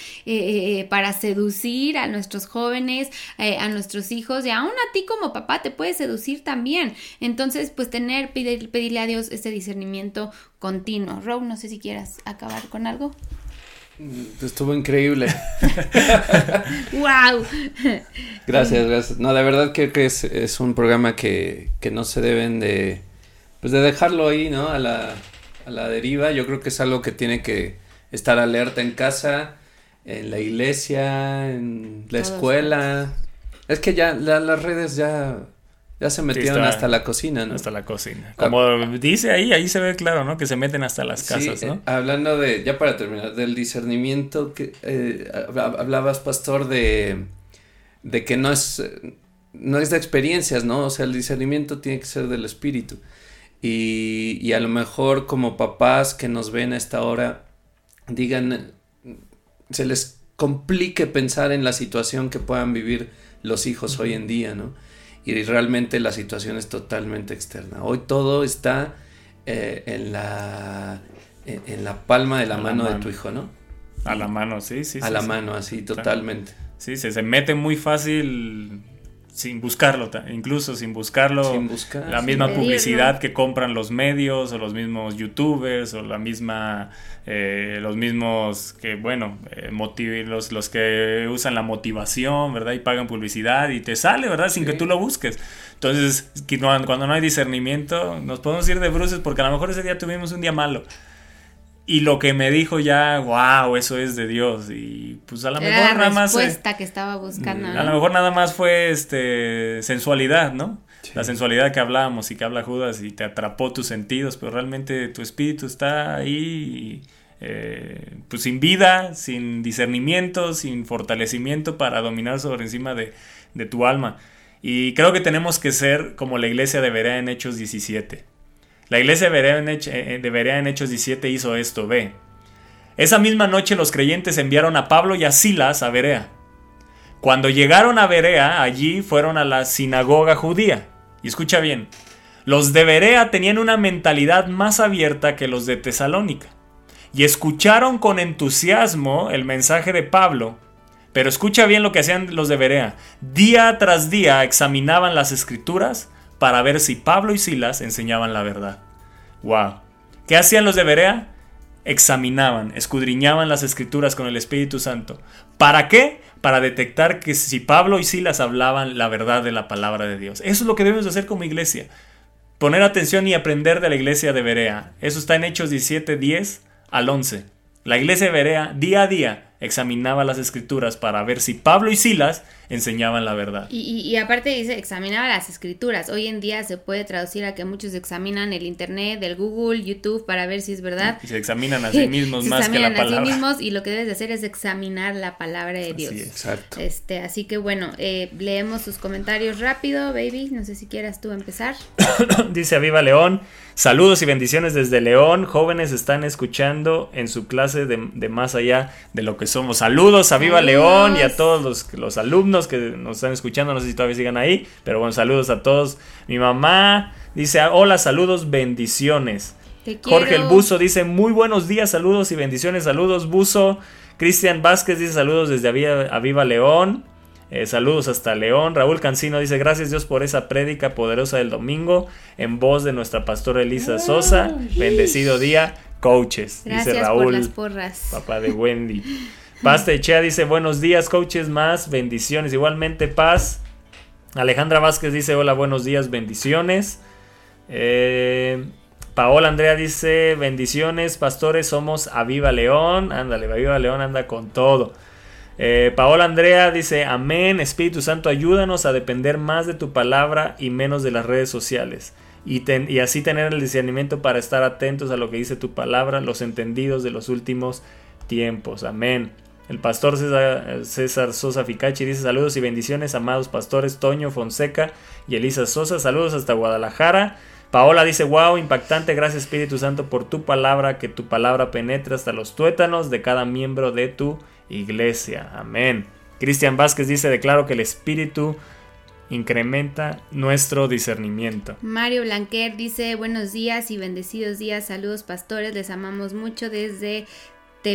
para seducir a nuestros jóvenes, a nuestros hijos y aún a ti como papá te puede seducir también. Entonces, pues tener, pedir, pedirle a Dios ese discernimiento continuo. Rob, no sé si quieras acabar con algo. Estuvo increíble. ¡Wow! Gracias, gracias. No, de verdad creo que es, es un programa que, que no se deben de, pues de dejarlo ahí, ¿no? A la, a la deriva. Yo creo que es algo que tiene que estar alerta en casa, en la iglesia, en la Todos escuela. Es que ya la- las redes ya, ya se metieron está- hasta la cocina, ¿no? Hasta la cocina. Como dice ahí, ahí se ve claro, ¿no? Que se meten hasta las casas, Sí, ¿no? eh, hablando de, ya para terminar, del discernimiento, que eh, hab- hablabas, pastor, de, de que no es, eh, no es de experiencias, ¿no? O sea, el discernimiento tiene que ser del espíritu. Y, y a lo mejor como papás que nos ven a esta hora, digan, se les complique pensar en la situación que puedan vivir los hijos hoy en día, ¿no? Y realmente la situación es totalmente externa. Hoy todo está eh, en la en, en la palma de la mano de tu hijo, ¿no? A la mano, sí, sí. a sí, la sí. mano, así, totalmente. Sí, se, se mete muy fácil sin buscarlo, incluso sin buscarlo. Sin buscar. la misma pedirlo. publicidad que compran los medios o los mismos youtubers o la misma eh, los mismos que bueno eh, los, los que usan la motivación verdad y pagan publicidad y te sale verdad sin Sí. que tú lo busques entonces cuando no hay discernimiento nos podemos ir de bruces porque a lo mejor ese día tuvimos un día malo y lo que me dijo ya wow eso es de Dios y pues a lo mejor nada más eh, respuesta que estaba buscando. a lo mejor nada más fue este sensualidad, ¿no? Sí. La sensualidad que hablábamos y que habla Judas y te atrapó tus sentidos, pero realmente tu espíritu está ahí, eh, pues sin vida, sin discernimiento, sin fortalecimiento para dominar sobre encima de, de tu alma. Y creo que tenemos que ser como la iglesia de Berea en Hechos 17. La iglesia de Berea eh, Berea en Hechos 17 hizo esto, ve. Esa misma noche los creyentes enviaron a Pablo y a Silas a Berea. Cuando llegaron a Berea, allí fueron a la sinagoga judía. Y escucha bien, los de Berea tenían una mentalidad más abierta que los de Tesalónica. Y escucharon con entusiasmo el mensaje de Pablo. Pero escucha bien lo que hacían los de Berea. Día tras día examinaban las escrituras para ver si Pablo y Silas enseñaban la verdad. ¡Wow! ¿Qué hacían los de Berea? examinaban, escudriñaban las escrituras con el Espíritu Santo. ¿Para qué? para detectar que si Pablo y Silas hablaban la verdad de la palabra de Dios. Eso es lo que debemos hacer como iglesia. Poner atención y aprender de la iglesia de Berea. Eso está en Hechos 17, 10 al 11. La iglesia de Berea día a día examinaba las escrituras para ver si Pablo y Silas enseñaban la verdad. Y, y- y aparte dice, examinaba las escrituras. Hoy en día se puede traducir a que muchos examinan el internet, el Google, YouTube para ver si es verdad. Y se examinan a sí mismos Se más que la examinan a sí palabra. mismos y lo que debes de hacer es examinar la palabra de Dios. es. Exacto. Este, así que bueno, eh, leemos sus comentarios rápido, baby. No sé si quieras tú empezar. Dice Aviva León, saludos y bendiciones desde León. Jóvenes están escuchando en su clase de, de más allá de lo que somos. Saludos a Viva. León y a todos los, los alumnos que nos están escuchando. No sé si todavía sigan ahí, pero bueno, saludos a todos. Mi mamá dice, hola, saludos, bendiciones. Te. Jorge el Buzo dice, muy buenos días, saludos y bendiciones, saludos Buzo. Cristian Vázquez dice, saludos desde Aviva, León. Eh, saludos hasta León. Raúl Cancino dice, gracias Dios por esa prédica poderosa del domingo en voz de nuestra pastora Elisa Sosa. Bendecido día, coaches. Gracias dice por Raúl, las porras. papá de Wendy. Paz Techea dice, buenos días, coaches más, bendiciones. Igualmente, paz. Alejandra Vázquez dice, hola, buenos días, bendiciones. Eh, Paola Andrea dice, bendiciones, pastores, somos Aviva León. Ándale, Aviva León anda con todo. Eh, Paola Andrea dice, amén, Espíritu Santo, ayúdanos a depender más de tu palabra y menos de las redes sociales. Y, y así tener el discernimiento para estar atentos a lo que dice tu palabra, los entendidos de los últimos tiempos. Amén. El pastor César, Sosa Ficachi dice saludos y bendiciones, amados pastores Toño Fonseca y Elisa Sosa. Saludos hasta Guadalajara. Paola dice, wow, impactante, gracias Espíritu Santo por tu palabra, que tu palabra penetre hasta los tuétanos de cada miembro de tu iglesia. Amén. Cristian Vázquez dice, declaro que el Espíritu incrementa nuestro discernimiento. Mario Blanquer dice buenos días y bendecidos días, saludos pastores, les amamos mucho desde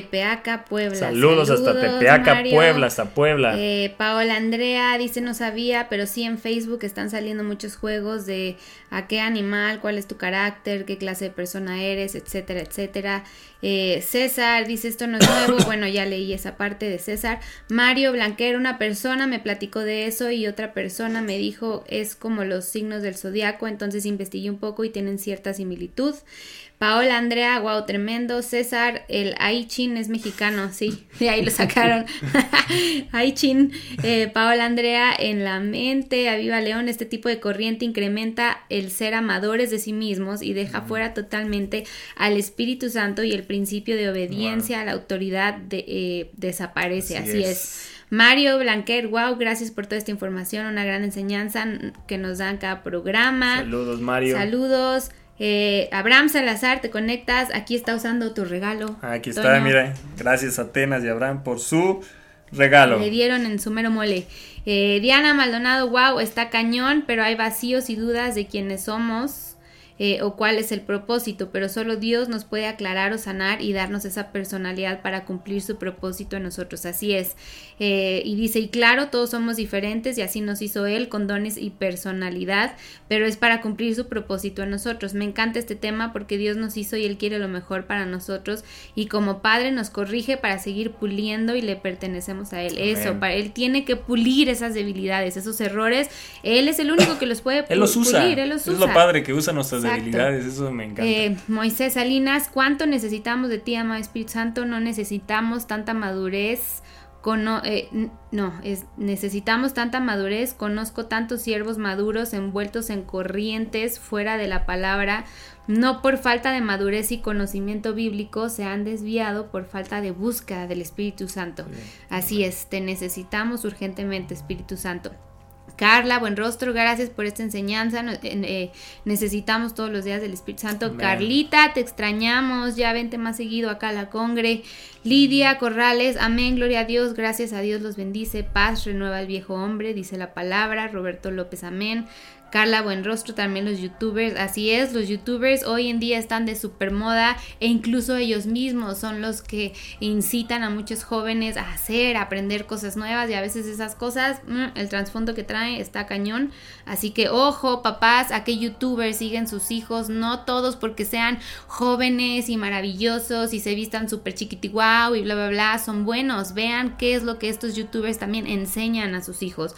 Tepeaca, Puebla. Saludos, hasta Tepeaca, Mario. Puebla, hasta Puebla. Eh, Paola Andrea dice no sabía, pero sí en Facebook están saliendo muchos juegos de a qué animal, cuál es tu carácter, qué clase de persona eres, etcétera, etcétera. Eh, César dice esto no es nuevo, bueno ya leí esa parte de César. Mario Blanquer, una persona me platicó de eso y otra persona me dijo es como los signos del zodiaco, entonces investigué un poco y tienen cierta similitud. Paola Andrea, wow, tremendo. César, el Aichin es mexicano, sí, de ahí lo sacaron. Aichin, eh, Paola Andrea, en la mente, Aviva León, este tipo de corriente incrementa el ser amadores de sí mismos y deja fuera totalmente al Espíritu Santo y el principio de obediencia a la autoridad de- eh, desaparece, Así así, es. es. Mario Blanquer, wow, gracias por toda esta información, una gran enseñanza que nos dan cada programa. Saludos, Mario. Saludos. Eh, Abraham Salazar, te conectas. Aquí está usando tu regalo. Aquí está, Toño. mira. Gracias Atenas y Abraham por su regalo. Le dieron en su mero mole. Eh, Diana Maldonado, wow, está cañón, pero hay vacíos y dudas de quiénes somos eh, o cuál es el propósito, pero solo Dios nos puede aclarar o sanar y darnos esa personalidad para cumplir su propósito en nosotros. Así es. Eh, y dice, y claro, todos somos diferentes y así nos hizo Él con dones y personalidad, pero es para cumplir su propósito en nosotros. Me encanta este tema porque Dios nos hizo y Él quiere lo mejor para nosotros y como Padre nos corrige para seguir puliendo y le pertenecemos a Él. Eso, para Él tiene que pulir esas debilidades, esos errores. Él es el único que los puede Él los usa. pulir, Él los es usa. lo padre que usa nuestras Exacto. debilidades. Eso me encanta. Eh, Moisés Salinas, ¿cuánto necesitamos de ti, amado Espíritu Santo? No necesitamos tanta madurez. Cono- eh, no, es, necesitamos tanta madurez. Conozco tantos siervos maduros envueltos en corrientes fuera de la palabra. No por falta de madurez y conocimiento bíblico se han desviado por falta de búsqueda del Espíritu Santo. Así es, te necesitamos urgentemente, Espíritu Santo. Carla, buen rostro, gracias por esta enseñanza. eh, necesitamos todos los días del Espíritu Santo. Amén. Carlita, te extrañamos. Ya vente más seguido acá a la congre. Lidia Corrales, amén, gloria a Dios, gracias a Dios los bendice. Paz renueva el viejo hombre, dice la palabra. Roberto López, amén. Carla Buenrostro, también los youtubers. Así es, los youtubers hoy en día están de super moda e incluso ellos mismos son los que incitan a muchos jóvenes a hacer, aprender cosas nuevas y a veces esas cosas, mm, el trasfondo que trae está cañón. Así que ojo, papás, a qué youtubers siguen sus hijos, no todos porque sean jóvenes y maravillosos y se vistan súper chiquiti guau y bla bla bla, son buenos. Vean qué es lo que estos youtubers también enseñan a sus hijos.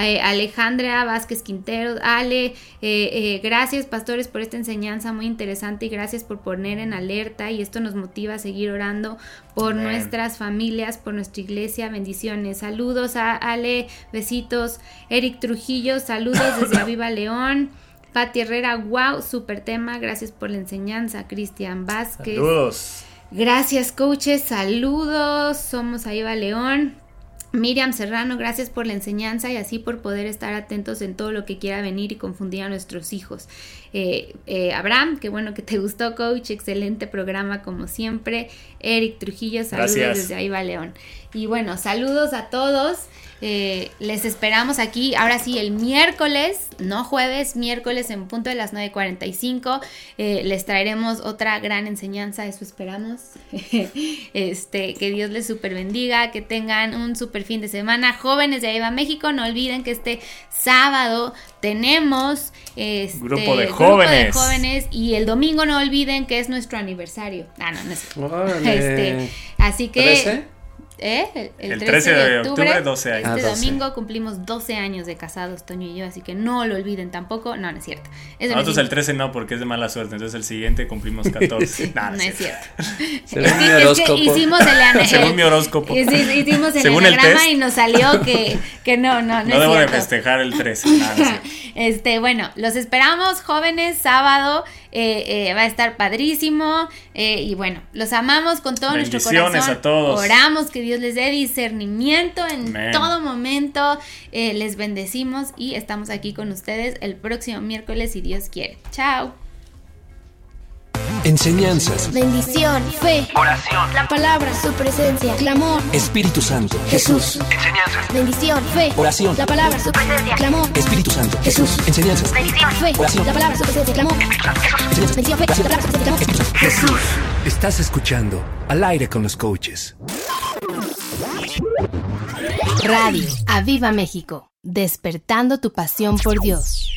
Eh, Alejandra Vázquez Quintero, Ale, eh, eh, gracias pastores por esta enseñanza muy interesante y gracias por poner en alerta y esto nos motiva a seguir orando por Amén. nuestras familias, por nuestra iglesia, bendiciones. Saludos a Ale, besitos. Eric Trujillo, saludos desde Aviva León. Pati Herrera, wow, super tema, gracias por la enseñanza. Cristian Vázquez. Saludos. Gracias, coaches. Saludos. Somos Aiva León. Miriam Serrano, gracias por la enseñanza y así por poder estar atentos en todo lo que quiera venir y confundir a nuestros hijos. Eh, eh, Abraham, qué bueno que te gustó, coach. Excelente programa como siempre. Eric Trujillo, saludos Gracias. desde Aiva León. Y bueno, saludos a todos. Eh, les esperamos aquí, ahora sí, el miércoles, no jueves, miércoles en punto de las 9.45. Eh, les traeremos otra gran enseñanza, eso esperamos. este, que Dios les super bendiga, que tengan un super fin de semana. Jóvenes de Aiva México, no olviden que este sábado tenemos este, Grupo de de jóvenes. y el domingo no olviden que es nuestro aniversario. Ah, no, no es. Este, así que. ¿Eh? El, El 13 de octubre, 12 años. Este Ah, 12. domingo cumplimos 12 años de casados, Toño y yo, así que no lo olviden tampoco. No, no es cierto. Eso no Nosotros es el 13 no, porque es de mala suerte. Entonces el siguiente cumplimos 14. Nah, no es cierto. Según Es mi que, es que horóscopo. hicimos el, ana- Según el- mi horóscopo. hici- Hicimos el Según el enagrama test. y nos salió que, que no, no, no, No es debo de cierto. festejar el 13. Nah, no es cierto. Este, bueno, los esperamos, jóvenes, sábado. Eh, eh, va a estar padrísimo. eh, y bueno, los amamos con todo nuestro corazón. a todos. Oramos que Dios les dé discernimiento en todo momento. les bendecimos y estamos aquí con ustedes el próximo miércoles, si Dios quiere. Chao. Enseñanzas. Bendición, fe, Oración. la palabra, su presencia, clamor, Espíritu Santo. Jesús. Enseñanzas. Bendición, fe, Oración. la palabra, su presencia, clamor, Espíritu Santo. Jesús. Enseñanzas. bendición, fe, Oración. la palabra, su presencia, clamor, Enseñanzas. bendición, fe, la palabra, su presencia, clamor, Jesús. Estás escuchando Al aire con los coaches. Radio Aviva México, despertando tu pasión por Dios.